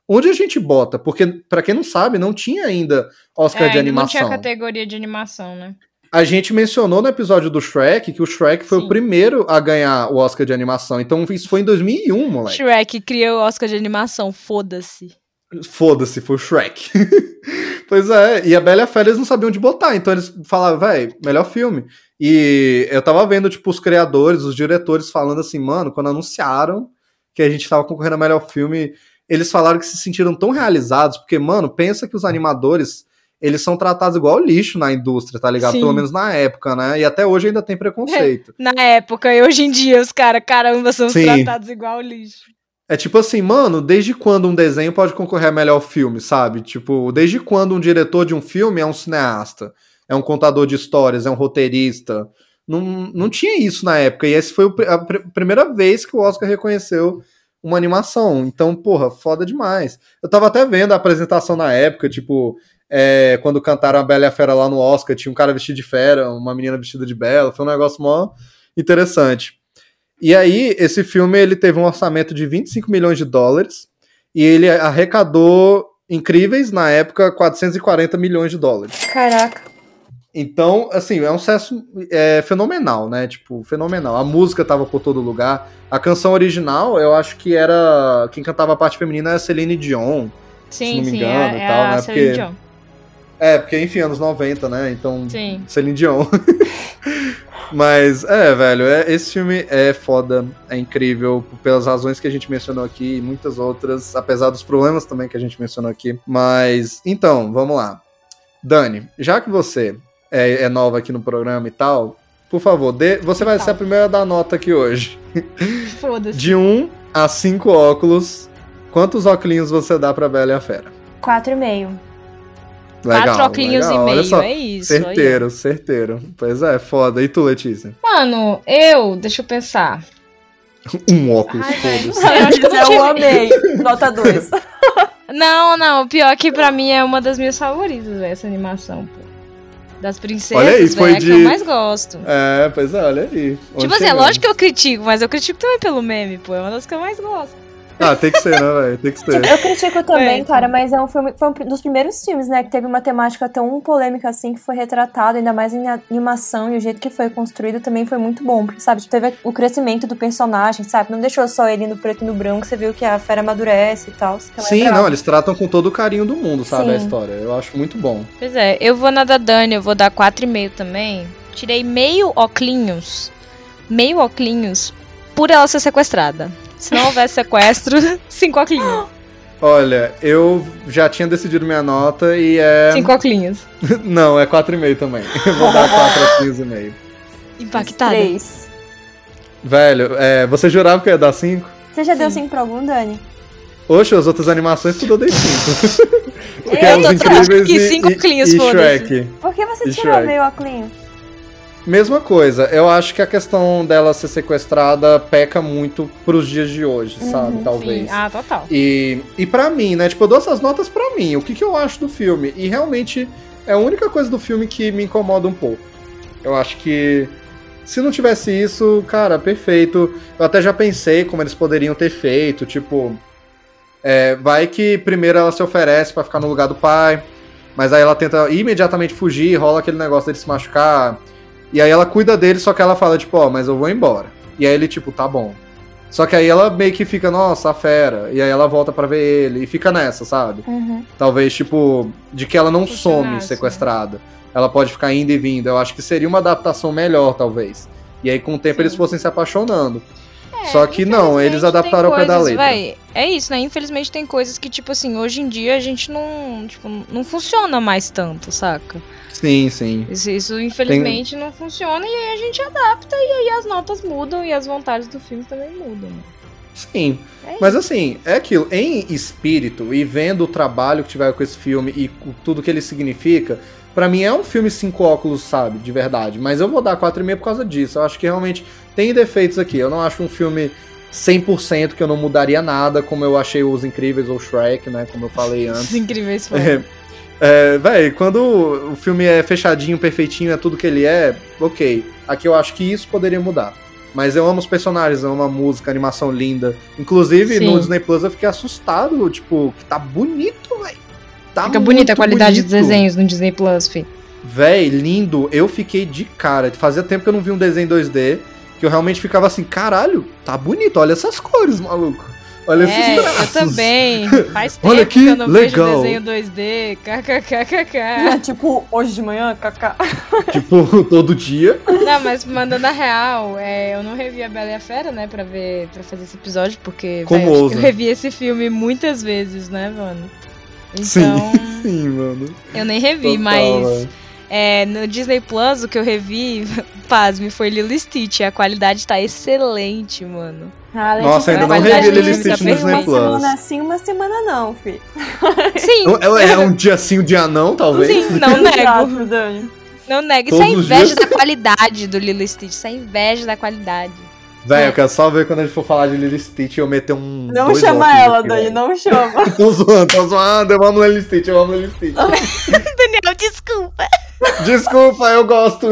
S4: onde a gente bota? Porque, pra quem não sabe, não tinha ainda Oscar
S5: É,
S4: de
S5: ainda não tinha
S4: animação.
S5: categoria de animação, né?
S4: A gente mencionou no episódio do Shrek que o Shrek foi
S5: Sim.
S4: o primeiro a ganhar o Oscar de animação. Então isso foi em 2001, moleque.
S5: Shrek criou o Oscar de animação, foda-se.
S4: Foda-se, foi o Shrek. pois é, e a Bela e a Fera eles não sabiam onde botar. Então eles falavam, véi, melhor filme. E eu tava vendo, tipo, os criadores, os diretores falando assim, mano, quando anunciaram que a gente tava concorrendo a melhor filme, eles falaram que se sentiram tão realizados, porque, mano, pensa que os animadores, eles são tratados igual lixo na indústria, tá ligado?
S5: Sim.
S4: Pelo menos na época, né? E até hoje ainda tem preconceito.
S5: Na época e hoje em dia, os caras, caramba, são
S4: Sim.
S5: tratados igual lixo.
S4: É tipo assim, mano, desde quando um desenho pode concorrer a melhor filme, sabe? Tipo, desde quando um diretor de um filme é um cineasta, é um contador de histórias, é um roteirista. Não, não tinha isso na época. E essa foi a pr- primeira vez que o Oscar reconheceu uma animação. Então, porra, foda demais. Eu tava até vendo a apresentação na época, tipo, é, quando cantaram a Bela e a Fera lá no Oscar, tinha um cara vestido de fera, uma menina vestida de bela. Foi um negócio mó interessante. E aí, esse filme ele teve um orçamento de 25 milhões de dólares e ele arrecadou incríveis, na época, 440 milhões de dólares.
S6: Caraca.
S4: Então, assim, é um sucesso é, fenomenal, né? Tipo, fenomenal. A música tava por todo lugar. A canção original, eu acho que era. Quem cantava a parte feminina era Celine Dion.
S5: Sim,
S4: não me
S5: sim,
S4: engano
S5: é,
S4: e
S5: é
S4: tal,
S5: a
S4: né?
S5: Celine
S4: Porque-
S5: Dion.
S4: É, porque, enfim, anos 90, né? Então,
S5: Sim.
S4: Celine Dion. Mas, é, velho, é, esse filme é foda, é incrível, pelas razões que a gente mencionou aqui e muitas outras, apesar dos problemas também que a gente mencionou aqui. Mas, então, vamos lá. Dani, já que você é, é nova aqui no programa e tal, por favor, dê, você vai ser a primeira a dar nota aqui hoje.
S5: Foda-se.
S4: De 1 a 5 óculos, quantos óculos você dá pra Bela e a Fera?
S6: 4,5.
S4: Legal,
S5: Quatro óculos e
S4: legal, olha
S5: meio,
S4: só.
S5: é isso.
S4: Certeiro, certeiro. Pois é, foda. E tu, Letícia?
S5: Mano, eu, deixa eu pensar.
S4: Um óculos, foda-se.
S5: Eu acho que eu
S6: amei. Nota 2.
S5: Não, não, pior que pra mim é uma das minhas favoritas, velho, essa animação, pô. Das princesas,
S4: Olha aí,
S5: velho,
S4: foi
S5: é a que
S4: de-
S5: eu mais gosto.
S4: É, pois é, olha aí. Onde
S5: tipo assim, é lógico que eu critico, mas eu critico também pelo meme, pô. É uma das que eu mais gosto.
S4: Ah, tem que ser, né, velho? Tem que ser.
S6: Eu critico também,
S5: É,
S6: cara, mas é um filme, foi um dos primeiros filmes, né, que teve uma temática tão polêmica assim, que foi retratado, ainda mais em animação, e o jeito que foi construído também foi muito bom, porque, sabe, teve o crescimento do personagem, sabe, não deixou só ele no preto e no branco, você viu que a fera amadurece e tal. é
S4: Sim,
S6: brava.
S4: não, eles tratam com todo o carinho do mundo, sabe, a
S6: Sim.
S4: história. Eu acho muito bom.
S5: Pois é, eu vou na da Dani, eu vou dar 4,5 também. Tirei meio oclinhos, meio oclinhos, por ela ser sequestrada. Se não houvesse sequestro, 5 oclinhos.
S4: Olha, eu já tinha decidido minha nota e é.
S5: 5 oclinhos.
S4: Não, é 4,5 também. Eu vou dar 4 a 15,5.
S5: Impactada.
S6: Três.
S4: Velho, é, você jurava que eu ia dar 5?
S6: Você já deu
S5: Sim.
S6: cinco pra algum, Dani?
S4: Oxe, as outras animações tudo eu dei 5. Porque
S5: Eu tô
S4: Incríveis
S5: que
S4: e,
S5: cinco
S4: e,
S5: cleans,
S4: e
S5: foda-se.
S4: Shrek.
S6: Por que você
S4: E
S6: tirou
S4: Shrek?
S6: meio óculos?
S4: Mesma coisa, eu acho que a questão dela ser sequestrada peca muito pros dias de hoje, sabe?
S6: Uhum,
S4: Talvez.
S5: Sim. Ah, total.
S4: E, e para mim, né? Tipo, eu dou essas notas pra mim. O que, que eu acho do filme? E realmente é a única coisa do filme que me incomoda um pouco. Eu acho que se não tivesse isso, cara, perfeito. Eu até já pensei como eles poderiam ter feito. Tipo, é, vai que primeiro ela se oferece pra ficar no lugar do pai, mas aí ela tenta imediatamente fugir, rola aquele negócio dele se machucar. E aí ela cuida dele, só que ela fala, tipo, ó, mas eu vou embora. E aí ele, tipo, tá bom. Só que aí ela meio que fica, nossa, a fera. E aí ela volta pra ver ele. E fica nessa, sabe?
S6: Uhum.
S4: Talvez, tipo, de que ela não some
S5: Funcionasse,
S4: sequestrada. Ela pode ficar indo e vindo. Eu acho que seria uma adaptação melhor, talvez. E aí, com o tempo,
S5: Sim.
S4: eles fossem se apaixonando.
S5: É,
S4: Só que não, eles adaptaram ao
S5: tem
S4: pé da
S5: coisas,
S4: letra.
S5: é isso, né? Infelizmente tem coisas que, tipo assim, hoje em dia a gente não, tipo, não funciona mais tanto, saca?
S4: Sim, sim.
S5: Isso, isso, infelizmente não funciona e aí a gente adapta e aí as notas mudam e as vontades do filme também mudam. né?
S4: Sim.
S5: É
S4: Mas assim, é aquilo. Em espírito e vendo o trabalho que tiver com esse filme e tudo que ele significa, pra mim é um filme cinco óculos, sabe? De verdade. Mas eu vou dar 4,5 por causa disso. Eu acho que realmente tem defeitos aqui. Eu não acho um filme 100% que eu não mudaria nada, como eu achei Os Incríveis ou Shrek, né? Como eu falei antes.
S5: Os incríveis foram.
S4: É, é, véi, quando o filme é fechadinho, perfeitinho, é tudo que ele é, ok. Aqui eu acho que isso poderia mudar. Mas eu amo os personagens, eu amo a música, a animação linda. Inclusive,
S5: Sim.
S4: no Disney Plus eu fiquei assustado, tipo, que tá bonito, véi. Tá
S5: Fica bonita a qualidade dos
S4: bonito.
S5: desenhos no Disney Plus, fi.
S4: Véi, lindo. Eu fiquei de cara. Fazia tempo que eu não vi um desenho em 2D, que eu realmente ficava assim, caralho, tá bonito, olha essas cores, maluco. Olha
S5: É,
S4: esses
S5: eu
S4: traços.
S5: também. Faz tempo
S4: Olha
S5: que
S4: que
S5: eu não
S4: legal.
S5: vejo desenho 2D. KKKKK.
S6: tipo, hoje de manhã, kaká.
S4: Tipo, todo dia.
S5: Não, mas mandando a real, é, eu não revi a Bela e a Fera, né, pra ver, para fazer esse episódio, porque
S4: Como
S5: véi, eu, eu revi esse filme muitas vezes, né, mano? Então,
S4: Sim, sim, mano.
S5: eu nem revi,
S4: Total,
S5: mas
S4: véi.
S5: É, no Disney Plus, o que eu revi, pasme, foi Lilo Stitch. A qualidade tá excelente, mano.
S6: Ah,
S4: Nossa,
S5: ainda não revi
S6: a
S5: Lilo Stitch no Disney
S6: uma
S4: Plus.
S6: semana sim, uma semana não, fi.
S5: Sim,
S4: É, é um dia sim, um dia não, talvez.
S5: sim, não nego.
S6: Exato.
S5: Não nego. Isso é inveja da qualidade do Lilo Stitch. Isso é inveja da qualidade.
S4: Véi, eu quero só ver quando a gente for falar de Lily Stitch e eu meter um.
S6: Não chama ela,
S4: aqui,
S6: Dani, não chama.
S4: Tô zoando, tô zoando, eu amo Lily Stitch, eu amo Lily Stitch.
S5: Daniel, desculpa.
S4: Desculpa, eu gosto.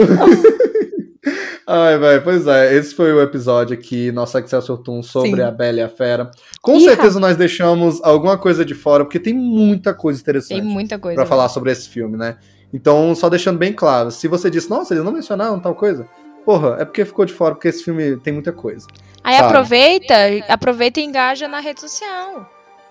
S4: Ai, velho, pois é, esse foi o episódio aqui, nosso Excelsior Toon sobre
S5: Sim.
S4: a Bela e a Fera. Com
S5: Ih,
S4: certeza nós deixamos alguma coisa de fora, porque tem muita coisa interessante.
S5: Tem muita coisa.
S4: Pra falar sobre esse filme, né? Então, só deixando bem claro, se você disse, nossa, eles não mencionaram tal coisa, porra, é porque ficou de fora, porque esse filme tem muita coisa.
S5: Aí
S4: sabe?
S5: aproveita, aproveita e engaja na rede social.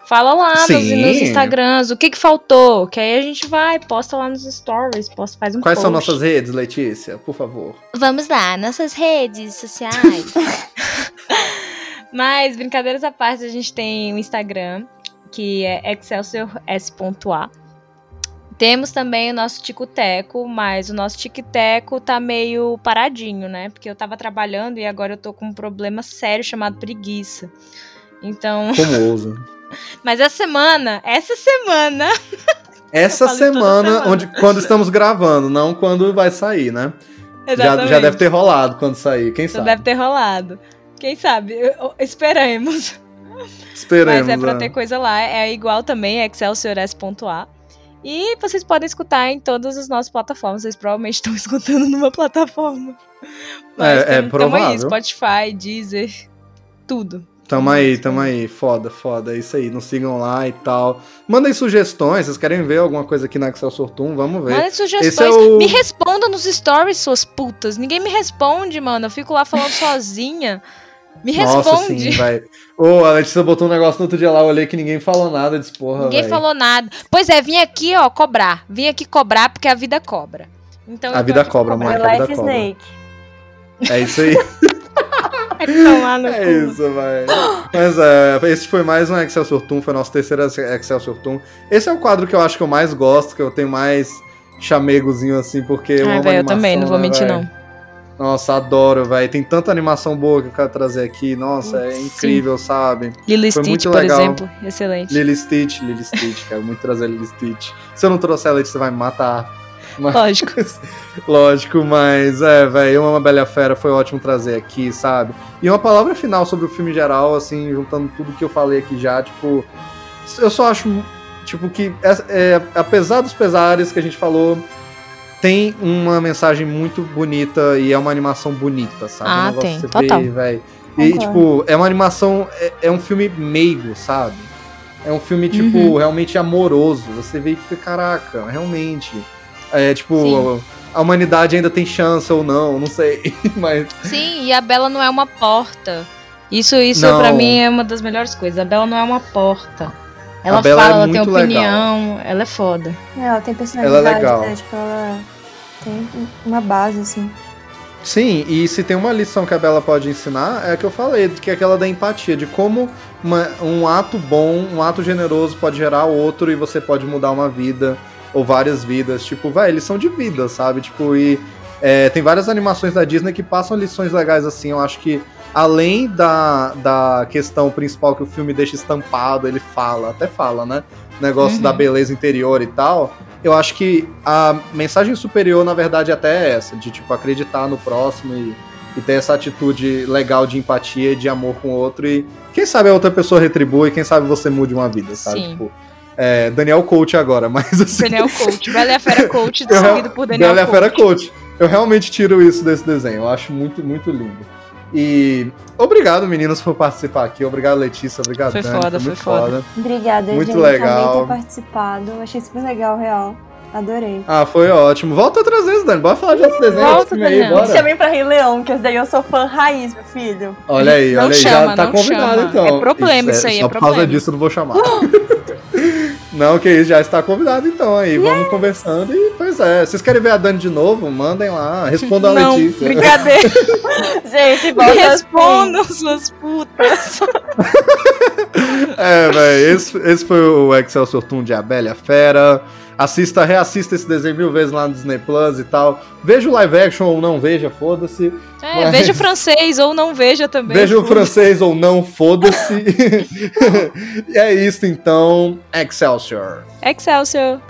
S5: Fala lá nos,
S4: Sim.
S5: nos Instagrams o que que faltou, que aí a gente vai, posta lá nos stories, posta, faz um
S4: Quais são
S5: post.
S4: nossas redes, Letícia? Por favor.
S5: Vamos lá, nossas redes sociais. Mas, brincadeiras à parte, a gente tem o Instagram, que é excelsiors.a. Temos também o nosso Tico-Teco, mas o nosso Tic-Teco tá meio paradinho, né? Porque eu tava trabalhando e agora eu tô com um problema sério chamado preguiça. Então,
S4: Como ousa.
S5: mas essa semana, essa semana,
S4: Essa semana,
S5: semana.
S4: onde, quando estamos gravando, não quando vai sair, né? Já,
S5: exatamente,
S4: já deve ter rolado quando sair, quem
S5: Já
S4: sabe?
S5: deve ter rolado. Quem sabe? Esperemos.
S4: Esperemos.
S5: Mas é pra
S4: né?
S5: ter coisa lá. É igual também, excelsiors.a. E vocês podem escutar em todas as nossas plataformas. Vocês provavelmente estão escutando numa plataforma.
S4: É- é
S5: tam- Tamo
S4: provável.
S5: aí, Spotify, Deezer, tudo.
S4: Tamo aí, tamo aí. Foda, foda. É isso aí. Nos sigam lá e tal. Mandem sugestões. Vocês querem ver alguma coisa aqui na Excel Sortum? Vamos ver.
S5: Mandem sugestões.
S4: Esse é o-
S5: Me respondam nos stories, suas putas. Ninguém me responde, mano. Eu fico lá falando sozinha. Me
S4: Nossa,
S5: responde.
S4: sim, vai. Ô, a Letícia botou um negócio no outro dia lá, eu olhei que ninguém falou nada. Disse, porra,
S5: Ninguém
S4: véi.
S5: falou nada. Pois é, vim aqui, ó, cobrar. Vim aqui cobrar porque a vida cobra. Então,
S4: A vida cobra, moleque, a vida
S6: Life
S4: cobra.
S6: Snake.
S4: É isso aí. É isso, vai. Mas é, esse foi mais um Excel Sortum, foi nosso terceiro Excel Sortum. Esse é o quadro que eu acho que eu mais gosto, que eu tenho mais chamegozinho assim, porque eu
S5: Ah, velho, eu também, não vou
S4: né,
S5: mentir,
S4: véi?
S5: não.
S4: Nossa, adoro, velho. Tem tanta animação boa que eu quero trazer aqui. Nossa, é incrível, sabe?
S5: Lily
S4: Foi
S5: Stitch,
S4: muito
S5: por
S4: legal.
S5: exemplo. Excelente.
S4: Lily Stitch, Lily Stitch, quero muito trazer Lily Stitch. Se eu não trouxer ela, você vai me matar. Mas-
S5: Lógico.
S4: Lógico, mas é, velho, Eu Amo a Bela Fera foi ótimo trazer aqui, sabe? E uma palavra final sobre o filme geral, assim, juntando tudo que eu falei aqui já, tipo, eu só acho, tipo, que é, é, apesar dos pesares que a gente falou, tem uma mensagem muito bonita e é uma animação bonita, sabe?
S5: Ah,
S4: Um
S5: tem, total.
S4: vê. E,
S6: Concordo.
S4: tipo, é uma animação, é, é um filme meigo, sabe? É um filme, tipo,
S5: Uhum.
S4: realmente amoroso. Você vê que, caraca, realmente. É, tipo,
S5: Sim.
S4: a humanidade ainda tem chance ou não, não sei. Mas.
S5: Sim, e a Bela não é uma porta. Isso, isso pra mim é uma das melhores coisas. A Bela não é uma porta. Ela
S4: é
S5: fala, ela tem opinião, ela é foda.
S6: É, ela tem personalidade,
S4: legal.
S6: né? Tipo, ela tem uma base, assim.
S4: Sim, e se tem uma lição que a Bela pode ensinar, é a que eu falei, que é aquela da empatia, de como uma- um ato bom, um ato generoso pode gerar outro e você pode mudar uma vida ou várias vidas. Tipo, vai, lição de vida, sabe? Tipo, e é, tem várias animações da Disney que passam lições legais assim. Eu acho que além da, da questão principal que o filme deixa estampado, ele fala, até fala, né? Negócio
S5: Uhum.
S4: da beleza interior e tal. Eu acho que a mensagem superior, na verdade, até é essa, de tipo, acreditar no próximo e, e ter essa atitude legal de empatia e de amor com o outro. E quem sabe a outra pessoa retribui, quem sabe você mude uma vida, sabe?
S5: Sim.
S4: Tipo, é, Daniel Coach agora, mas assim.
S5: Daniel Coach. Bela e a Fera Coach, seguido por Daniel
S4: Bela e a
S5: Coach.
S4: Fera Coach. Eu realmente tiro isso desse desenho. Eu acho muito, muito lindo. E obrigado, meninas, por participar aqui. Obrigado, Letícia. Obrigado,
S5: Foi
S4: Dani.
S5: foda,
S4: foi
S5: foi
S4: muito
S5: foda.
S4: foda.
S6: Obrigada,
S4: Muito
S6: gente.
S4: legal.
S6: Ter participado. Achei super legal, real. Adorei.
S4: Ah, foi ótimo. Volta outras vezes, Dani. Bora falar de outros desenhos.
S5: Volta,
S4: filme aí,
S5: Daniel.
S4: bora.
S6: Chamei pra Rei Leão, que esse daí eu sou fã raiz, meu filho.
S4: Olha aí,
S5: Não
S4: olha aí.
S5: chama,
S4: já tá convidado,
S5: chama.
S4: então.
S5: É problema isso aí, é
S4: Só por
S5: problema.
S4: causa disso eu não vou chamar. não, que isso, já está convidado, então. Aí, vamos conversando. E, pois é, vocês querem ver a Dani de novo? Mandem lá. Respondam a
S5: Não,
S4: Letícia.
S5: brincadeira.
S6: Gente, volta assim.
S5: respondam, suas putas.
S4: É, velho, esse, esse foi o Excel Sortum de Abelha Fera. Assista, reassista esse desenho mil vezes lá no Disney Plus e tal. Veja o live action ou não veja, foda-se.
S5: É,
S4: Mas-
S5: veja o francês ou não veja também.
S4: Veja o francês ou não, foda-se. e é isso então. Excelsior.
S5: Excelsior.